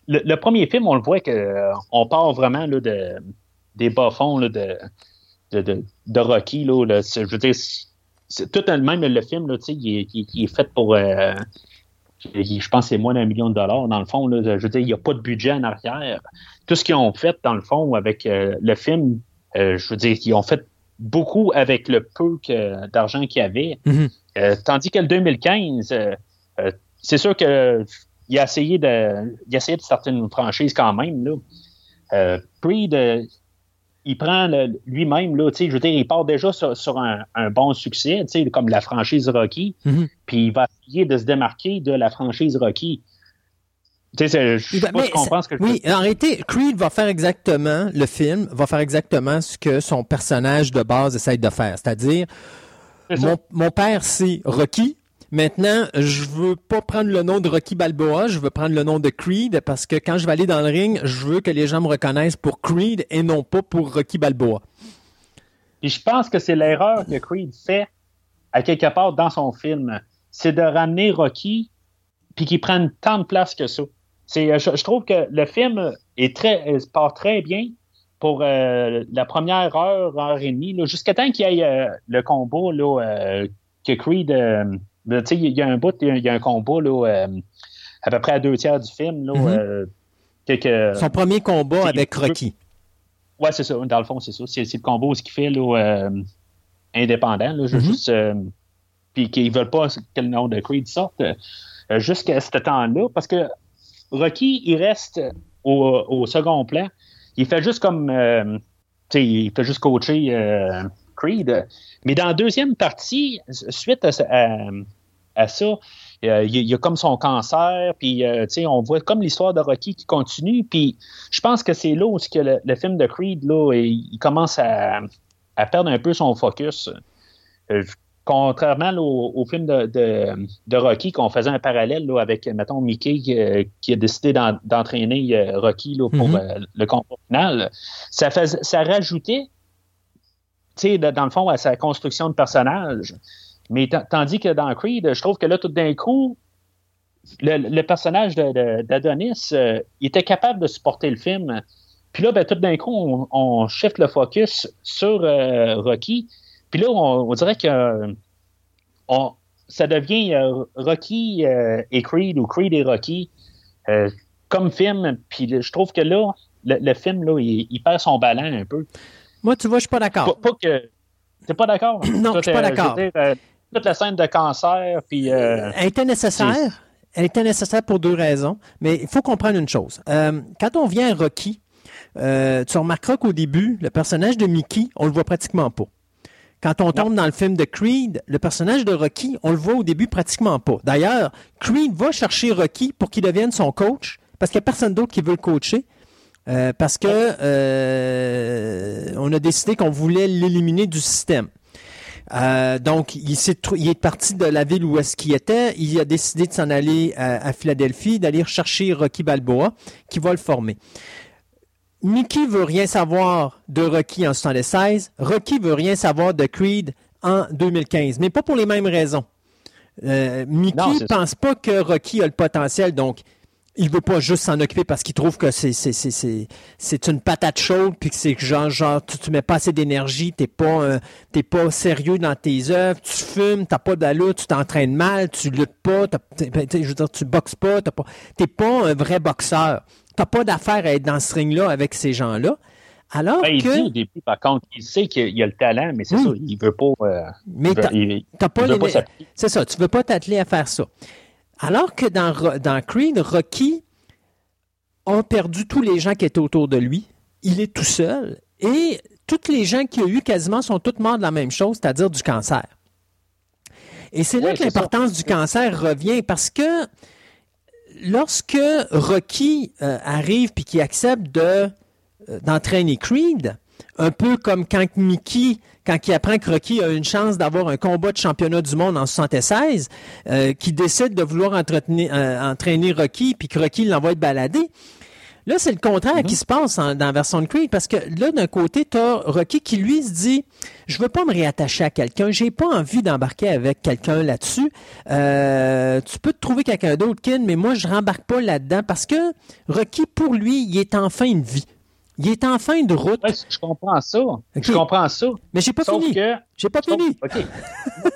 le, premier film, on le voit qu'on part vraiment là, de, des bas-fonds de, de, de, Rocky. Là, je veux dire, c'est tout même le film, là, il, est, il, est fait pour je pense que c'est moins d'un million de dollars. Dans le fond, là, je veux dire, il n'y a pas de budget en arrière. Tout ce qu'ils ont fait, dans le fond, avec euh, le film, euh, je veux dire, ils ont fait beaucoup avec le peu d'argent qu'il y avait. Mm-hmm. Euh, tandis que le 2015, c'est sûr qu'il a essayé de, il a essayé de starter une franchise quand même. Là. de il prend lui-même, là, je veux dire, il part déjà sur, un, bon succès, comme la franchise Rocky, mm-hmm. puis il va essayer de se démarquer de la franchise Rocky. Tu sais, je sais pas si ce que Oui, en réalité, Creed va faire exactement, le film va faire exactement ce que son personnage de base essaie de faire. C'est-à-dire, mon, mon, père, c'est Rocky, Maintenant, je veux pas prendre le nom de Rocky Balboa, je veux prendre le nom de Creed parce que quand je vais aller dans le ring, je veux que les gens me reconnaissent pour Creed et non pas pour Rocky Balboa. Et je pense que c'est l'erreur que Creed fait à quelque part dans son film, c'est de ramener Rocky puis qu'il prenne tant de place que ça. C'est, je, trouve que le film est très, part très bien pour euh, la première heure, heure et demie, jusqu'à temps qu'il y ait euh, le combat là, euh, que Creed il y a un bout, il y, a un combat là, euh, à peu près à deux tiers du film. Là, mm-hmm. euh, Son premier combat avec Rocky. Ouais, c'est ça. Dans le fond, c'est ça. C'est, le combat ce qu'il fait là, euh, indépendant. Là, mm-hmm. juste, puis qu'ils veulent pas que le nom de Creed sorte jusqu'à ce temps-là. Parce que Rocky, il reste au, second plan. Il fait juste comme. il fait juste coacher Creed. Mais dans la deuxième partie, suite à, ça, euh, il, y a comme son cancer, puis euh, on voit comme l'histoire de Rocky qui continue, puis je pense que c'est là où que le, film de Creed, là, il, commence à, perdre un peu son focus. Euh, contrairement au, film de, Rocky, qu'on faisait un parallèle avec, mettons, Mickey qui, a décidé d'entraîner Rocky pour mm-hmm. le combat final, ça, ça rajoutait dans le fond, à sa construction de personnage. Mais tandis que dans Creed, je trouve que là, tout d'un coup, le, personnage d'Adonis, euh, était capable de supporter le film. Puis là, ben, tout d'un coup, on, shift le focus sur euh, Rocky. Puis là, on, dirait que ça devient euh, Rocky et Creed ou Creed et Rocky comme film. Puis je trouve que là, le, film, là, il, perd son ballon un peu. Moi, tu vois, je suis pas d'accord. Pas, que. T'es pas d'accord? non, je suis pas d'accord. Euh, toute la scène de cancer, puis. Euh, Elle était nécessaire. Elle était nécessaire pour deux raisons. Mais il faut comprendre une chose. Euh, quand on vient à Rocky, tu remarqueras qu'au début, le personnage de Mickey, on le voit pratiquement pas. Quand on tombe dans le film de Creed, le personnage de Rocky, on le voit au début pratiquement pas. D'ailleurs, Creed va chercher Rocky pour qu'il devienne son coach, parce qu'il n'y a personne d'autre qui veut le coacher. Euh, parce que euh, on a décidé qu'on voulait l'éliminer du système. Euh, donc, il, est, il est parti de la ville où est-ce qu'il était. Il a décidé de s'en aller à, Philadelphie, d'aller chercher Rocky Balboa, qui va le former. Mickey veut rien savoir de Rocky en 76. Rocky veut rien savoir de Creed en 2015, mais pas pour les mêmes raisons. Mickey ne pense pas que Rocky a le potentiel, donc il veut pas juste s'en occuper parce qu'il trouve que c'est c'est une patate chaude puis que c'est genre genre tu, tu mets pas assez d'énergie, t'es pas euh, t'es pas sérieux dans tes œuvres, tu fumes, t'as pas d'allure, tu t'entraînes mal, tu luttes pas, ben, je veux dire tu boxes pas, t'es pas t'es pas un vrai boxeur, t'as pas d'affaire à être dans ce ring là avec ces gens là. Alors ben, il que... dit au début, par contre, il sait qu'il y a le talent, mais c'est ça, il veut pas. Euh, mais t'as pas les... C'est ça, tu veux pas t'atteler à faire ça. Alors que dans, dans Creed, Rocky a perdu tous les gens qui étaient autour de lui. Il est tout seul. Et toutes les gens qu'il a eu quasiment sont tous morts de la même chose, c'est-à-dire du cancer. Et c'est là que l'importance du cancer revient parce que lorsque Rocky euh, arrive puis qu'il accepte de euh, d'entraîner Creed, un peu comme quand Mickey, quand il apprend que Rocky a une chance d'avoir un combat de championnat du monde en 76, euh, qui décide de vouloir entraîner Rocky, puis que Rocky l'envoie de balader. Là, c'est le contraire qui mhm. se passe dans version de Creed, parce que là, d'un côté, tu as Rocky qui, lui, se dit, je veux pas me réattacher à quelqu'un, j'ai pas envie d'embarquer avec quelqu'un là-dessus. Euh, tu peux te trouver quelqu'un d'autre, Ken, mais moi, je rembarque pas là-dedans, parce que Rocky, pour lui, il est en fin de vie. Il est en fin de route. je comprends ça. Je comprends ça. Mais j'ai pas fini. Que... J'ai pas fini. OK.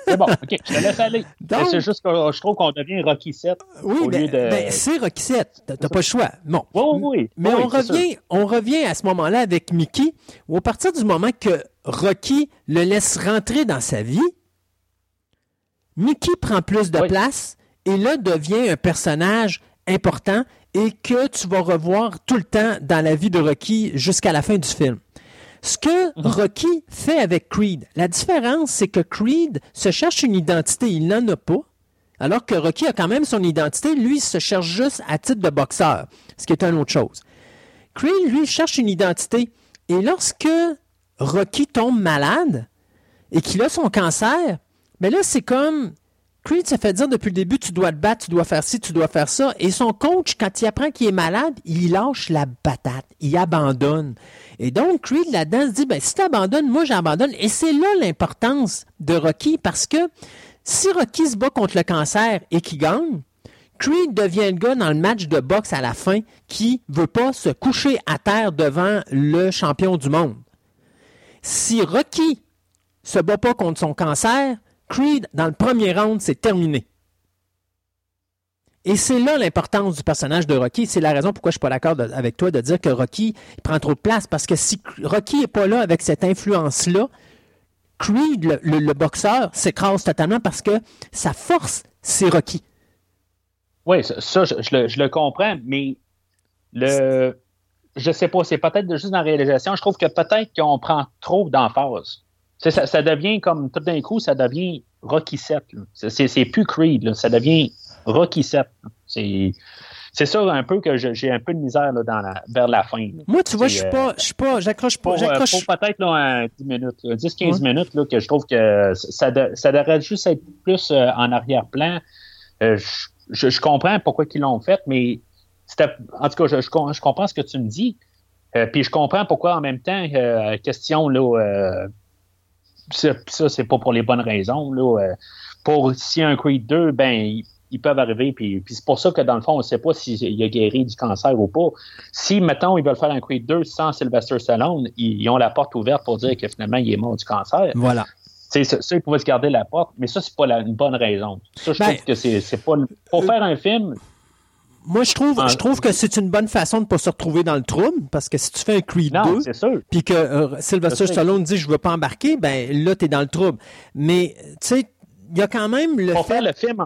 C'est bon. OK. Je te laisse aller. C'est juste que je trouve qu'on devient Rocky 7. Oui, au ben, ben, c'est Rocky 7. T'as pas le choix. Bon. Oui, oui. Mais on, revient, on revient à ce moment-là avec Mickey, où à partir du moment que Rocky le laisse rentrer dans sa vie, Mickey prend plus de place et là devient un personnage important et que tu vas revoir tout le temps dans la vie de Rocky jusqu'à la fin du film. Ce que mhm. Rocky fait avec Creed, la différence, c'est que Creed se cherche une identité, il n'en a pas, alors que Rocky a quand même son identité, lui, il se cherche juste à titre de boxeur, ce qui est une autre chose. Creed, lui, cherche une identité. Et lorsque Rocky tombe malade et qu'il a son cancer, mais ben là, c'est comme Creed se fait dire depuis le début, tu dois te battre, tu dois faire ci, tu dois faire ça. Et son coach, quand il apprend qu'il est malade, il lâche la patate, il abandonne. Et donc, Creed, là-dedans, se dit, ben, si tu abandonnes, moi, j'abandonne. Et c'est là l'importance de Rocky, parce que si Rocky se bat contre le cancer et qu'il gagne, Creed devient le gars dans le match de boxe à la fin qui veut pas se coucher à terre devant le champion du monde. Si Rocky se bat pas contre son cancer, Creed, dans le premier round, c'est terminé. Et c'est là l'importance du personnage de Rocky. C'est la raison pourquoi je ne suis pas d'accord avec toi de dire que Rocky prend trop de place. Parce que si Rocky n'est pas là avec cette influence-là, Creed, le, boxeur, s'écrase totalement parce que sa force, c'est Rocky. Oui, ça, je, le, comprends, mais le, je sais pas, c'est peut-être juste dans la réalisation. Je trouve que peut-être qu'on prend trop d'emphase. Ça, ça, devient comme tout d'un coup, ça devient Rocky 7. C'est plus Creed, ça devient Rocky 7. C'est ça un peu que j'ai un peu de misère là, dans la, vers la fin. Moi, tu vois, je suis pas, je suis pas, j'accroche pas. Euh, peut-être 10 minutes, 10-15 minutes là, que je trouve que ça, ça devrait juste être plus euh, en arrière-plan. Euh, je, je, comprends pourquoi ils l'ont fait, mais en tout cas, je, je, comprends ce que tu me dis. puis je comprends pourquoi en même temps, question là ça, c'est pas pour les bonnes raisons. Là. Euh, pour s'il y a un Creed 2, ben ils, peuvent arriver. Puis, puis c'est pour ça que dans le fond, on ne sait pas s'il a guéri du cancer ou pas. Si, mettons, ils veulent faire un Creed 2 sans Sylvester Stallone, ils, ont la porte ouverte pour dire que finalement, il est mort du cancer. Voilà. Ça, ça, ils pouvaient se garder la porte, mais ça, c'est pas la, une bonne raison. Ça, je ben, trouve que c'est pas. Pour faire un film, moi, je trouve, je trouve que c'est une bonne façon de ne pas se retrouver dans le trouble, parce que si tu fais un Creed 2, puis que euh, Sylvester Stallone dit je veux pas embarquer, ben là, tu es dans le trouble. Mais, tu sais, il y a quand même le Pour fait... faire le film,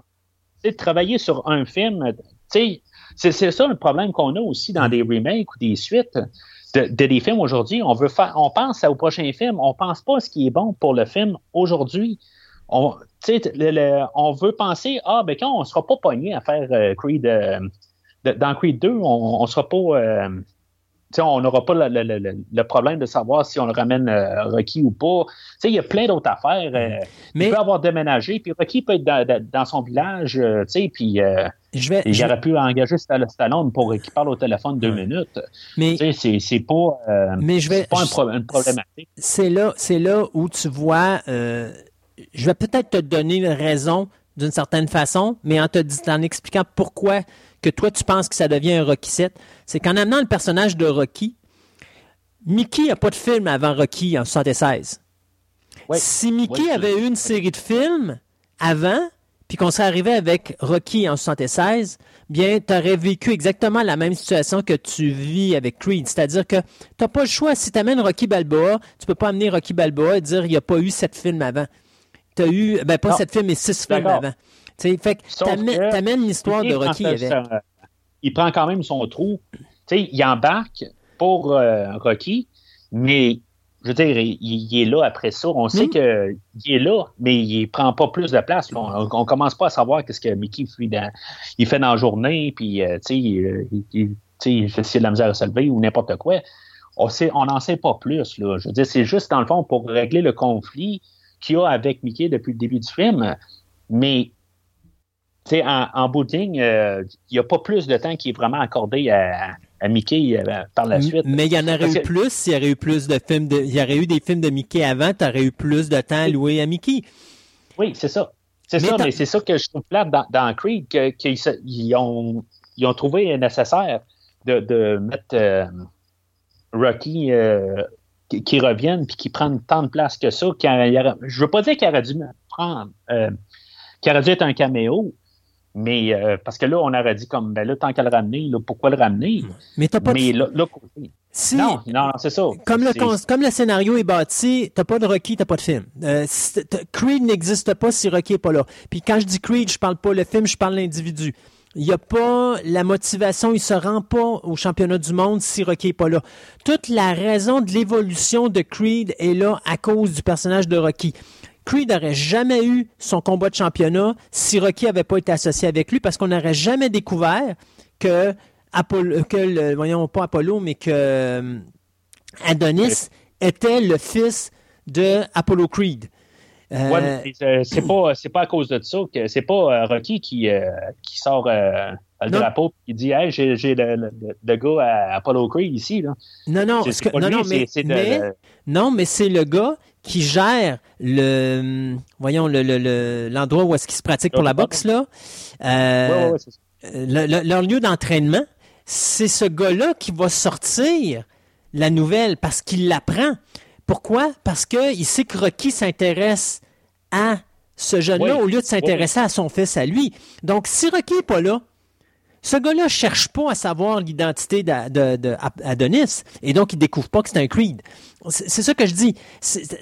tu travailler sur un film, tu sais, c'est ça le problème qu'on a aussi dans des remakes ou des suites de, des films aujourd'hui. On veut faire, on pense au prochain film, on pense pas à ce qui est bon pour le film aujourd'hui. On, on veut penser, ah, ben quand on sera pas pogné à faire euh, Creed, euh, dans Creed 2, on ne sera pas. Euh, on n'aura pas le, problème de savoir si on le ramène euh, Rocky ou pas. Il y a plein d'autres affaires. Euh, Mais, il peut avoir déménagé, puis Rocky peut être dans, son village, puis je vais, il aurait pu engager Stallone pour qu'il parle au téléphone deux minutes. Mais c'est pas, mais je vais, pas un une problématique. C'est là, là où tu vois, je vais peut-être te donner une raison d'une certaine façon, mais en te en expliquant pourquoi que toi, tu penses que ça devient un Rocky 7, c'est qu'en amenant le personnage de Rocky, Mickey n'a pas de film avant Rocky en 76. si Mickey avait eu une série de films avant, puis qu'on serait arrivé avec Rocky en 76, bien, tu aurais vécu exactement la même situation que tu vis avec Creed. C'est-à-dire que tu n'as pas le choix. Si tu amènes Rocky Balboa, tu peux pas amener Rocky Balboa et dire il n'y a pas eu sept films avant. Tu as eu, ben pas sept films, mais six films avant. T'sais, fait que tu amènes l'histoire de Rocky avec. il prend quand même son trou. sais, il embarque pour euh, Rocky, mais je veux dire, il, est là après ça. On sait hmm. qu'il est là, mais il prend pas plus de place. On, ne commence pas à savoir qu'est-ce que Mickey fait dans, il fait dans la journée, puis euh, tu sais, il, il, fait de la misère à se lever ou n'importe quoi. On n'en sait pas plus. Là. Je veux dire, c'est juste dans le fond pour régler le conflit qu'il y a avec Mickey depuis le début du film. Mais en, en bout de ligne, euh, il n'y a pas plus de temps qui est vraiment accordé à, à Mickey euh, par la suite. Mais il y en aurait eu plus s'il y aurait eu plus de films de, il y aurait eu des films de Mickey avant, tu aurais eu plus de temps à louer à Mickey. Oui, c'est ça. C'est ça, mais c'est ça que je trouve plate dans, dans Creed, qu'ils ont, ils ont trouvé nécessaire de, de mettre euh, Rocky euh, qui, revienne puis qui prenne tant de place que ça. je veux pas dire qu'il aurait dû prendre, qu'il aurait dû être un caméo, mais euh, parce que là, on aurait dit comme ben là, tant qu'à le ramener, là, pourquoi le ramener? Mais t'as pas Mais là, si, non, non, c'est ça. Comme le, comme le scénario est bâti, t'as pas de Rocky, t'as pas de film. Euh, Creed n'existe pas si Rocky est pas là. Puis quand je dis Creed, je parle pas le film, je parle l'individu. Il n'y a pas la motivation, il se rend pas au championnat du monde si Rocky est pas là. Toute la raison de l'évolution de Creed est là à cause du personnage de Rocky. Creed n'aurait jamais eu son combat de championnat si Rocky n'avait pas été associé avec lui parce qu'on n'aurait jamais découvert que, Apollo, que le, voyons pas Apollo, mais que euh, Adonis était le fils de Apollo Creed. Euh, c'est pas c'est pas à cause de ça que c'est pas euh, Rocky qui, qui sort le drapeau et qui dit hey, j'ai, le, le, gars à Apollo Creed ici là. Non non, non, non mais, non mais c'est le gars qui gère le, voyons, le, l'endroit où est-ce qu'ils se pratiquent pour la boxe, là. Euh, leur lieu d'entraînement, c'est ce gars-là qui va sortir la nouvelle parce qu'il l'apprend. Pourquoi? Parce qu'il sait que Rocky s'intéresse à ce jeune-là au lieu de s'intéresser à son fils à lui. Donc, si Rocky n'est pas là, ce gars-là ne cherche pas à savoir l'identité d'Adonis et donc il ne découvre pas que c'est un Creed. C'est ça que je dis.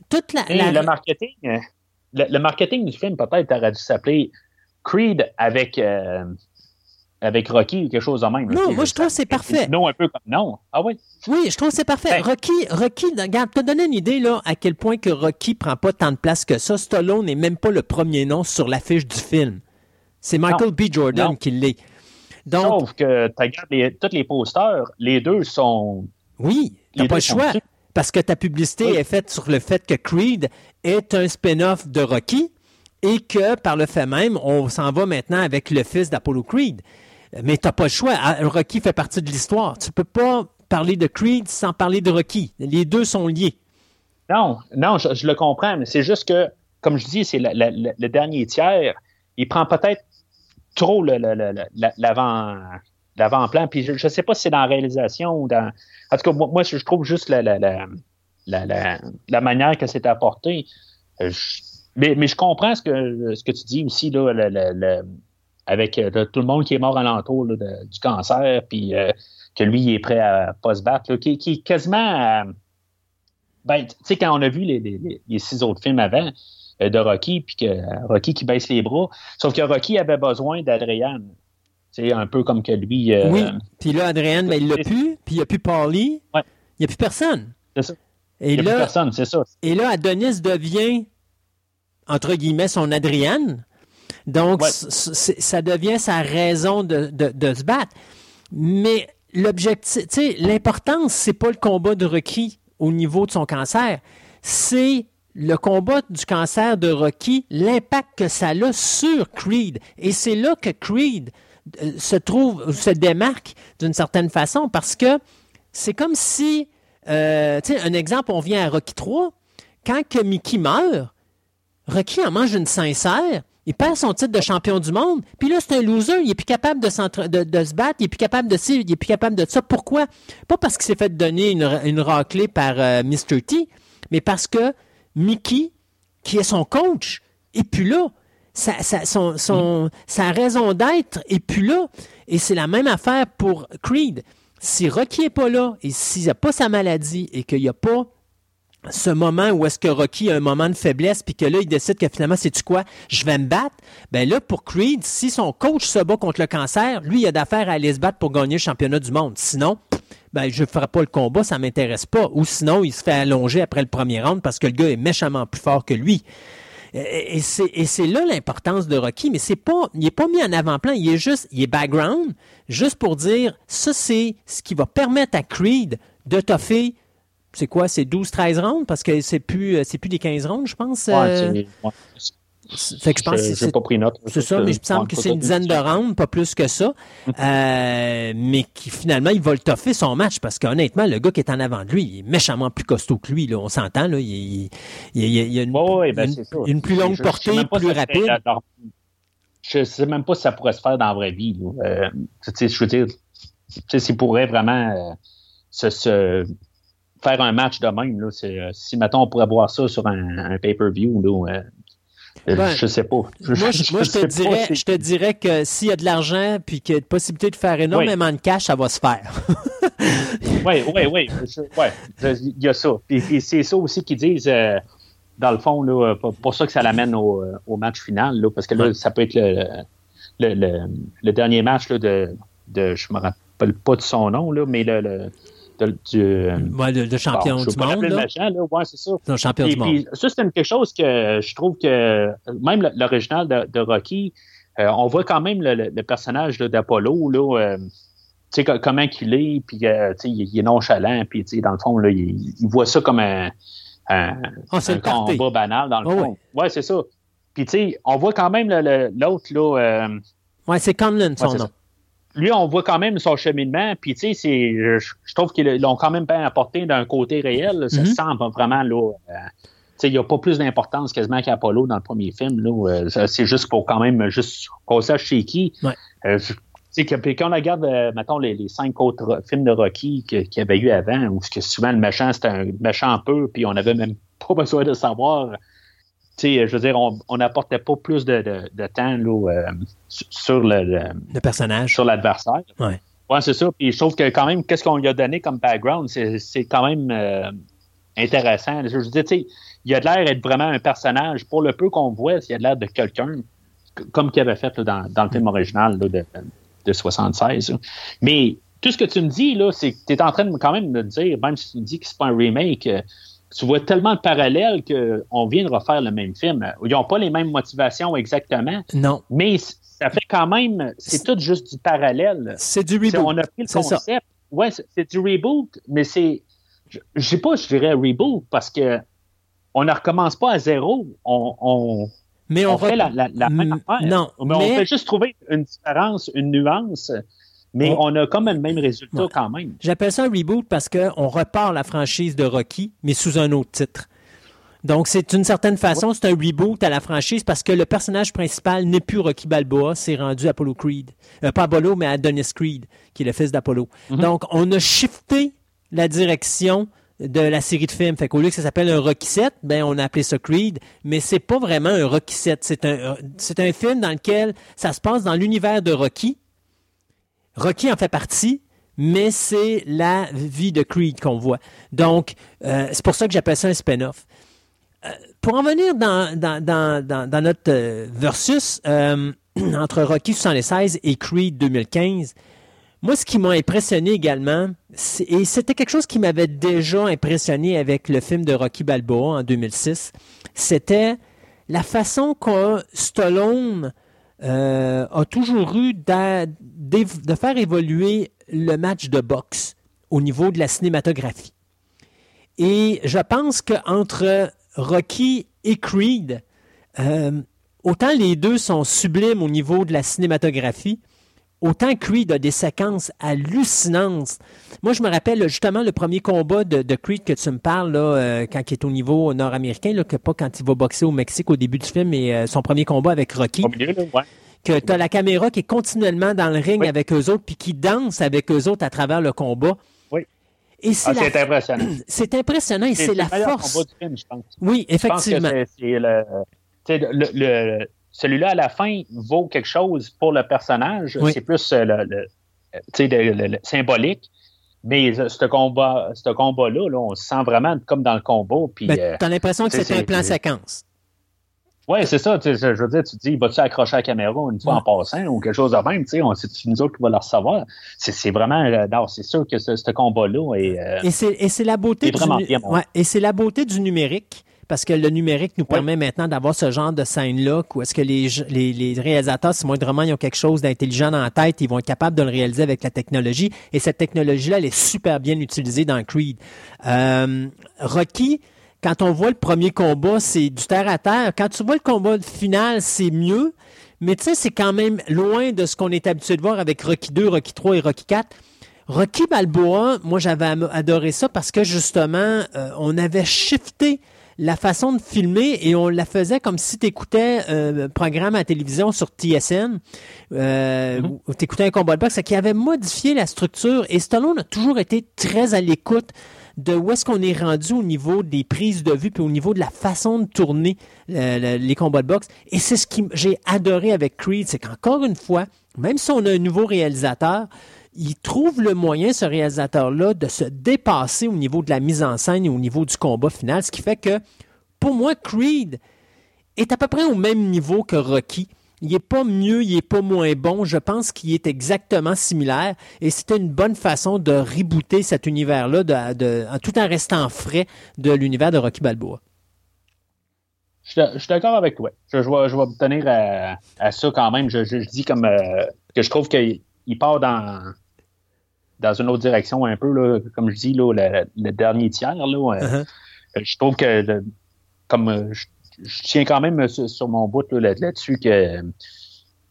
Toute la, Le, marketing, euh, le, marketing du film peut-être aurait dû s'appeler Creed avec, euh, avec Rocky ou quelque chose de même. Non, moi je trouve que c'est parfait. Non, un peu comme non. Ah oui? Oui, je trouve que c'est parfait. Ben- Rocky, Rocky, regarde, te donné une idée là à quel point que Rocky prend pas tant de place que ça. Stallone n'est même pas le premier nom sur l'affiche du film. C'est Michael B. Jordan qui l'est. Sauf que tu regardes tous les posters, les deux sont. Oui, t'as pas le choix. Parce que ta publicité est faite sur le fait que Creed est un spin-off de Rocky et que par le fait même, on s'en va maintenant avec le fils d'Apollo Creed. Mais tu n'as pas le choix. Ah, Rocky fait partie de l'histoire. Tu peux pas parler de Creed sans parler de Rocky. Les deux sont liés. Non, non, je, le comprends, mais c'est juste que, comme je dis, c'est le dernier tiers. Il prend peut-être trop l'avant l'avant-plan. Puis je ne sais pas si c'est dans la réalisation ou dans. En tout cas, moi, je trouve juste la, la, la, la manière que c'est apporté. Euh, mais, mais, je comprends ce que, ce que tu dis aussi, là, avec euh, tout le monde qui est mort alentour du cancer, puis euh, que lui, il est prêt à pas se battre, qui, qui, est quasiment. ben, tu sais, quand on a vu les, les, les, six autres films avant, de Rocky, puis que Rocky qui baisse les bras. Sauf que Rocky avait besoin d'Adrian. C'est un peu comme que lui. Euh, oui, puis là, Adrian, ben, il l'a plus, puis il n'y a plus Paulie. Ouais. Il n'y a plus personne. C'est ça. Et il n'y a plus personne, c'est ça. Et là, Adonis devient, entre guillemets, son Adrian. Donc, ça devient sa raison de, de se battre. Mais l'objectif, tu sais, l'importance, c'est pas le combat de Rocky au niveau de son cancer. C'est le combat du cancer de Rocky, l'impact que ça a sur Creed. Et c'est là que Creed euh, se trouve, se démarque d'une certaine façon parce que c'est comme si, euh, un exemple, on vient à Rocky 3, quand que Mickey meurt, Rocky en mange une sincère, il perd son titre de champion du monde, puis là, c'est un loser, il est plus capable de, se battre, il est plus capable de ci, il plus capable de ça. Pourquoi? Pas parce qu'il s'est fait donner une, raclée par euh, Mr. T, mais parce que Mickey, qui est son coach, et puis là, sa, son, son, sa raison d'être est plus là. Et c'est la même affaire pour Creed. Si Rocky n'est pas là et s'il n'a pas sa maladie et qu'il n'y a pas ce moment où est-ce que Rocky a un moment de faiblesse puis que là il décide que finalement c'est tu quoi? Je vais me battre ben là pour Creed si son coach se bat contre le cancer lui il a d'affaires à aller se battre pour gagner le championnat du monde sinon ben je ferai pas le combat ça m'intéresse pas ou sinon il se fait allonger après le premier round parce que le gars est méchamment plus fort que lui et c'est là l'importance de Rocky, mais c'est pas, il est pas mis en avant-plan, il est juste, il est background, juste pour dire, ça c'est ce qui va permettre à Creed de toffer c'est quoi, c'est 12-13 rounds? Parce que c'est plus, euh, plus des 15 rounds, je pense. Euh... Fait que je pense que pas pris note. C'est ça, mais je me semble que c'est une dizaine de rounds, pas plus que ça. euh, mais qui finalement, il va le toffer son match parce qu'honnêtement, le gars qui est en avant de lui, il est méchamment plus costaud que lui. Là, on s'entend. Là, il, il, il, y a une, ouais, ben, une, une, plus longue je, portée, je plus rapide. Je sais même pas si ça pourrait se faire dans la vraie vie. Euh, je veux dire, s'il pourrait vraiment euh, se, se faire un match de même. Là, si, mettons, on pourrait voir ça sur un, un pay-per-view, là, ben, je sais pas. Je, moi, je, moi, je te, dirais, je te dirais que s'il y a de l'argent puis qu'il y a de possibilité de faire énormément de cash, ça va se faire. oui, oui, oui. Il y a ça. Puis, c'est ça aussi qu'ils disent, euh, dans le fond, là, pour ça que ça l'amène au, au, match final, là, parce que là, ça peut être le, le, le, le dernier match là, de, de. Je me rappelle pas de son nom, là, mais le de, du, ouais, de, de champion bon, du monde. Là. Machin, là. Ouais, c'est ça. Non, champion et, du puis, monde. Ça, c'est quelque chose que je trouve que même l'original de, de, Rocky, euh, on voit quand même le, le personnage d'Apollo, là. Euh, tu sais, comment qu'il est, puis euh, tu sais, il, est nonchalant, puis tu sais, dans le fond, là, il, il voit ça comme un, un, oh, un combat banal, dans le oh, fond. Ouais, ouais c'est ça. Puis tu sais, on voit quand même l'autre, là. Euh, ouais, c'est Conlon, son ouais, nom lui, on voit quand même son cheminement, puis tu sais, c'est, je, je, trouve qu'ils l'ont quand même bien apporté d'un côté réel. Là, ça mm -hmm. sent vraiment là. Euh, tu sais, il n'y a pas plus d'importance quasiment qu'Apollo dans le premier film. Là, euh, c'est juste pour quand même juste qu'on sache chez qui. Ouais. Euh, tu sais, quand on regarde, euh, mettons, les, les, cinq autres films de Rocky qu'il y avait eu avant, où que souvent le méchant, c'était un méchant peu, puis on n'avait même pas besoin de savoir je veux dire, on n'apportait pas plus de, de, de temps là, euh, sur le, le, le, personnage, sur l'adversaire. Ouais, c'est ça. Puis je trouve que quand même, qu'est-ce qu'on lui a donné comme background, c'est quand même euh, intéressant. Je veux dire, tu sais, il a de l'air d'être vraiment un personnage. Pour le peu qu'on voit, il a de l'air de quelqu'un, comme qu'il avait fait là, dans, dans, le film original là, de, de 76. Là. Mais tout ce que tu me dis, là, c'est que tu es en train de quand même de dire, même si tu me dis que c'est pas un remake, euh, tu vois tellement de parallèles qu'on vient de refaire le même film. Ils n'ont pas les mêmes motivations exactement. Non. Mais ça fait quand même, c'est tout juste du parallèle. C'est du reboot. On a pris le concept. Ouais, c'est du reboot, mais c'est, je sais pas, je dirais reboot parce que on ne recommence pas à zéro. On, on, mais on, on fait la, la, la, même affaire. Non, mais, mais, on fait juste trouver une différence, une nuance. Mais on, on a comme le même résultat ouais. quand même. J'appelle ça un reboot parce qu'on repart la franchise de Rocky, mais sous un autre titre. Donc, c'est d'une certaine façon, c'est un reboot à la franchise parce que le personnage principal n'est plus Rocky Balboa, c'est rendu Apollo Creed. Euh, pas Apollo, mais Adonis Creed, qui est le fils d'Apollo. Mm -hmm. Donc, on a shifté la direction de la série de films. Fait qu'au lieu que ça s'appelle un Rocky 7, ben, on a appelé ça Creed, mais c'est pas vraiment un Rocky 7. C'est un, c'est un film dans lequel ça se passe dans l'univers de Rocky, Rocky en fait partie, mais c'est la vie de Creed qu'on voit. Donc, euh, c'est pour ça que j'appelle ça un spin-off. Euh, pour en venir dans, notre euh, versus entre Rocky 76 et Creed 2015, moi, ce qui m'a impressionné également, et c'était quelque chose qui m'avait déjà impressionné avec le film de Rocky Balboa en 2006, c'était la façon que Stallone euh, a toujours eu de, faire évoluer le match de boxe au niveau de la cinématographie. Et je pense qu'entre Rocky et Creed, euh, autant les deux sont sublimes au niveau de la cinématographie, autant Creed a des séquences hallucinantes. Moi, je me rappelle justement le premier combat de, de Creed que tu me parles, là, euh, quand il est au niveau nord-américain, là, que pas quand il va boxer au Mexique au début du film, mais euh, son premier combat avec Rocky. Au milieu, là, ouais. Que tu as la caméra qui est continuellement dans le ring oui. avec eux autres, puis qui danse avec eux autres à travers le combat. Oui. Et c'est ah, la... impressionnant. C'est impressionnant et c'est la force. Combat du film, je pense. Oui, effectivement. C'est le, le, le celui-là, à la fin, vaut quelque chose pour le personnage. C'est plus le, symbolique. Mais ce combat, ce combat-là, on se sent vraiment comme dans le combat. Puis, ben, as l'impression que c'est un plan séquence. Oui, c'est ça. Je veux dire, tu te dis, vas-tu accrocher la caméra une fois en passant ou quelque chose de même? C'est nous autres qui va le recevoir. C'est vraiment. Euh, non, c'est sûr que ce, combat-là est. Euh, et c'est la beauté du, ouais, Et c'est la beauté du numérique. Parce que le numérique nous permet maintenant d'avoir ce genre de scène-là où est-ce que les, les, les, réalisateurs, si vraiment ils ont quelque chose d'intelligent dans la tête, ils vont être capables de le réaliser avec la technologie. Et cette technologie-là, elle est super bien utilisée dans Creed. Euh, Rocky, quand on voit le premier combat, c'est du terre à terre. Quand tu vois le combat final, c'est mieux. Mais tu sais, c'est quand même loin de ce qu'on est habitué de voir avec Rocky 2, Rocky 3 et Rocky 4. Rocky Balboa, moi j'avais adoré ça parce que justement, euh, on avait shifté la façon de filmer et on la faisait comme si tu écoutais euh, un programme à télévision sur TSN, euh, ou tu écoutais un combat de boxe, qui avait modifié la structure et Stallone a toujours été très à l'écoute de où est-ce qu'on est rendu au niveau des prises de vue puis au niveau de la façon de tourner euh, les combats de boxe. Et c'est ce que j'ai adoré avec Creed, c'est qu'encore une fois, même si on a un nouveau réalisateur, il trouve le moyen, ce réalisateur-là, de se dépasser au niveau de la mise en scène et au niveau du combat final, ce qui fait que, pour moi, Creed est à peu près au même niveau que Rocky il n'est pas mieux, il n'est pas moins bon. Je pense qu'il est exactement similaire et c'était une bonne façon de rebooter cet univers-là tout en restant frais de l'univers de Rocky Balboa. Je, suis d'accord avec toi. Je, vais, tenir à, ça quand même. Je, dis comme euh, que je trouve qu'il part dans, dans une autre direction un peu, comme je dis, le, dernier tiers. Là, euh, uh-huh. Je trouve que comme euh, je tiens quand même sur, mon bout là-dessus que,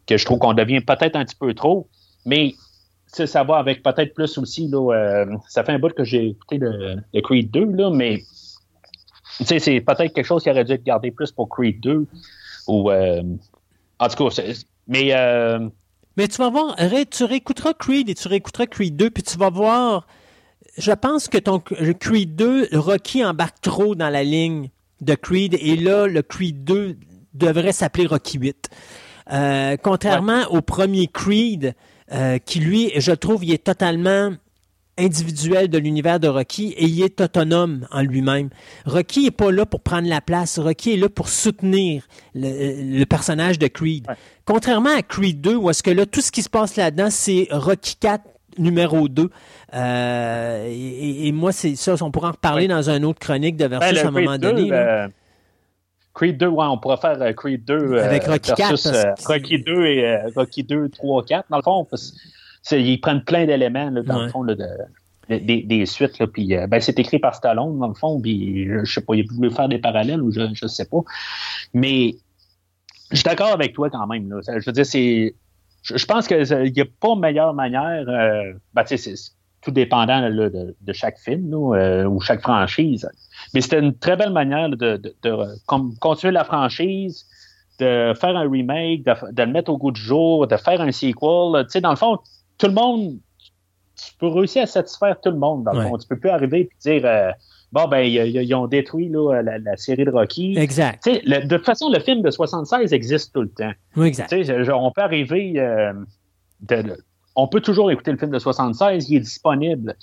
que je trouve qu'on devient peut-être un petit peu trop, mais ça va avec peut-être plus aussi. Là, euh, ça fait un bout que j'ai écouté le, Creed 2, là, mais c'est peut-être quelque chose qui aurait dû être gardé plus pour Creed 2. Ou, euh, en tout cas, mais. Euh, mais tu vas voir, tu réécouteras Creed et tu réécouteras Creed 2, puis tu vas voir. Je pense que ton Creed 2, Rocky embarque trop dans la ligne de Creed. Et là, le Creed 2 devrait s'appeler Rocky 8. Euh, contrairement au premier Creed, euh, qui lui, je trouve, il est totalement individuel de l'univers de Rocky et il est autonome en lui-même. Rocky n'est pas là pour prendre la place. Rocky est là pour soutenir le, personnage de Creed. Contrairement à Creed 2, où est-ce que là, tout ce qui se passe là-dedans, c'est Rocky 4 numéro 2. Euh, et, moi, c'est ça, on pourra en reparler dans une autre chronique de Versus ben, à un moment donné. Euh, Creed 2, ouais, on pourrait faire euh, Creed 2 avec Rocky versus, 4. Rocky 2 et Rocky 2, 3, 4. Dans le fond, ils prennent plein d'éléments, dans le fond, de, des, des, suites. Là, puis, ben, c'est écrit par Stallone, dans le fond, puis je, sais pas, il voulu faire des parallèles ou je ne sais pas. Mais je suis d'accord avec toi quand même. Là. Je veux dire, c'est je, pense qu'il n'y a pas meilleure manière, euh, ben, c'est tout dépendant de, chaque film euh, ou chaque franchise. Mais c'était une très belle manière de, continuer la franchise, de faire un remake, de, le mettre au goût du jour, de faire un sequel. Tu sais, dans le fond, tout le monde, tu peux réussir à satisfaire tout le monde. Dans le fond. Tu peux plus arriver et dire euh, bon, ben, ils ont détruit la, série de Rocky. Exact. de toute façon, le film de 76 existe tout le temps. Oui, exact. on peut arriver. Euh, on peut toujours écouter le film de 76, il est disponible.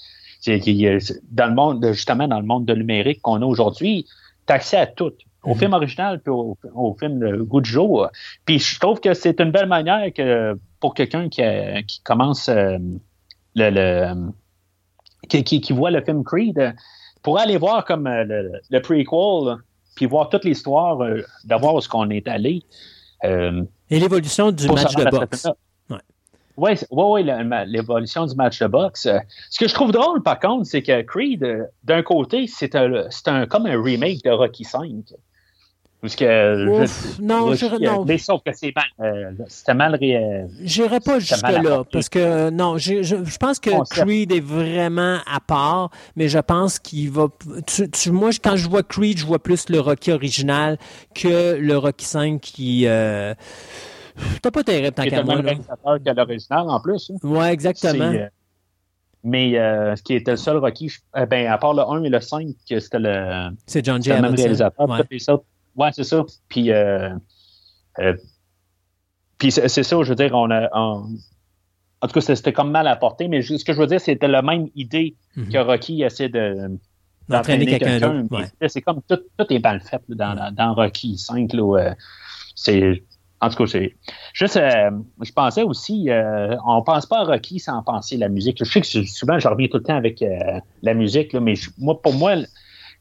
dans le monde, justement, dans le monde de numérique qu'on a aujourd'hui, tu as accès à tout. Au film original, puis au, film de goût de jour. Puis je trouve que c'est une belle manière que pour quelqu'un qui, commence euh, le, qui, voit le film Creed, pour aller voir comme euh, le, prequel, puis voir toute l'histoire, euh, d'avoir où ce qu'on est allé. Euh, Et l'évolution du match de boxe. Oui, ouais, ouais, l'évolution du match de boxe. Ce que je trouve drôle, par contre, c'est que Creed, d'un côté, c'est un, un, comme un remake de Rocky V. Parce que. non, je, non. Mais sauf que c'est mal. Euh, c'était mal. J'irai pas jusque-là. Parce que, non, je, je, pense que Creed est vraiment à part, mais je pense qu'il va. Tu, moi, quand je vois Creed, je vois plus le Rocky original que le Rocky 5 qui. Euh, T'as pas terrible tant qu'à moi. C'est que l'original en plus. Hein. Ouais, exactement. Euh, mais euh, ce qui était le seul Rocky, euh, ben, à part le 1 et le 5, c'était le. C'est John J. Même réalisateur. Ouais. Ouais, c'est ça. Puis, euh, euh, puis c'est ça, je veux dire, on a. en tout cas, c'était comme mal apporté, mais ce que je veux dire, c'était la même idée mhm. que Rocky essaie de d'entraîner quelqu'un. C'est comme tout, tout, est mal fait dans, dans, Rocky 5. Là, c'est en tout cas, c'est juste, euh, je pensais aussi, euh, on pense pas à Rocky sans penser à la musique. Je sais que souvent, je reviens tout le temps avec euh, la musique, mais moi, pour moi,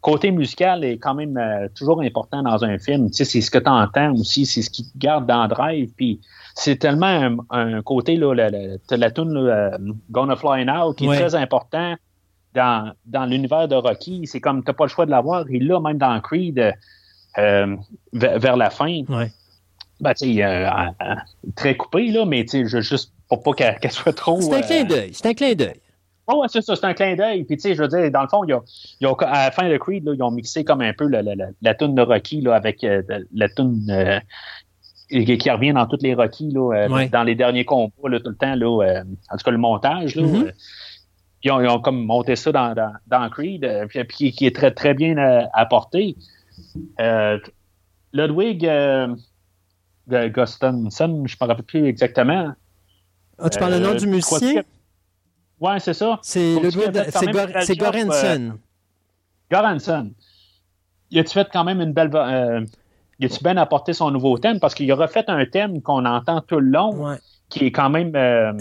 côté musical est quand même toujours important dans un film. Tu sais, c'est ce que tu entends aussi, c'est ce qui te garde dans le drive. Puis c'est tellement un, côté, là, la, la, la tune Gonna Fly Now qui est très important dans, dans l'univers de Rocky. C'est comme, tu n'as pas le choix de l'avoir. Il l'a même dans Creed vers, la fin. Ouais ben, tu sais, euh, très coupé, là, mais tu sais, juste pour pas qu'elle soit trop. C'est un clin euh, d'œil. C'est un clin d'œil. Oh, ouais, c'est ça, c'est un clin d'œil. Puis, tu sais, je veux dire, dans le fond, y a, à la fin de Creed, là, ils ont mixé comme un peu la, la, la, la toune de Rocky là, avec euh, la toune euh, qui revient dans toutes les Rocky, là, dans les derniers combats, là, tout le temps, là, en tout cas, le montage, là. Mm-hmm. Ils ont, ils, ont, comme monté ça dans, dans, dans Creed, puis, puis, qui est très, très bien apporté. Ludwig, Gustafsson, je ne me rappelle plus exactement. Ah, tu parles le nom du euh, musicien? Oui, c'est ça. C'est c'est Goranson. Goranson. Il a-tu fait quand même une belle. Euh, il a-tu bien apporté son nouveau thème? Parce qu'il a refait un thème qu'on entend tout le long, qui est quand même. Euh,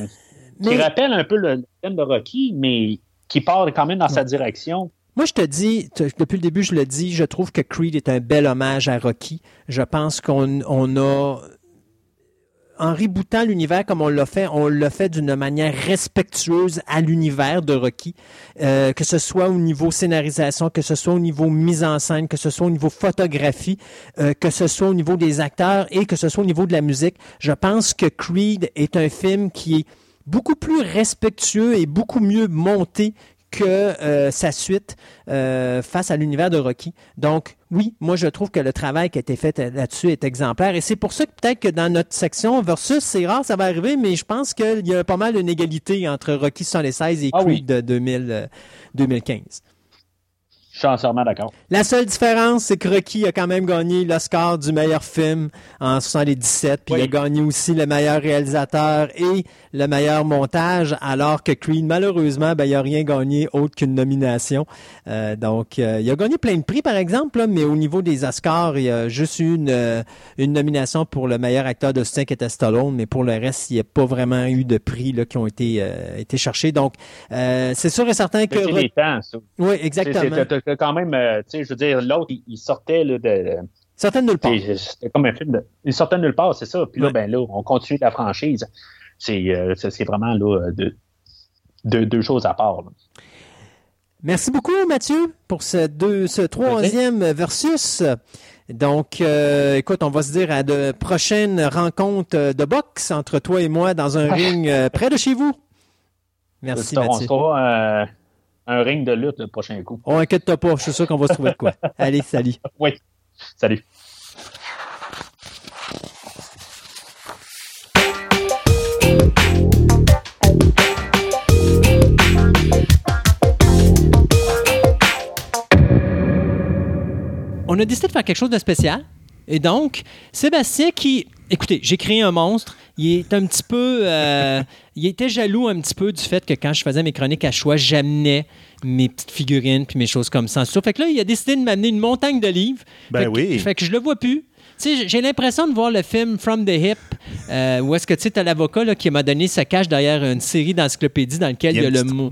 qui rappelle un peu le thème de Rocky, mais qui part quand même dans sa direction. Moi, je te dis, depuis le début, je le dis, je trouve que Creed est un bel hommage à Rocky. Je pense qu'on on a en rebootant l'univers comme on l'a fait, on l'a fait d'une manière respectueuse à l'univers de Rocky, euh, que ce soit au niveau scénarisation, que ce soit au niveau mise en scène, que ce soit au niveau photographie, euh, que ce soit au niveau des acteurs et que ce soit au niveau de la musique. Je pense que Creed est un film qui est beaucoup plus respectueux et beaucoup mieux monté que euh, sa suite euh, face à l'univers de Rocky. Donc, oui, moi, je trouve que le travail qui a été fait là-dessus est exemplaire. Et c'est pour ça que peut-être que dans notre section versus, c'est rare, ça va arriver, mais je pense qu'il y a pas mal une égalité entre Rocky 76 et ah Creed de 2000, 2015. Je suis entièrement d'accord. La seule différence, c'est que Rocky a quand même gagné l'Oscar du meilleur film en 77, puis il a gagné aussi le meilleur réalisateur et le meilleur montage, alors que Creed, malheureusement, ben, il n'a rien gagné autre qu'une nomination. Euh, donc, euh, il a gagné plein de prix, par exemple, mais au niveau des Oscars, il a juste eu une, euh, une nomination pour le meilleur acteur de soutien qui était Stallone, mais pour le reste, il n'y a pas vraiment eu de prix là, qui ont été, été cherchés. Donc, c'est sûr et certain que... C'est temps, ça. Oui, exactement quand même, euh, tu sais, je veux dire, l'autre, il, sortait là, de. Sortait de nulle part. C'était comme un film de. Il sortait de nulle part, c'est ça. Puis là, ben là, on continue la franchise. C'est euh, vraiment là, de, deux choses à part. Merci beaucoup, Mathieu, pour ce, deux, ce troisième versus. Donc, euh, écoute, on va se dire à de prochaines rencontres de boxe entre toi et moi dans un ring près de chez vous. Merci, Mathieu un ring de lutte le prochain coup. Oh, inquiète-toi pas, je suis sûr qu'on va se trouver de quoi. Allez, salut. Oui, salut. On a décidé de faire quelque chose de spécial. Et donc, Sébastien qui écoutez, j'ai créé un monstre. Il est un petit peu. Euh, il était jaloux un petit peu du fait que quand je faisais mes chroniques à choix, j'amenais mes petites figurines puis mes choses comme ça. Fait que là, il a décidé de m'amener une montagne de livres. Ben oui. fait que je le vois plus j'ai l'impression de voir le film From the Hip, euh, où est-ce que tu sais, as l'avocat qui m'a donné sa cache derrière une série d'encyclopédies dans lequel il y a, le mot.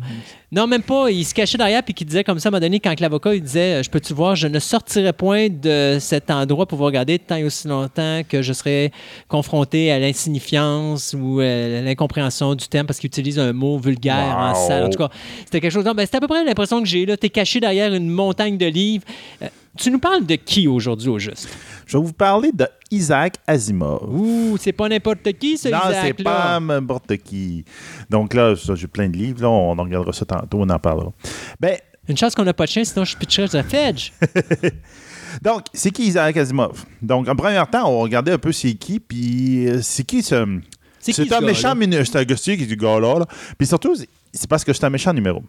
Non, même pas. Il se cachait derrière puis qui disait comme ça, m'a donné, quand l'avocat il disait Je peux-tu voir, je ne sortirai point de cet endroit pour vous regarder tant et aussi longtemps que je serai confronté à l'insignifiance ou euh, l'incompréhension du thème parce qu'il utilise un mot vulgaire en salle. En tout cas, c'était quelque chose. Ben, c'était à peu près l'impression que j'ai. Tu es caché derrière une montagne de livres. Euh, tu nous parles de qui aujourd'hui au juste? Je vais vous parler de Isaac Asimov. Ouh, c'est pas n'importe qui, ce non, c'est pas n'importe qui. Donc là, j'ai plein de livres. Là, on en regardera ça tantôt, on en parlera. Ben, Une chance qu'on n'a pas de chien, sinon je pitcherais de Fedge. Donc, c'est qui Isaac Asimov? Donc, en premier temps, on regardait un peu c'est qui, puis euh, c'est qui ce... C'est un méchant, c'est un qui est du gars-là. Puis surtout, c'est parce que c'est un méchant numéro.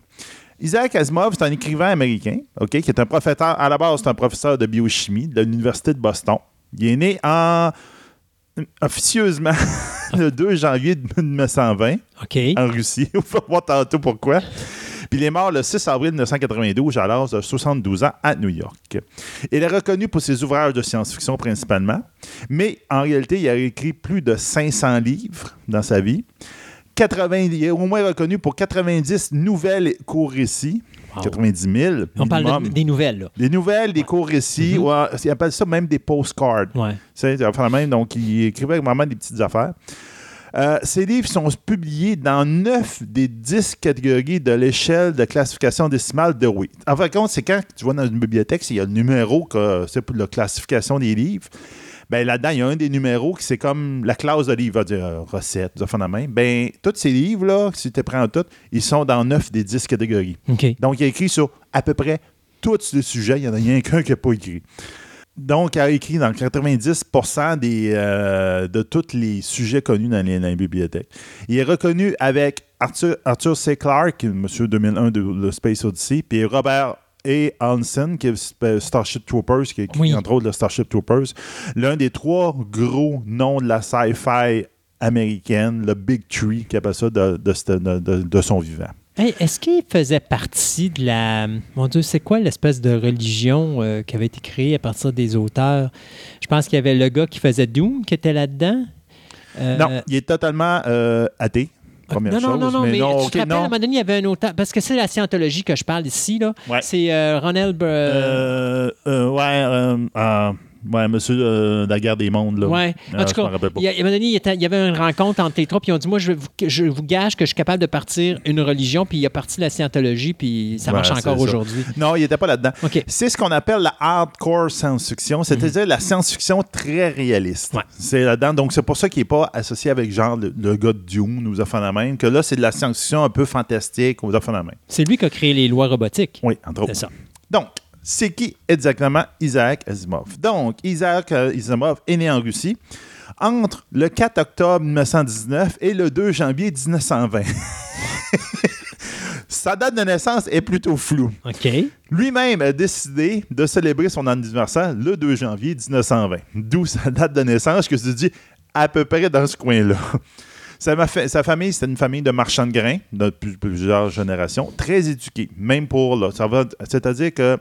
Isaac Asimov, c'est un écrivain américain, OK, qui est un professeur, à la base, c'est un professeur de biochimie de l'Université de Boston. Il est né en officieusement le 2 janvier 1920 en Russie. On va voir tantôt pourquoi. Puis il est mort le 6 avril 1992 à l'âge de 72 ans à New York. Il est reconnu pour ses ouvrages de science-fiction principalement, mais en réalité, il a écrit plus de 500 livres dans sa vie. 80, il est au moins reconnu pour 90 nouvelles courts récits. 90 000. On parle des nouvelles. Là. Des nouvelles, des courts récits. Mm-hmm. ils appellent ça même des postcards. Ouais. C'est même, donc, il écrivait vraiment des petites affaires. Euh, ces livres sont publiés dans neuf des dix catégories de l'échelle de classification décimale de Oui. En fin de compte, c'est quand tu vois dans une bibliothèque, il y a le numéro que c'est pour la classification des livres. Ben, là-dedans, il y a un des numéros qui c'est comme la classe de livre, va dire euh, recette, main. Ben, tous ces livres-là, si tu prends tous, ils sont dans neuf des dix catégories. Donc, il a écrit sur à peu près tous les sujets. Il n'y en a rien qu'un qui n'a pas écrit. Donc, il a écrit dans 90 des, euh, de tous les sujets connus dans les, bibliothèques. Il est reconnu avec Arthur, Arthur C. Clarke, monsieur 2001 de Space Odyssey, puis Robert A. Hansen, qui est Starship Troopers, qui a écrit entre autres le Starship Troopers, l'un des trois gros noms de la sci-fi américaine, le Big Tree, qui appelle ça de, de son vivant. Est-ce qu'il faisait partie de la. Mon Dieu, c'est quoi l'espèce de religion euh, qui avait été créée à partir des auteurs? Je pense qu'il y avait le gars qui faisait Doom qui était là-dedans. Euh, non, il est totalement euh, athée. Première non, non, non, non, mais, tu te rappelles, à un moment donné, il y avait un auteur. Parce que c'est la scientologie que je parle ici, là. C'est Ronald. ouais, ah, Ouais, monsieur de la guerre des mondes. Là. Ouais. En tout cas, il, y donné, il, y avait une rencontre entre les trois, puis ils ont dit Moi, je, vous, je vous gage que je suis capable de partir une religion, puis il a parti la scientologie, puis ça marche encore aujourd'hui. Non, il n'était pas là-dedans. C'est ce qu'on appelle la hardcore science-fiction, c'est-à-dire la science-fiction très réaliste. C'est là-dedans. Donc, c'est pour ça qu'il n'est pas associé avec genre le, gars de Dune ou même, que là, c'est de la science-fiction un peu fantastique aux même. C'est lui qui a créé les lois robotiques. Oui, entre autres. C'est ça. Donc, c'est qui exactement Isaac Asimov? Donc, Isaac euh, Asimov est né en Russie entre le 4 octobre 1919 et le 2 janvier 1920. Sa date de naissance est plutôt floue. Lui-même a décidé de célébrer son anniversaire le 2 janvier 1920. D'où sa date de naissance que je dis à peu près dans ce coin-là. Sa, sa, famille, c'était une famille de marchands de grains de plusieurs générations, très éduquée, même pour là. C'est-à-dire que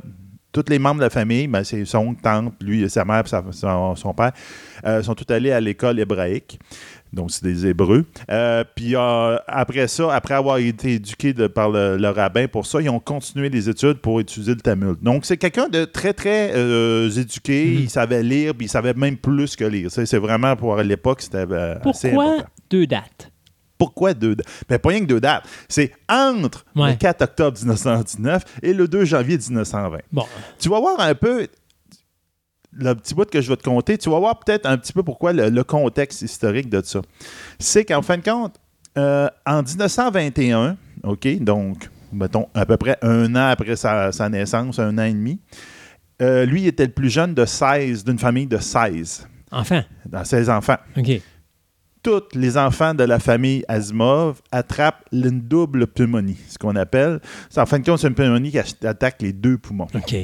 tous les membres de la famille, ben, c'est son tante, lui, sa mère et son, père, euh, sont tous allés à l'école hébraïque. Donc, c'est des Hébreux. Euh, puis euh, après ça, après avoir été éduqués par le, rabbin pour ça, ils ont continué les études pour étudier le Talmud. Donc, c'est quelqu'un de très, très éduqué. Mhm. Il savait lire, puis il savait même plus que lire. C'est vraiment, pour l'époque, c'était assez important. Pourquoi deux dates? Pourquoi deux dates? Ben, pas rien que deux dates. C'est entre le 4 octobre 1919 et le 2 janvier 1920. Bon. Tu vas voir un peu le petit bout que je vais te compter, tu vas voir peut-être un petit peu pourquoi le, contexte historique de ça. C'est qu'en fin de compte, euh, en 1921, OK, donc, mettons, à peu près un an après sa, naissance, un an et demi, euh, lui, était le plus jeune de 16, d'une famille de 16. Enfants? Dans 16 enfants. OK tous les enfants de la famille Asimov attrapent une double pneumonie, ce qu'on appelle. En fin de compte, c'est une pneumonie qui attaque les deux poumons. OK.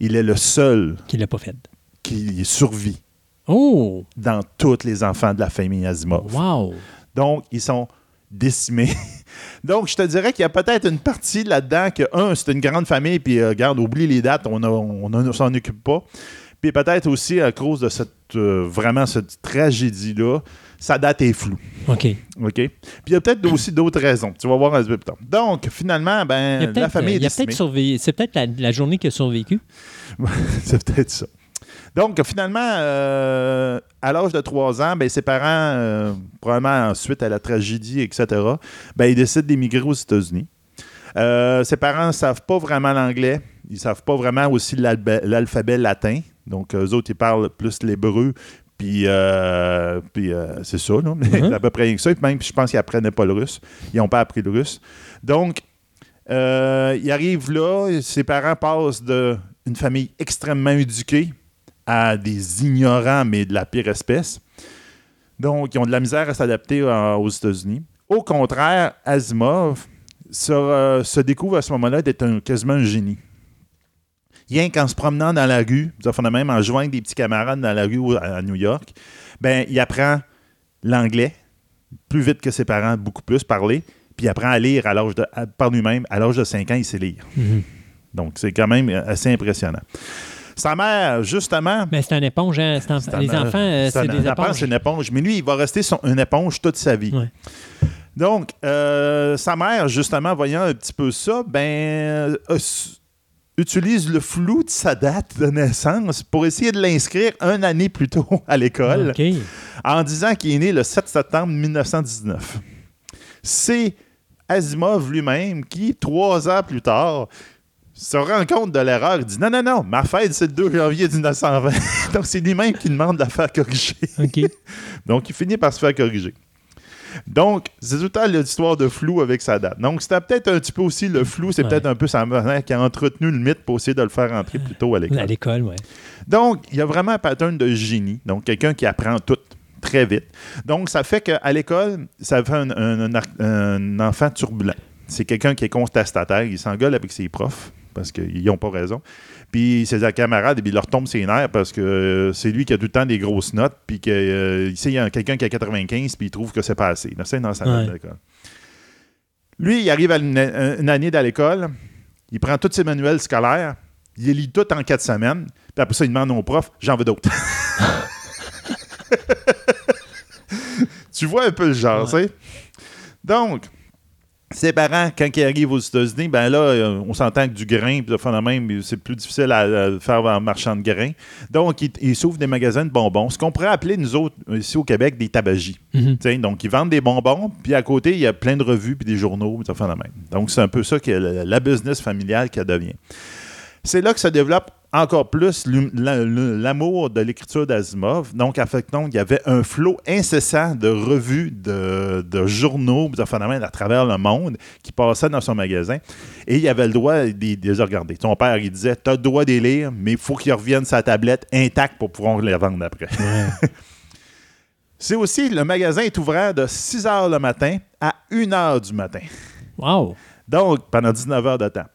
Il est le seul. Qui l'a pas fait. Qui survit. Oh! Dans tous les enfants de la famille Asimov. Wow! Donc, ils sont décimés. Donc, je te dirais qu'il y a peut-être une partie là-dedans que, un, c'est une grande famille, puis, euh, regarde, oublie les dates, on ne s'en occupe pas. Puis peut-être aussi à cause de cette, euh, vraiment cette tragédie-là, sa date est floue. OK. OK? Puis il y a peut-être aussi d'autres raisons. Tu vas voir un peu plus tard. Donc, finalement, ben, la famille est C'est peut-être la, journée qui a survécu. c'est peut-être ça. Donc, finalement, euh, à l'âge de 3 ans, ben, ses parents, euh, probablement ensuite à la tragédie, etc., ben, ils décident d'émigrer aux États-Unis. Euh, ses parents ne savent pas vraiment l'anglais. Ils ne savent pas vraiment aussi l'alphabet latin. Donc, eux autres, ils parlent plus l'hébreu, puis, euh, puis euh, c'est ça, là. Mm-hmm. à peu près ça. Même, je pense qu'ils n'apprenaient pas le russe. Ils n'ont pas appris le russe. Donc, euh, il arrive là, ses parents passent d'une famille extrêmement éduquée à des ignorants, mais de la pire espèce. Donc, ils ont de la misère à s'adapter aux États-Unis. Au contraire, Asimov se, se découvre à ce moment-là d'être quasiment un génie. Rien qu'en se promenant dans la rue, même en jouant avec des petits camarades dans la rue à New York, ben il apprend l'anglais plus vite que ses parents, beaucoup plus parler, puis il apprend à lire à l'âge de, par lui-même. À l'âge de 5 ans, il sait lire. Mm-hmm. Donc, c'est quand même assez impressionnant. Sa mère, justement. Mais c'est un éponge, hein? les enfants, euh, c'est des éponges. C'est une éponge. Mais lui, il va rester une éponge toute sa vie. Donc, euh, sa mère, justement, voyant un petit peu ça, ben, euh, utilise le flou de sa date de naissance pour essayer de l'inscrire un année plus tôt à l'école, en disant qu'il est né le 7 septembre 1919. C'est Asimov lui-même qui, trois ans plus tard, se rend compte de l'erreur. Il dit Non, non, non, ma fête, c'est le 2 janvier 1920. Donc, c'est lui-même qui demande de la faire corriger. Donc, il finit par se faire corriger. Donc, c'est tout le temps l'histoire de flou avec sa date. Donc, c'était peut-être un petit peu aussi le flou, c'est peut-être un peu sa mère qui a entretenu le mythe pour essayer de le faire entrer plus tôt à l'école. À l'école, oui. Donc, il y a vraiment un pattern de génie. Donc, quelqu'un qui apprend tout très vite. Donc, ça fait qu'à l'école, ça fait un enfant turbulent. C'est quelqu'un qui est contestataire, il s'engueule avec ses profs parce qu'ils n'ont pas raison. Puis ses camarades, il leur tombe ses nerfs parce que euh, c'est lui qui a tout le temps des grosses notes, puis qu'il euh, il y a quelqu'un qui a 95, puis il trouve que c'est pas assez. C'est dans sa note Lui, il arrive à une, année dans l'école, il prend tous ses manuels scolaires, il les lit tout en quatre semaines, puis après ça, il demande au prof j'en veux d'autres. tu vois un peu le genre, tu sais? Donc, ses parents, quand ils arrivent aux États-Unis, ben là, euh, on s'entend que du grain, puis même, c'est plus difficile à, faire en marchand de grain. Donc, ils, s'ouvrent des magasins de bonbons, ce qu'on pourrait appeler, nous autres, ici au Québec, des tabagies. Mhm. Donc, ils vendent des bonbons, puis à côté, il y a plein de revues puis des journaux, puis même. Donc, c'est un peu ça que la, la business familiale qu'elle devient. C'est là que se développe encore plus l'amour de l'écriture d'Asimov. Donc, à fait, il y avait un flot incessant de revues, de, journaux, de phénomènes à travers le monde qui passaient dans son magasin. Et il avait le droit de les regarder. Son père, il disait Tu as le droit de les lire, mais il faut qu'ils reviennent sa tablette intacte pour pouvoir les vendre après. C'est aussi, le magasin est ouvert de 6 h le matin à 1 h du matin. Wow! Donc, pendant 19 heures de temps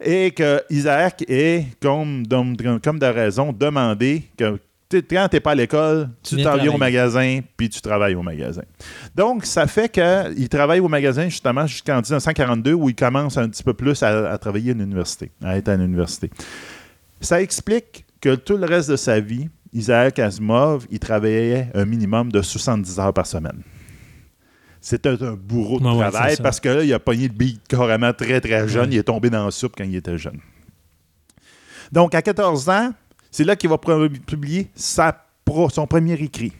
et que Isaac est, comme, comme de raison, demandé que quand tu n'es pas à l'école, tu t'en viens au magasin, puis tu travailles au magasin. Donc, ça fait qu'il travaille au magasin justement jusqu'en 1942, où il commence un petit peu plus à, travailler à l'université, à être à l'université. Ça explique que tout le reste de sa vie, Isaac Asimov, il travaillait un minimum de 70 heures par semaine c'était un bourreau de travail parce que là, il a pogné le beat carrément très, très jeune. Il est tombé dans la soupe quand il était jeune. Donc, à 14 ans, c'est là qu'il va publier sa son premier écrit.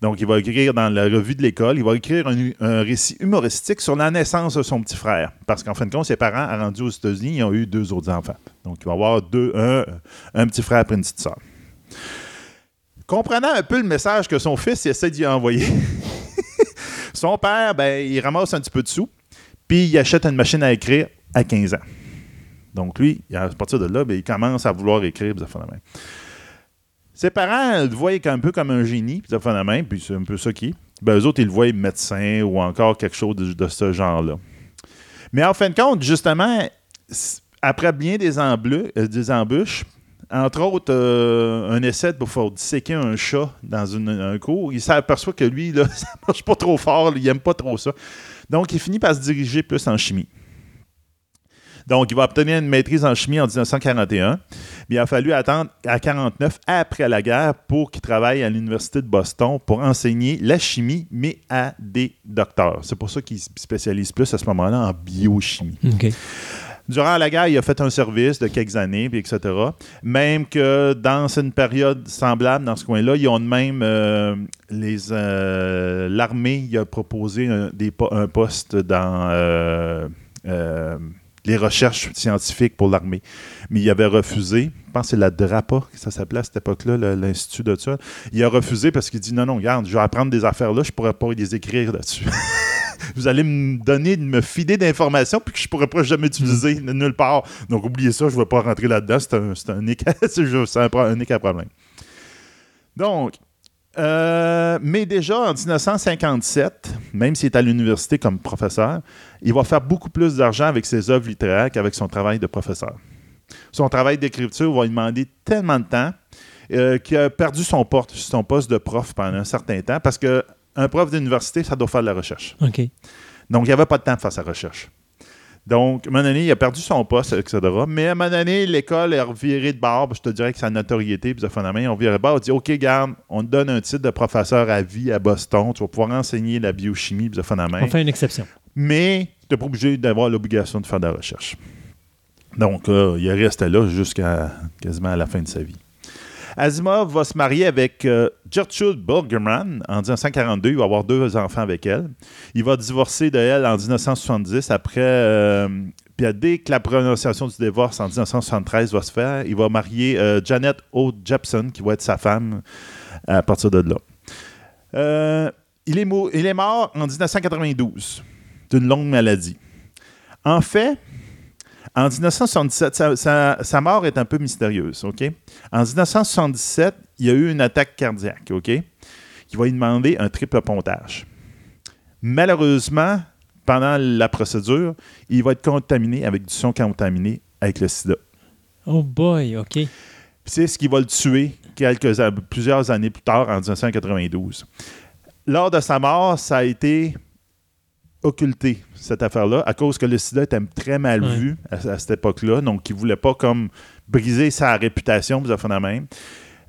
Donc, il va écrire dans la revue de l'école, il va écrire un, récit humoristique sur la naissance de son petit frère. Parce qu'en fin de compte, ses parents, rendus aux États-Unis, ils ont eu deux autres enfants. Donc, il va avoir deux, un, un petit frère et une petite soeur. Comprenant un peu le message que son fils essaie d'y envoyer, Son père, ben, il ramasse un petit peu de sous, puis il achète une machine à écrire à 15 ans. Donc, lui, à partir de là, ben, il commence à vouloir écrire, puis Ses parents le voient un peu comme un génie, puis ça puis c'est un peu ça qui ben, eux autres, ils le voient médecin ou encore quelque chose de, ce genre-là. Mais en fin de compte, justement, après bien des, euh, des embûches entre autres, euh, un essai pour faire disséquer un chat dans un cours. Il s'aperçoit que lui, là, ça marche pas trop fort, il aime pas trop ça. Donc, il finit par se diriger plus en chimie. Donc, il va obtenir une maîtrise en chimie en 1941. Mais il a fallu attendre à 49 après la guerre pour qu'il travaille à l'Université de Boston pour enseigner la chimie, mais à des docteurs. C'est pour ça qu'il se spécialise plus à ce moment-là en biochimie. Durant la guerre, il a fait un service de quelques années, puis etc. Même que dans une période semblable, dans ce coin-là, ils ont même euh, euh, l'armée, il a proposé un, des, un poste dans euh, les recherches scientifiques pour l'armée. Mais il avait refusé. Je pense que c'est la DRAPA, que ça s'appelait à cette époque-là, l'Institut de ça. Il a refusé parce qu'il dit non, non, regarde, je vais apprendre des affaires là, je pourrais pas les écrire là-dessus. vous allez me donner, me fider d'informations puis que je pourrais pas jamais utiliser nulle part. Donc, oubliez ça, je ne vais pas rentrer là-dedans. C'est un, c'est un, un, problème. Donc, euh, mais déjà en 1957, même s'il est à l'université comme professeur, il va faire beaucoup plus d'argent avec ses œuvres littéraires qu'avec son travail de professeur. Son travail d'écriture va lui demander tellement de temps euh, qu'il a perdu son, poste, son poste de prof pendant un certain temps parce qu'un prof d'université, ça doit faire de la recherche. OK. Donc, il n'y avait pas de temps de faire sa recherche. Donc, à un moment donné, il a perdu son poste, etc. Mais à un moment donné, l'école est revirée de barbe. Je te dirais que sa notoriété, puis on viré de barbe. On dit OK, garde, on te donne un titre de professeur à vie à Boston. Tu vas pouvoir enseigner la biochimie, puis On fait une exception. Mais tu n'es pas obligé d'avoir l'obligation de faire de la recherche. Donc, euh, il reste là jusqu'à quasiment à la fin de sa vie. Asimov va se marier avec euh, Gertrude Burgerman en 1942. Il va avoir deux enfants avec elle. Il va divorcer de elle en 1970 après. Euh, puis dès que la prononciation du divorce en 1973 va se faire, il va marier euh, Janet O. Jepson, qui va être sa femme à partir de là. il, est il est mort en 1992 d'une longue maladie. En fait, en 1977, sa, mort est un peu mystérieuse, OK? En 1977, il y a eu une attaque cardiaque, OK? Qui va lui demander un triple pontage. Malheureusement, pendant la procédure, il va être contaminé avec du son contaminé avec le sida. Oh boy, OK. C'est ce qui va le tuer quelques, plusieurs années plus tard, en 1992. Lors de sa mort, ça a été occulté, cette affaire-là, à cause que le sida était très mal vu à, cette époque-là. Donc, il ne voulait pas comme briser sa réputation, vous avez même.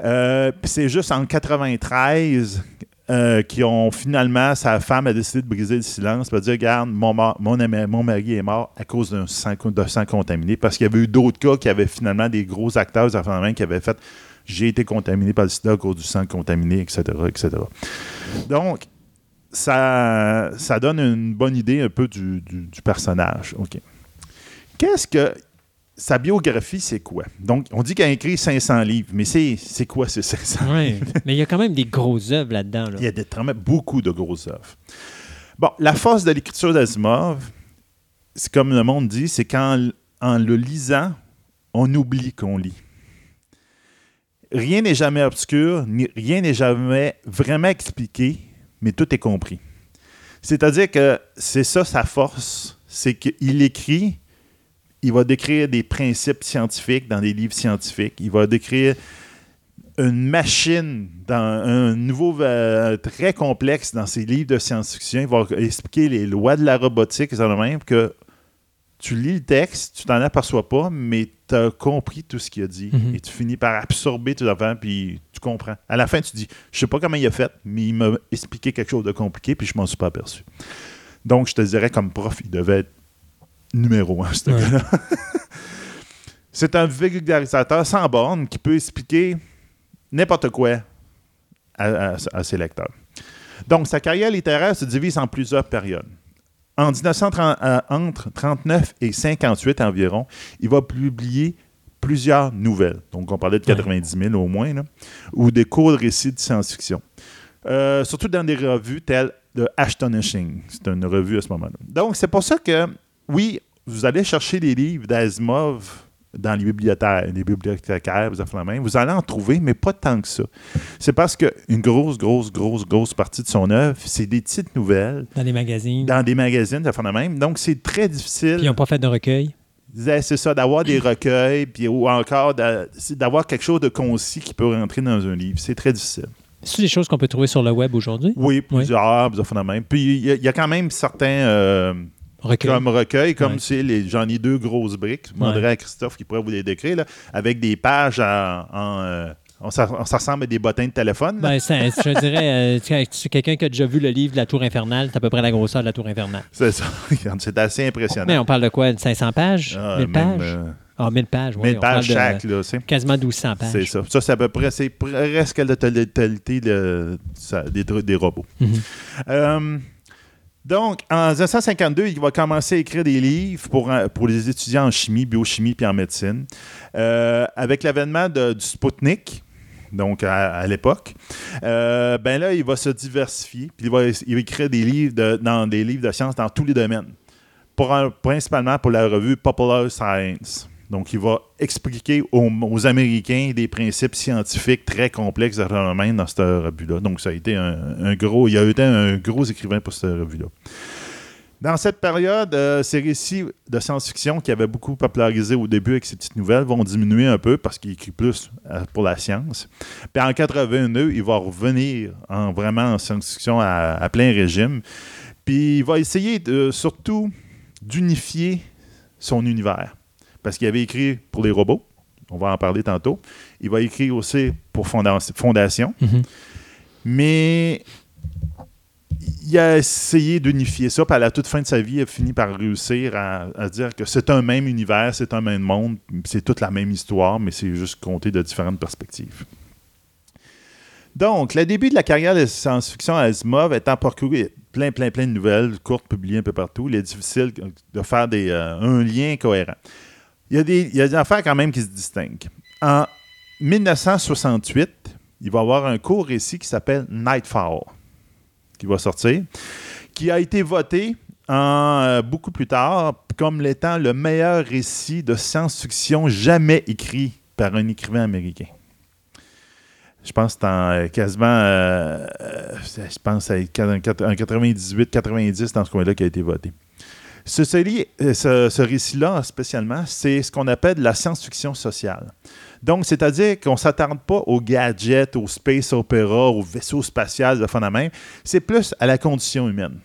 Euh, c'est juste en 93 euh, qui ont finalement, sa femme a décidé de briser le silence, va dire Regarde, mon, mon, mari est mort à cause d'un sang, de sang contaminé, parce qu'il y avait eu d'autres cas qui avaient finalement des gros acteurs des qui avaient fait J'ai été contaminé par le sida à cause du sang contaminé, etc. etc. Donc, ça, ça donne une bonne idée un peu du, personnage. OK. Qu'est-ce que. Sa biographie, c'est quoi? Donc, on dit qu'il a écrit 500 livres, mais c'est quoi ces 500 oui, mais il y a quand même des grosses œuvres là-dedans. Il y a des, beaucoup de grosses œuvres. Bon, la force de l'écriture d'Asimov, c'est comme le monde dit, c'est qu'en en le lisant, on oublie qu'on lit. Rien n'est jamais obscur, rien n'est jamais vraiment expliqué, mais tout est compris. C'est-à-dire que c'est ça sa force, c'est qu'il écrit, il va décrire des principes scientifiques dans des livres scientifiques, il va décrire une machine dans un nouveau euh, très complexe dans ses livres de science-fiction. Il va expliquer les lois de la robotique, c'est même que tu lis le texte, tu t'en aperçois pas, mais tu as compris tout ce qu'il a dit. Mhm. Et tu finis par absorber tout avant, puis tu comprends. À la fin, tu dis, je sais pas comment il a fait, mais il m'a expliqué quelque chose de compliqué, puis je m'en suis pas aperçu. Donc, je te dirais, comme prof, il devait être numéro un, C'est un vulgarisateur sans borne qui peut expliquer n'importe quoi à, à ses lecteurs. Donc, sa carrière littéraire se divise en plusieurs périodes en 1930, euh, entre 39 et 58 environ, il va publier plusieurs nouvelles. Donc, on parlait de 90 000 au moins, ou des courts récits de science-fiction. Euh, surtout dans des revues telles de Ashtonishing. C'est une revue à ce moment-là. Donc, c'est pour ça que, oui, vous allez chercher des livres d'Asimov dans les bibliothécaires, les bibliothécaires, vous, vous allez en trouver, mais pas tant que ça. C'est parce qu'une grosse, grosse, grosse, grosse partie de son œuvre, c'est des petites nouvelles. Dans des magazines. Dans des magazines, ça même. Donc, c'est très difficile. Puis ils n'ont pas fait de recueil. C'est ça, d'avoir des recueils, puis, ou encore d'avoir quelque chose de concis qui peut rentrer dans un livre. C'est très difficile. C'est des choses qu'on peut trouver sur le web aujourd'hui? Oui, plusieurs, oui. même. Puis il y, a quand même certains. Euh, comme recueil, comme c'est j'en ai deux grosses briques. Je demanderai à Christophe qui pourrait vous les décrire, là, avec des pages en. Euh, on, ça, ressemble à des bottins de téléphone. Ben, je dirais, euh, tu quelqu'un qui a déjà vu le livre de la Tour infernale, c'est à peu près la grosseur de la Tour infernale. C'est ça. c'est assez impressionnant. Mais on parle de quoi? 500 pages? 1000 ah, pages? Euh, ah, 1000 pages, oui. 1000 pages chaque, là, Quasiment 1200 pages. C'est ça. Ça, c'est à peu près, c'est presque la totalité de, des, des, robots. Mm donc, en 1952, il va commencer à écrire des livres pour, euh, pour les étudiants en chimie, biochimie puis en médecine. Euh, avec l'avènement du Sputnik, donc à, l'époque, euh, ben là, il va se diversifier, puis il va, écrire des livres dans des livres de sciences dans tous les domaines, principalement pour la revue Popular Science. Donc, il va expliquer aux, Américains des principes scientifiques très complexes de même dans cette revue-là. Donc, ça a été un, gros. Il a été un gros écrivain pour cette revue-là. Dans cette période, euh, ces récits de science-fiction qui avaient beaucoup popularisé au début avec ces petites nouvelles vont diminuer un peu parce qu'il écrit plus euh, pour la science. Puis en 82, il va revenir en, vraiment en science-fiction à, plein régime. Puis il va essayer de, surtout d'unifier son univers. Parce qu'il avait écrit pour les robots, on va en parler tantôt. Il va écrire aussi pour Fondation. Mm-hmm. Mais il a essayé d'unifier ça, puis à la toute fin de sa vie, il a fini par réussir à, dire que c'est un même univers, c'est un même monde, c'est toute la même histoire, mais c'est juste compté de différentes perspectives. Donc, le début de la carrière de science-fiction à Asimov étant parcouru plein, plein, plein de nouvelles courtes publiées un peu partout, il est difficile de faire euh, un lien cohérent. Il y, a des, il y a des affaires quand même qui se distinguent. En 1968, il va avoir un court récit qui s'appelle Nightfall qui va sortir, qui a été voté euh, beaucoup plus tard comme l'étant le meilleur récit de science-fiction jamais écrit par un écrivain américain. Je pense que euh, quasiment, euh, je pense, en 98-90 dans ce coin-là qui a été voté. Ce, ce récit-là, spécialement, c'est ce qu'on appelle la science-fiction sociale. Donc, c'est-à-dire qu'on ne s'attarde pas aux gadgets, aux space opéra, aux vaisseaux spatial de phénomène. C'est plus à la condition humaine.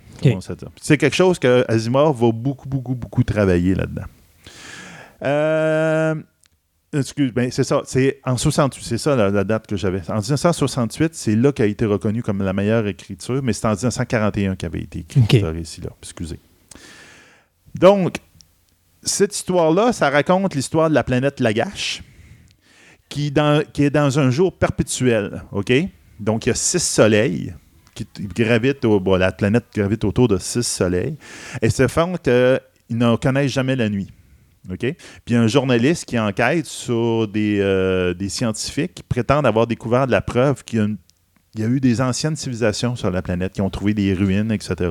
C'est quelque chose que Asimov va beaucoup, beaucoup, beaucoup travailler là-dedans. Euh, excuse, ben c'est ça. C'est en 68, c'est ça la, date que j'avais. En 1968, c'est là qu'a été reconnu comme la meilleure écriture, mais c'est en 1941 qu'avait été écrit ce récit-là. Excusez. Donc, cette histoire-là, ça raconte l'histoire de la planète Lagache qui, est dans un jour perpétuel. OK? Donc, il y a six soleils qui gravitent, la planète gravite autour de six soleils. Et ce font qu'ils ne connaissent jamais la nuit. OK? Puis un journaliste qui enquête sur euh, des scientifiques qui prétendent avoir découvert de la preuve qu'il y, a, eu des anciennes civilisations sur la planète qui ont trouvé des ruines, etc.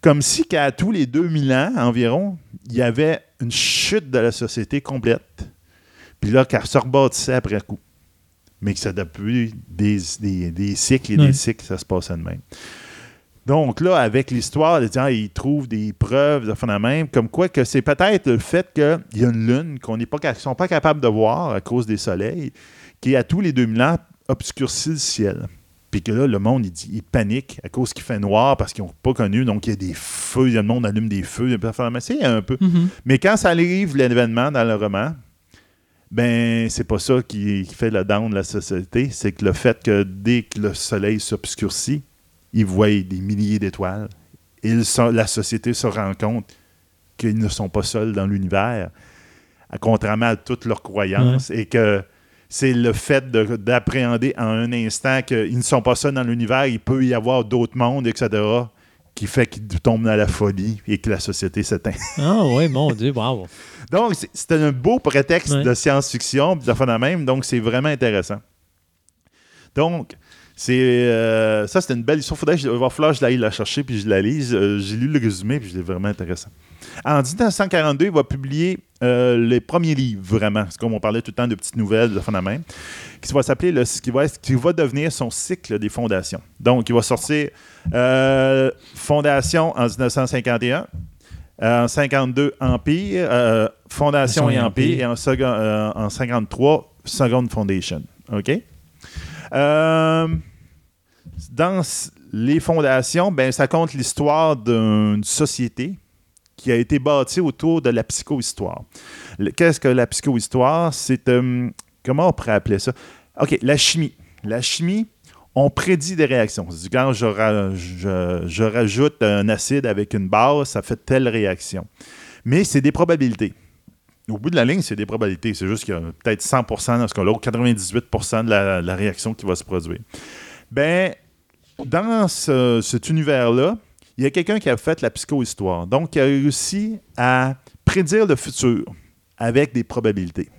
Comme si qu'à tous les 2000 ans environ, il y avait une chute de la société complète puis là, qu'elle se rebâtissait après coup. Mais que ça depuis des, des, cycles et des cycles, ça se passait de même. Donc là, avec l'histoire, ils trouvent des preuves de phénomène, comme quoi que c'est peut-être le fait qu'il y a une lune qu'on n'est pas, sont pas capables de voir à cause des soleils, qui à tous les 2000 ans obscurcit le ciel. Puis que là, le monde, il, il panique à cause qu'il fait noir parce qu'ils n'ont pas connu. Donc, il y a des feux, il y a le monde allume des feux. C'est un peu. Mm-hmm. Mais quand ça arrive, l'événement dans le roman, ben c'est pas ça qui, fait le down de la société, c'est que le fait que dès que le soleil s'obscurcit, ils voient des milliers d'étoiles. Et la société se rend compte qu'ils ne sont pas seuls dans l'univers, contrairement à toutes leurs croyances, et que c'est le fait d'appréhender en un instant qu'ils ne sont pas seuls dans l'univers, il peut y avoir d'autres mondes, etc qui fait qu'il tombe dans la folie et que la société s'éteint. Ah oui, mon Dieu, bravo. donc, c'est un beau prétexte de science-fiction, de même, donc c'est vraiment intéressant. Donc, c'est euh, ça, c'est une belle histoire. Faudrait, il va falloir que je l'aille la chercher puis je la lise. Euh, j'ai lu le résumé puis c'est vraiment intéressant. En 1942, il va publier euh, les premiers livres, vraiment. C'est comme on parlait tout le temps de petites nouvelles de phénomène, qui va s'appeler le, qui va, qui va devenir son cycle des fondations. Donc, il va sortir Fondation en 1951. en 52, Empire, Fondation et Empire, et en, en 53, Second Foundation. OK? dans les fondations, ben, ça compte l'histoire d'une société qui a été bâtie autour de la psychohistoire. Qu'est-ce que la psychohistoire? C'est. Euh, comment on pourrait appeler ça? OK, la chimie. La chimie, on prédit des réactions. Quand je, je, rajoute un acide avec une base, ça fait telle réaction. Mais c'est des probabilités. Au bout de la ligne, c'est des probabilités. C'est juste qu'il y a peut-être 100% dans ce cas-là, ou 98% de la, la, réaction qui va se produire. Ben, dans cet univers-là, il y a quelqu'un qui a fait la psychohistoire. Donc, qui a réussi à prédire le futur avec des probabilités.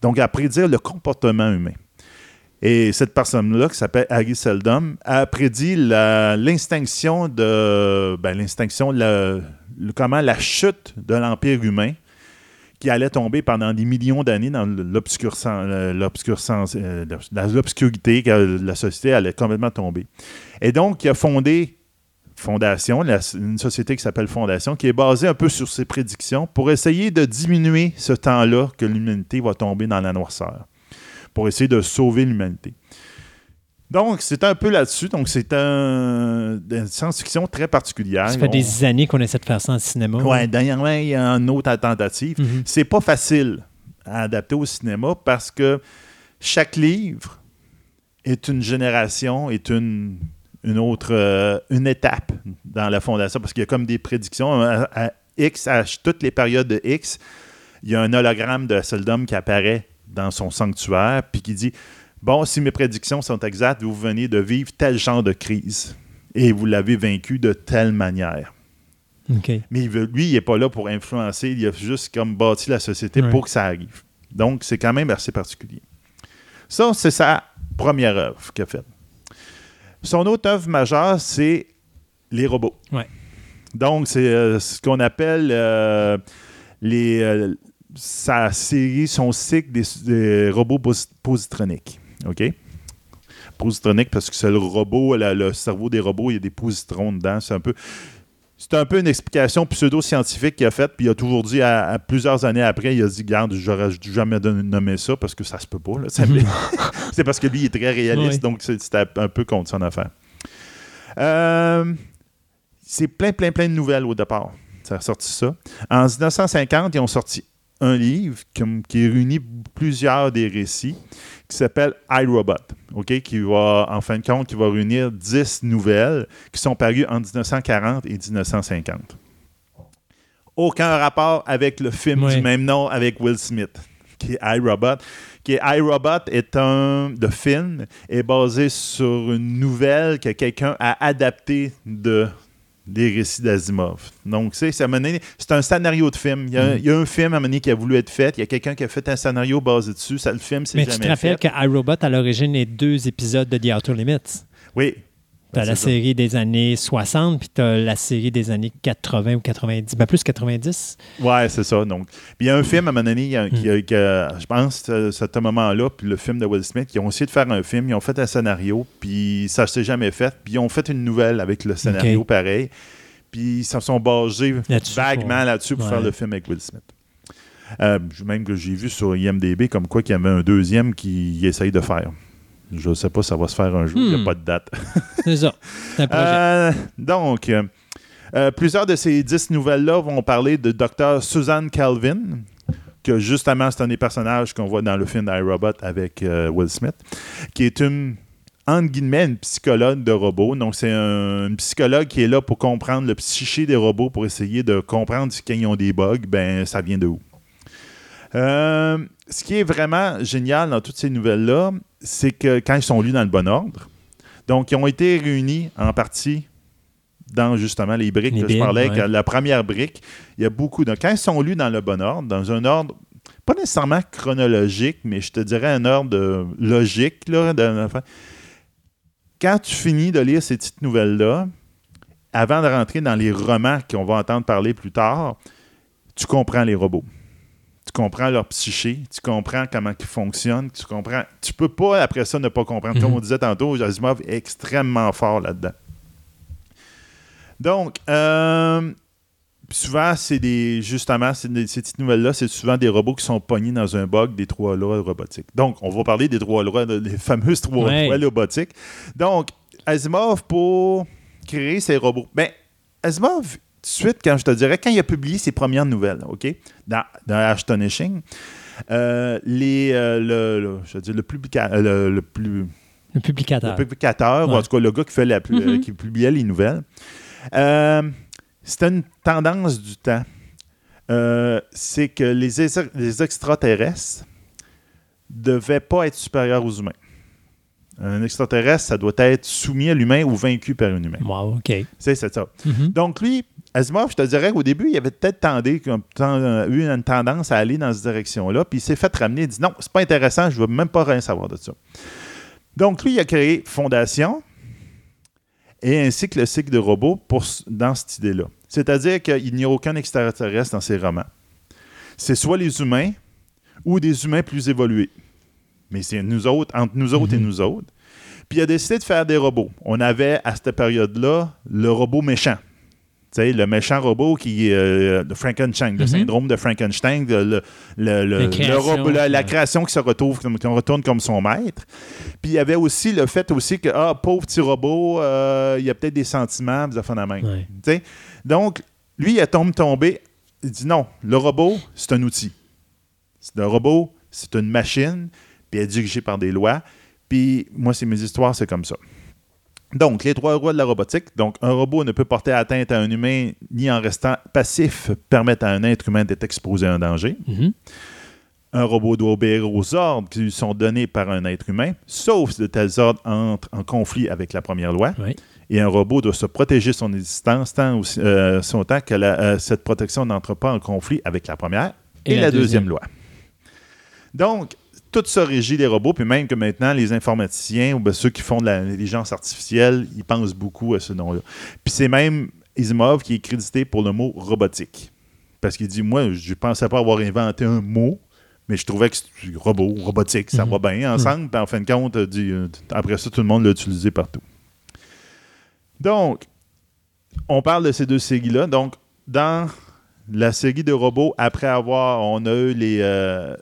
Donc, à prédire le comportement humain. Et cette personne-là, qui s'appelle Harry Seldom, a prédit l'instinction de. Ben, comment la chute de l'Empire humain qui allait tomber pendant des millions d'années dans euh, l'obscurité, que la société allait complètement tomber. Et donc, il a fondé Fondation, une société qui s'appelle Fondation, qui est basée un peu sur ses prédictions pour essayer de diminuer ce temps-là que l'humanité va tomber dans la noirceur, pour essayer de sauver l'humanité. Donc, c'est un peu là-dessus. Donc, c'est un, une science-fiction très particulière. Ça fait des années qu'on essaie de faire ça en cinéma. Oui, dernièrement, il y a une autre tentative. Mm-hmm. C'est pas facile à adapter au cinéma parce que chaque livre est une génération, est une, une autre euh, une étape dans la fondation parce qu'il y a comme des prédictions. À, X, à toutes les périodes de X, il y a un hologramme de Seldom qui apparaît dans son sanctuaire puis qui dit Bon, si mes prédictions sont exactes, vous venez de vivre tel genre de crise et vous l'avez vaincu de telle manière. Mais lui, il n'est pas là pour influencer, il a juste comme bâti la société pour que ça arrive. Donc, c'est quand même assez particulier. Ça, c'est sa première œuvre qu'il a faite. Son autre œuvre majeure, c'est les robots. Donc, c'est euh, ce qu'on appelle euh, les, euh, sa série, son cycle des robots positroniques. OK? Positronique, parce que c'est le robot, le cerveau des robots, il y a des positrons dedans. C'est un peu. C'est un peu une explication pseudo-scientifique qu'il a faite, puis il a toujours dit, à, plusieurs années après, il a dit Garde, j'aurais jamais nommé ça parce que ça se peut pas. c'est parce que lui, il est très réaliste, donc c'était un peu contre son affaire. Euh, c'est plein, plein, plein de nouvelles au départ. Ça a sorti ça. En 1950, ils ont sorti un livre qui, qui réunit plusieurs des récits qui s'appelle iRobot, OK, qui va, en fin de compte, qui va réunir 10 nouvelles qui sont parues en 1940 et 1950. Aucun rapport avec le film du même nom avec Will Smith, qui est iRobot. Qui est iRobot est un de film, est basé sur une nouvelle que quelqu'un a adaptée de des récits d'Asimov. Donc, c'est un scénario de film. Mm. Il y, a, un film à un qui a voulu être fait. Il y a quelqu'un qui a fait un scénario basé dessus. Ça, le film, c'est jamais fait. Mais tu te rappelles que iRobot, à l'origine, est deux épisodes de The Outer Limits? Oui, tu as la série des années 60, puis tu as la série des années 80 ou 90, ben plus 90. Ouais, c'est ça. Donc, il y a un film à un moment donné, qui, hmm. je pense, à ce moment-là, puis le film de Will Smith, ils ont essayé de faire un film, ils ont fait un scénario, puis ça ne s'est jamais fait, puis ils ont fait une nouvelle avec le scénario pareil, puis ils se sont basés vaguement là-dessus pour faire le film avec Will Smith. Euh, même que j'ai vu sur IMDB comme quoi qu'il y avait un deuxième qui essaye de faire. Je ne sais pas ça va se faire un jour. Il n'y a hmm. pas de date. c'est ça. C'est un projet. Euh, donc, euh, euh, plusieurs de ces dix nouvelles-là vont parler de Dr. Suzanne Calvin, que justement, c'est un des personnages qu'on voit dans le film iRobot avec Will Smith, qui est une, entre guillemets, une psychologue de robots. Donc, c'est un, psychologue qui est là pour comprendre le psyché des robots, pour essayer de comprendre si quand ils ont des bugs, ben ça vient de où. Ce qui est vraiment génial dans toutes ces nouvelles-là, c'est que quand ils sont lus dans le bon ordre, donc ils ont été réunis en partie dans justement les briques que je parlais. La première brique, il y a beaucoup de. Quand ils sont lus dans le bon ordre, dans un ordre pas nécessairement chronologique, mais je te dirais un ordre logique, là, quand tu finis de lire ces petites nouvelles-là, avant de rentrer dans les romans qu'on va entendre parler plus tard, tu comprends les robots tu comprends leur psyché, tu comprends comment ils fonctionnent, tu comprends. Tu peux pas, après ça, ne pas comprendre. Comme mhm. on disait tantôt, Asimov est extrêmement fort là-dedans. Donc, euh, souvent, c'est des. Justement, ces petites nouvelles-là, c'est souvent des robots qui sont pognés dans un bug des trois lois robotiques. Donc, on va parler des trois lois, des fameuses trois lois robotiques. Donc, Asimov, pour créer ces robots. Ben, Asimov, de suite, quand je te dirais, quand il a publié ses premières nouvelles, OK, dans, dans Astonishing, euh, les, euh, le, je veux dire, le, euh, le, plus. Le publicateur. Le publicateur, ou en tout cas le gars qui, fait la, mm-hmm. qui publiait les nouvelles. C'était une tendance du temps. c'est que les, les extraterrestres devaient pas être supérieurs aux humains. Un extraterrestre, ça doit être soumis à l'humain ou vaincu par un humain. Wow, OK. C'est ça. Mm-hmm. Donc, lui, Asimov, je te dirais qu'au début, il avait peut-être euh, eu une tendance à aller dans cette direction-là, puis il s'est fait ramener, il dit non, c'est pas intéressant, je veux même pas rien savoir de ça. Donc, lui, il a créé Fondation et ainsi que le cycle de robots pour, dans cette idée-là. C'est-à-dire qu'il n'y a aucun extraterrestre dans ses romans. C'est soit les humains ou des humains plus évolués. Mais c'est nous autres, entre nous autres et mhm. nous autres. Puis il a décidé de faire des robots. On avait à cette période-là le robot méchant. Sais, le méchant robot qui euh, le Frankenstein, le Mhm. syndrome de Frankenstein, le, le- le- le- La création, la, création qui se retrouve, qui retourne comme son maître. Puis il y avait aussi le fait aussi que, ah, pauvre petit robot, euh, il y a peut-être des sentiments, des affaires de même. Ouais. Tu sais, Donc, lui, il a tombé, tombé. Il dit non, le robot, c'est un outil. C'est un robot, c'est une machine, puis elle est dirigée par des lois. Puis moi, c'est mes histoires, c'est comme ça. Donc, les trois rois de la robotique. Donc, un robot ne peut porter atteinte à un humain ni en restant passif permettre à un être humain d'être exposé à un danger. Mhm. Un robot doit obéir aux ordres qui lui sont donnés par un être humain, sauf si de tels ordres entrent en conflit avec la première loi. Et un robot doit se protéger son existence tant aussi, euh, son temps que la- euh, cette protection n'entre pas en conflit avec la première et, la, deuxième. loi. Donc, tout ça régit les robots, puis même que maintenant, les informaticiens ou ben, ceux qui font de l'intelligence artificielle, ils pensent beaucoup à ce nom-là. Puis c'est même Isimov qui est crédité pour le mot robotique. Parce qu'il dit, moi, je ne pensais pas avoir inventé un mot, mais je trouvais que c'était robot, robotique, ça Mhm. va bien ensemble. Puis en fin de compte, dit, euh, après ça, tout le monde l'a utilisé partout. Donc, on parle de ces deux séries-là. Donc, dans la série de robots, après avoir, on a eu les euh,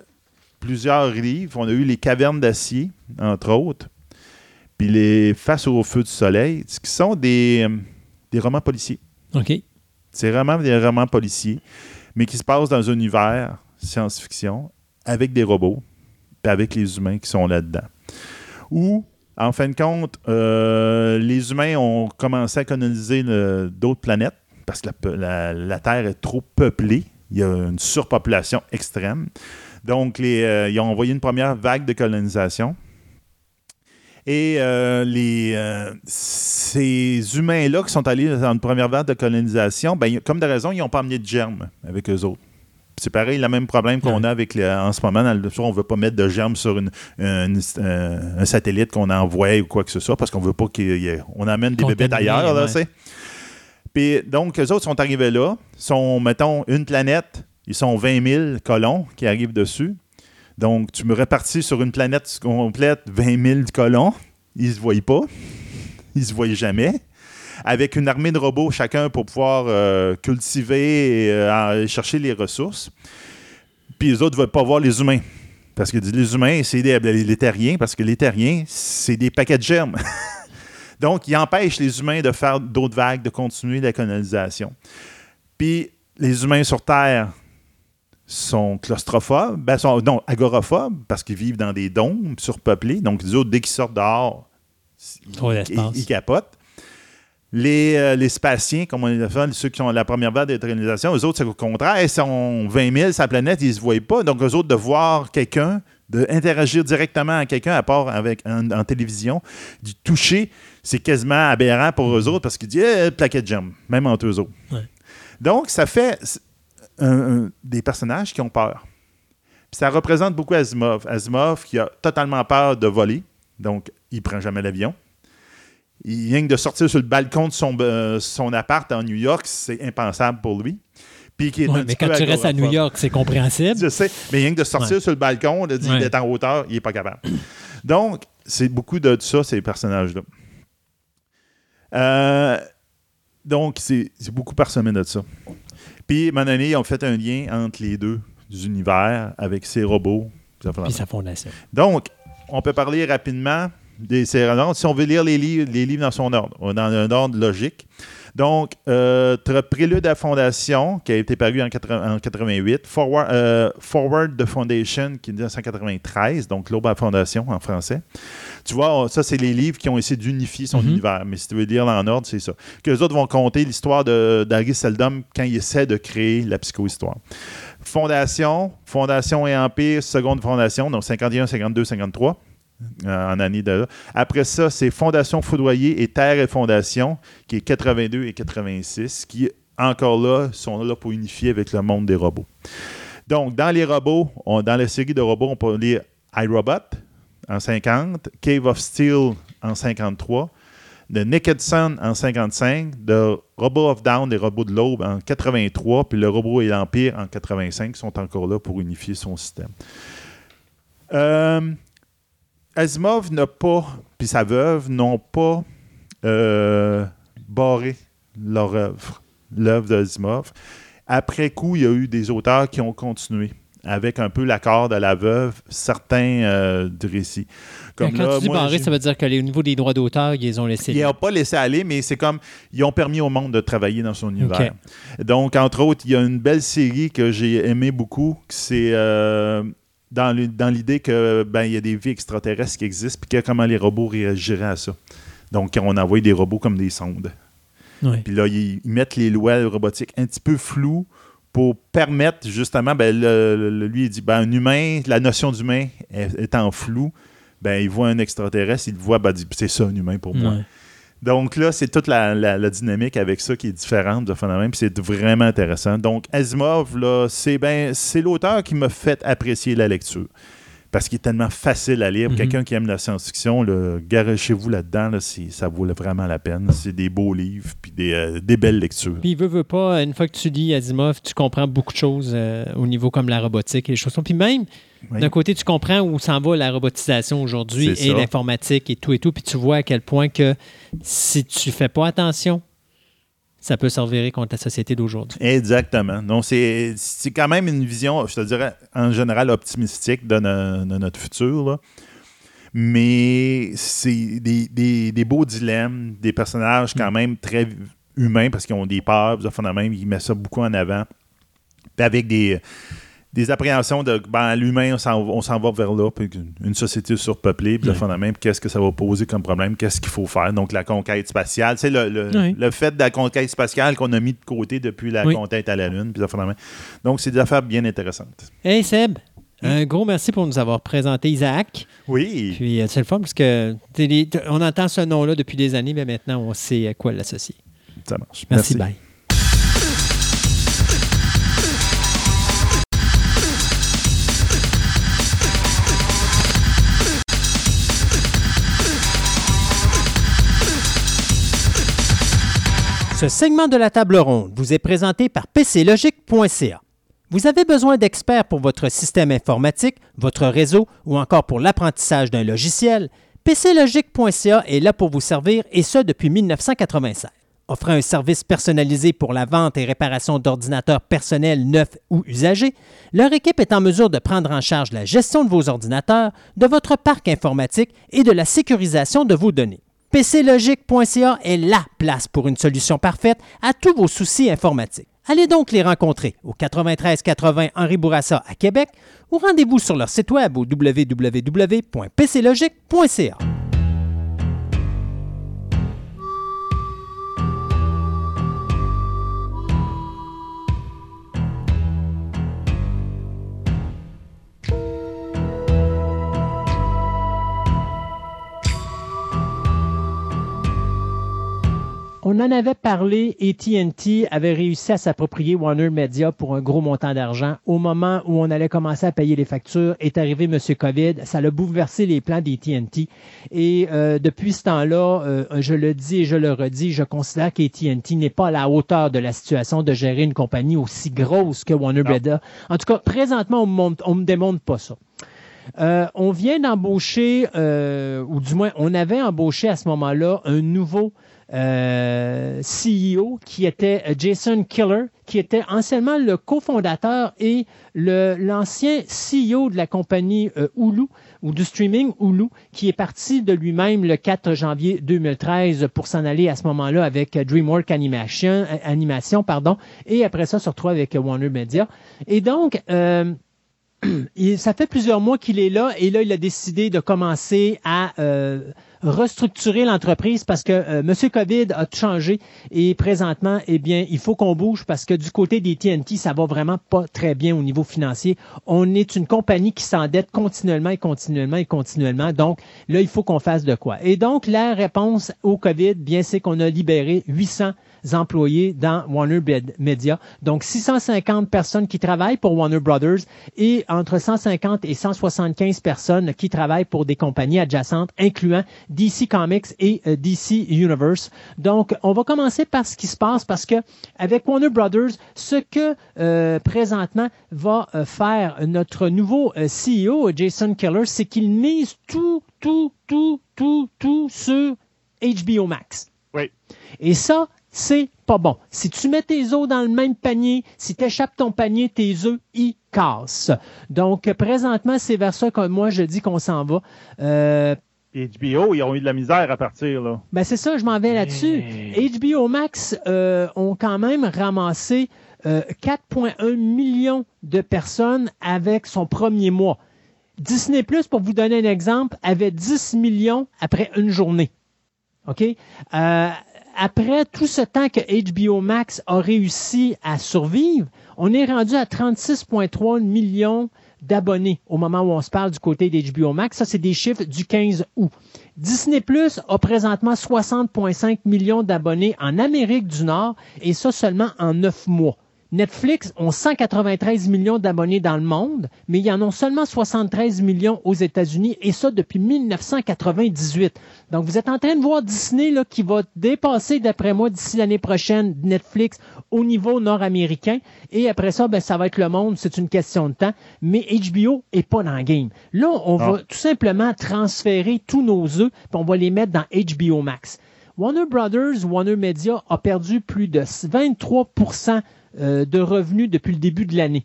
plusieurs livres, on a eu les cavernes d'acier, entre autres, puis les Face au feu du soleil, ce qui sont des, euh, des romans policiers. OK. C'est vraiment des romans policiers, mais qui se passent dans un univers science-fiction avec des robots, puis avec les humains qui sont là-dedans. Ou, en fin de compte, euh, les humains ont commencé à coloniser le- d'autres planètes parce que la- la Terre est trop peuplée. Il y a une surpopulation extrême. Donc, les, euh, ils ont envoyé une première vague de colonisation. Et euh, les, euh, ces humains-là qui sont allés dans une première vague de colonisation, ben, comme de raison, ils n'ont pas amené de germes avec eux autres. C'est pareil, le même problème qu'on Ouais. a avec le- en ce moment. Dans le, on ne veut pas mettre de germes sur une- une- euh, un satellite qu'on envoie ou quoi que ce soit parce qu'on veut pas qu'on amène des bébés là, ouais. Puis donc, eux autres sont arrivés là, sont, mettons, une planète, ils sont 20 000 colons qui arrivent dessus. Donc, tu me répartis sur une planète complète 20 000 colons. Ils ne se voient pas. Ils ne se voient jamais. Avec une armée de robots chacun pour pouvoir euh, cultiver et euh, chercher les ressources. Puis les autres ne veulent pas voir les humains. Parce que les humains, c'est des, les terriens, parce que les terriens, c'est des paquets de germes. Donc, ils empêchent les humains de faire d'autres vagues, de continuer la colonisation. Puis, les humains sur Terre sont claustrophobes, ben, sont, non, agoraphobes, parce qu'ils vivent dans des dômes surpeuplés. Donc, les autres, dès qu'ils sortent dehors, ils, capotent. Les, euh, les spatiens, comme on les appelle, ceux qui ont la première vague de colonisation, eux autres, c'est au contraire, ils sont 20 000 sur la planète, ils ne se voient pas. Donc, eux autres, de voir quelqu'un, d'interagir directement à quelqu'un, à part avec, en, en télévision, du toucher, c'est quasiment aberrant pour eux autres parce qu'ils disent eh, plaquette de germes, même entre eux autres. Ouais. Donc, ça fait un- un- des personnages qui ont peur. Puis ça représente beaucoup Asimov. Asimov qui a totalement peur de voler, donc il prend jamais l'avion. Il vient de sortir sur le balcon de son, euh, son appart en New York, c'est impensable pour lui. Puis qui est Ouais, mais quand tu restes à New. York, c'est compréhensible. Je sais, mais rien que de sortir Ouais. sur le balcon, de dire Ouais. d'être en hauteur, il n'est pas capable. Donc, c'est beaucoup de ça, ces personnages-là. Euh, donc, c'est c'est beaucoup parsemé de ça. Puis, à un moment donné, ils ont fait un lien entre les deux univers avec ces robots. Puis sa fondation. Donc, on peut parler rapidement des ces ordres. Si on veut lire les livres, les livres dans son ordre, dans un ordre logique. Donc, euh, Prélude à la Fondation, qui a été paru en, 80 en 88. Forward, euh, Forward the Foundation, qui est de 1993, donc L'aube à Fondation en français. Tu vois, ça, c'est les livres qui ont essayé d'unifier son Mhm. univers. Mais si tu veux lire en ordre, c'est ça. Que les autres vont compter l'histoire d'Harry Seldom quand il essaie de créer la psychohistoire. Fondation, Fondation et Empire, seconde fondation, donc 51, 52, 53 euh, en année de Après ça, c'est Fondation Foudroyer et Terre et Fondation, qui est 82 et 86, qui, encore là, sont là pour unifier avec le monde des robots. Donc, dans les robots, dans la série de robots, on peut lire iRobot en 50, Cave of Steel en 53, The Naked Sun en 55, The Robot of Down, des robots de l'aube en 83, puis le robot et l'Empire en 85 sont encore là pour unifier son système. Euh, Asimov n'a pas puis sa veuve n'ont pas euh, barré leur œuvre, l'œuvre d'Asimov. Après coup, il y a eu des auteurs qui ont continué avec un peu l'accord de la veuve, certains euh, récits. Comme Quand tu dis barré, ça veut dire que au niveau des droits d'auteur, ils ont laissé Ils n'ont pas laissé aller, mais c'est comme, ils ont permis au monde de travailler dans son univers. Donc, entre autres, il y a une belle série que j'ai aimé beaucoup, c'est euh, dans l'idée que ben, il y a des vies extraterrestres qui existent, puis comment les robots réagiraient à ça. Donc, on envoie des robots comme des sondes. Puis là, ils, mettent les lois robotiques un petit peu floues pour permettre justement, ben, lui, il dit, ben, un humain, la notion d'humain étant flou, ben, il voit un extraterrestre, il voit, ben, c'est ça un humain pour moi. Donc là, c'est toute la, dynamique avec ça qui est différente de phénomène, puis c'est vraiment intéressant. Donc Asimov, là, c'est ben, c'est l'auteur qui m'a fait apprécier la lecture parce qu'il est tellement facile à lire. Mhm. Quelqu'un qui aime la science-fiction, garochez-vous là-dedans, ça vaut vraiment la peine. C'est des beaux livres, puis des, euh, belles lectures. Puis, veut, veut pas, une fois que tu lis Asimov, tu comprends beaucoup de choses euh, au niveau comme la robotique et les choses. Puis même, d'un côté, tu comprends où s'en va la robotisation aujourd'hui et l'informatique et tout et tout. Puis tu vois à quel point que si tu fais pas attention, ça peut servir contre la société d'aujourd'hui. Exactement. Donc, c'est quand même une vision, je te dirais, en général optimistique de, notre futur. Mais c'est des, beaux dilemmes, des personnages quand mm. même très humains parce qu'ils ont des peurs, même, ils mettent ça beaucoup en avant. Puis avec des des appréhensions de ben, l'humain, on s'en va vers là, puis une société surpeuplée, puis le même, qu'est-ce que ça va poser comme problème, qu'est-ce qu'il faut faire? Donc, la conquête spatiale, c'est le, le, fait de la conquête spatiale qu'on a mis de côté depuis la conquête à la Lune, puis Donc, c'est des affaires bien intéressantes. Hey Seb, un gros merci pour nous avoir présenté Isaac. Oui. Puis, euh, c'est le fun parce que on entend ce nom-là depuis des années, mais maintenant, on sait à quoi l'associer. Ça marche. merci. bye. Ce segment de la table ronde vous est présenté par PCLogic.ca. Vous avez besoin d'experts pour votre système informatique, votre réseau ou encore pour l'apprentissage d'un logiciel? PCLogic.ca est là pour vous servir et ce depuis 1996. Offrant un service personnalisé pour la vente et réparation d'ordinateurs personnels neufs ou usagés, leur équipe est en mesure de prendre en charge la gestion de vos ordinateurs, de votre parc informatique et de la sécurisation de vos données pclogique.ca est la place pour une solution parfaite à tous vos soucis informatiques. Allez donc les rencontrer au 93 80 Henri Bourassa à Québec ou rendez-vous sur leur site web au www.pclogique.ca. On en avait parlé, AT&T avait réussi à s'approprier Warner Media pour un gros montant d'argent. Au moment où on allait commencer à payer les factures, est arrivé M. COVID. Ça a bouleversé les plans d'AT&T. Et euh, depuis ce temps-là, euh, je le dis et je le redis, je considère qu'AT&T n'est pas à la hauteur de la situation de gérer une compagnie aussi grosse que Warner Media. En tout cas, présentement, on ne me démontre pas ça. Euh, on vient d'embaucher, ou du moins, on avait embauché à ce moment-là un nouveau euh, CEO qui était Jason Killer, qui était anciennement le cofondateur et l'ancien CEO de la compagnie euh, Hulu ou du streaming Hulu, qui est parti de lui-même le 4 janvier 2013 pour s'en aller à ce moment-là avec DreamWorks Animation, Animation pardon, et après ça se retrouve avec Warner Media. Et donc, euh, ça fait plusieurs mois qu'il est là et là, il a décidé de commencer à euh, restructurer l'entreprise parce que euh, M. COVID a changé et présentement, eh bien, il faut qu'on bouge parce que du côté des TNT, ça va vraiment pas très bien au niveau financier. On est une compagnie qui s'endette continuellement et continuellement et continuellement. Donc, là, il faut qu'on fasse de quoi. Et donc, la réponse au COVID, bien, c'est qu'on a libéré 800 employés dans Warner Media. Donc, 650 personnes qui travaillent pour Warner Brothers et entre 150 et 175 personnes qui travaillent pour des compagnies adjacentes, incluant DC Comics et euh, DC Universe. Donc, on va commencer par ce qui se passe parce que avec Warner Brothers, ce que euh, présentement va faire notre nouveau CEO, Jason Keller, c'est qu'il mise tout, tout, tout, tout, tout sur HBO Max. Oui. Et ça, c'est pas bon. Si tu mets tes œufs dans le même panier, si tu échappes ton panier, tes œufs, ils cassent. Donc, présentement, c'est vers ça que moi, je dis qu'on s'en va. Euh, HBO, ils ont eu de la misère à partir, là. Ben, c'est ça, je m'en vais là-dessus. HBO Max euh, ont quand même ramassé 4,1 euh, millions de personnes avec son premier mois. Disney Plus, pour vous donner un exemple, avait 10 millions après une journée. OK? Euh, après tout ce temps que HBO Max a réussi à survivre, on est rendu à 36,3 millions d'abonnés au moment où on se parle du côté d'HBO Max. Ça, c'est des chiffres du 15 août. Disney Plus a présentement 60,5 millions d'abonnés en Amérique du Nord et ça seulement en neuf mois. Netflix ont 193 millions d'abonnés dans le monde, mais ils en ont seulement 73 millions aux États-Unis, et ça depuis 1998. Donc, vous êtes en train de voir Disney là, qui va dépasser, d'après moi, d'ici l'année prochaine, Netflix au niveau nord-américain. Et après ça, ben, ça va être le monde, c'est une question de temps. Mais HBO est pas dans le game. Là, on va tout simplement transférer tous nos œufs, puis on va les mettre dans HBO Max. Warner Brothers, Warner Media a perdu plus de 23 euh, de revenus depuis le début de l'année.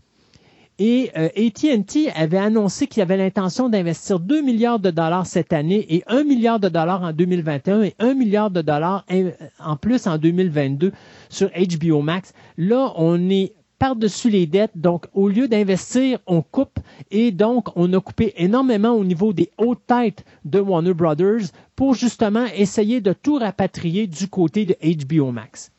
Et euh, AT&T avait annoncé qu'il avait l'intention d'investir 2 milliards de dollars cette année et 1 milliard de dollars en 2021 et 1 milliard de dollars en plus en 2022 sur HBO Max. Là, on est par-dessus les dettes. Donc, au lieu d'investir, on coupe. Et donc, on a coupé énormément au niveau des hautes têtes de Warner Brothers pour justement essayer de tout rapatrier du côté de HBO Max.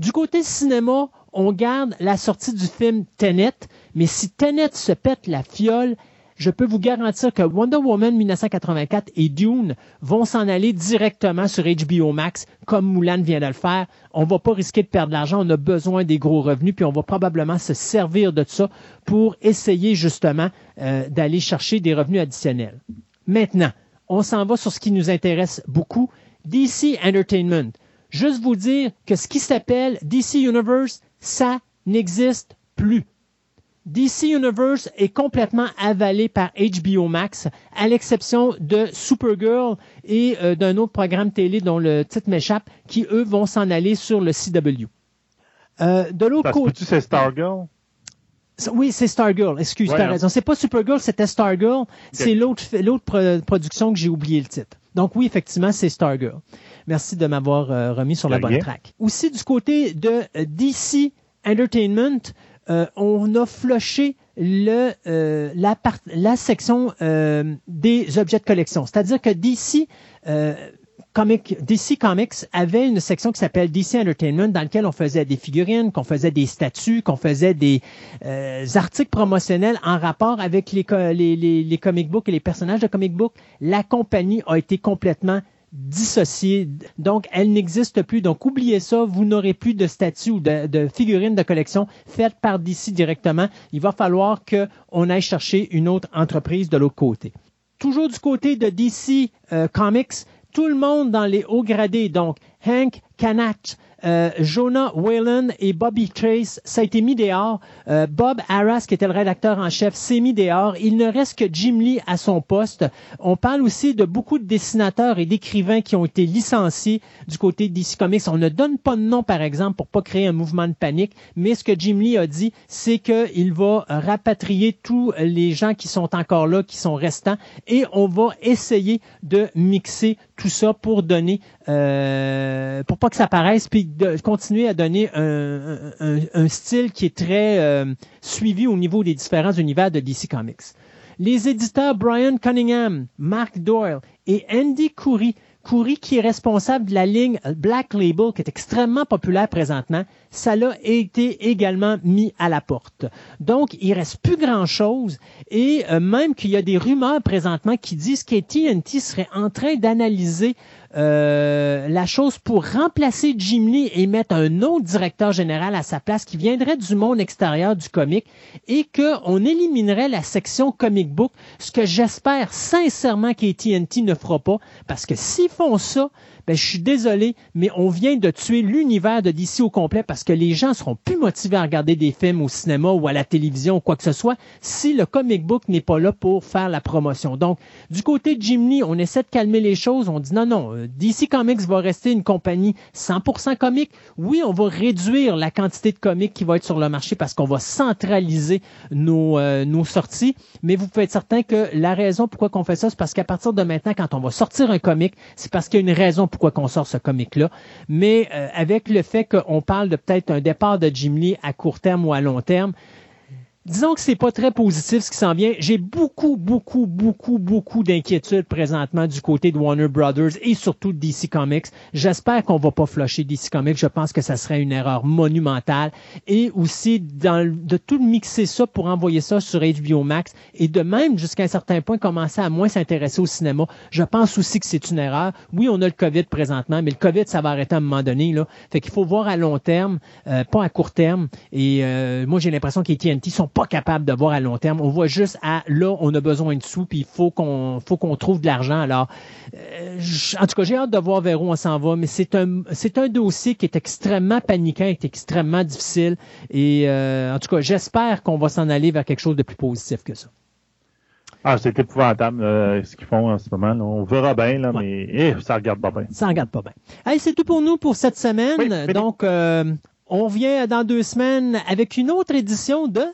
Du côté cinéma, on garde la sortie du film Tenet, mais si Tenet se pète la fiole, je peux vous garantir que Wonder Woman 1984 et Dune vont s'en aller directement sur HBO Max, comme Mulan vient de le faire. On va pas risquer de perdre de l'argent, on a besoin des gros revenus, puis on va probablement se servir de ça pour essayer justement euh, d'aller chercher des revenus additionnels. Maintenant, on s'en va sur ce qui nous intéresse beaucoup, DC Entertainment. Juste vous dire que ce qui s'appelle DC Universe, ça n'existe plus. DC Universe est complètement avalé par HBO Max, à l'exception de Supergirl et euh, d'un autre programme télé dont le titre m'échappe, qui eux vont s'en aller sur le CW. Euh, de l'autre côté, c'est Stargirl? Oui, c'est Stargirl. Excuse, tu as raison. C'est pas Supergirl, c'était Stargirl. C'est l'autre l'autre production que j'ai oublié le titre. Donc oui, effectivement, c'est Stargirl. Merci de m'avoir euh, remis sur la bonne track. Aussi du côté de euh, DC Entertainment, euh, on a flushé le, la, la, section des objets de collection. C'est-à-dire que DC DC Comics avait une section qui s'appelle DC Entertainment dans laquelle on faisait des figurines, qu'on faisait des statues, qu'on faisait des articles promotionnels en rapport avec les, les, les, les comic books et les personnages de comic books. La compagnie a été complètement dissociée. Donc, elle n'existe plus. Donc, oubliez ça. Vous n'aurez plus de statut ou de, figurines de collection faites par DC directement. Il va falloir qu'on aille chercher une autre entreprise de l'autre côté. Toujours du côté de DC euh, Comics, tout le monde dans les hauts gradés, donc Hank Kanach, euh, Jonah Whalen et Bobby Trace, ça a été mis dehors. Euh, Bob Arras, qui était le rédacteur en chef, s'est mis dehors. Il ne reste que Jim Lee à son poste. On parle aussi de beaucoup de dessinateurs et d'écrivains qui ont été licenciés du côté DC Comics. On ne donne pas de nom, par exemple, pour pas créer un mouvement de panique, mais ce que Jim Lee a dit, c'est qu'il va rapatrier tous les gens qui sont encore là, qui sont restants, et on va essayer de mixer tout ça pour donner, euh, pour pas que ça paraisse, puis continuer à donner un, style qui est très euh, suivi au niveau des différents univers de DC Comics. Les éditeurs Brian Cunningham, Mark Doyle et Andy Coury Coury, qui est responsable de la ligne Black Label, qui est extrêmement populaire présentement, ça l'a été également mis à la porte. Donc, il reste plus grand-chose et euh, même qu'il y a des rumeurs présentement qui disent qu'AT&T serait en train d'analyser euh, la chose pour remplacer Jim Lee et mettre un autre directeur général à sa place qui viendrait du monde extérieur du comic et qu'on éliminerait la section comic book, ce que j'espère sincèrement qu'AT&T ne fera pas parce que s'ils font ça, ben, je suis désolé, mais on vient de tuer l'univers de DC au complet parce que les gens seront plus motivés à regarder des films au cinéma ou à la télévision ou quoi que ce soit si le comic book n'est pas là pour faire la promotion. Donc, du côté de Jim Lee, on essaie de calmer les choses. On dit non, non, euh, DC Comics va rester une compagnie 100% comique. Oui, on va réduire la quantité de comics qui va être sur le marché parce qu'on va centraliser nos, euh, nos sorties. Mais vous pouvez être certain que la raison pourquoi on fait ça, c'est parce qu'à partir de maintenant, quand on va sortir un comic, c'est parce qu'il y a une raison pourquoi qu'on sort ce comic-là. Mais euh, avec le fait qu'on parle de peut-être un départ de Jim Lee à court terme ou à long terme, disons que c'est pas très positif ce qui s'en vient. J'ai beaucoup, beaucoup, beaucoup, beaucoup d'inquiétudes présentement du côté de Warner Brothers et surtout de DC Comics. J'espère qu'on va pas flusher DC Comics. Je pense que ça serait une erreur monumentale. Et aussi dans, de tout mixer ça pour envoyer ça sur HBO Max et de même jusqu'à un certain point commencer à moins s'intéresser au cinéma. Je pense aussi que c'est une erreur. Oui, on a le COVID présentement, mais le COVID, ça va arrêter à un moment donné. Là. Fait qu'il faut voir à long terme, euh, pas à court terme. Et euh, moi, j'ai l'impression que sont pas capable de voir à long terme. On voit juste à là, on a besoin de sous, puis il faut qu'on faut qu'on trouve de l'argent. Alors, euh, en tout cas, j'ai hâte de voir vers où on s'en va, mais c'est un c'est un dossier qui est extrêmement paniquant, qui est extrêmement difficile. Et euh, en tout cas, j'espère qu'on va s'en aller vers quelque chose de plus positif que ça. Ah, c'est épouvantable euh, ce qu'ils font en ce moment. On verra bien, là, mais eh, ça regarde pas bien. Ça regarde pas bien. Allez, c'est tout pour nous pour cette semaine. Donc, on vient dans deux semaines avec une autre édition de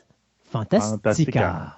Fantastica.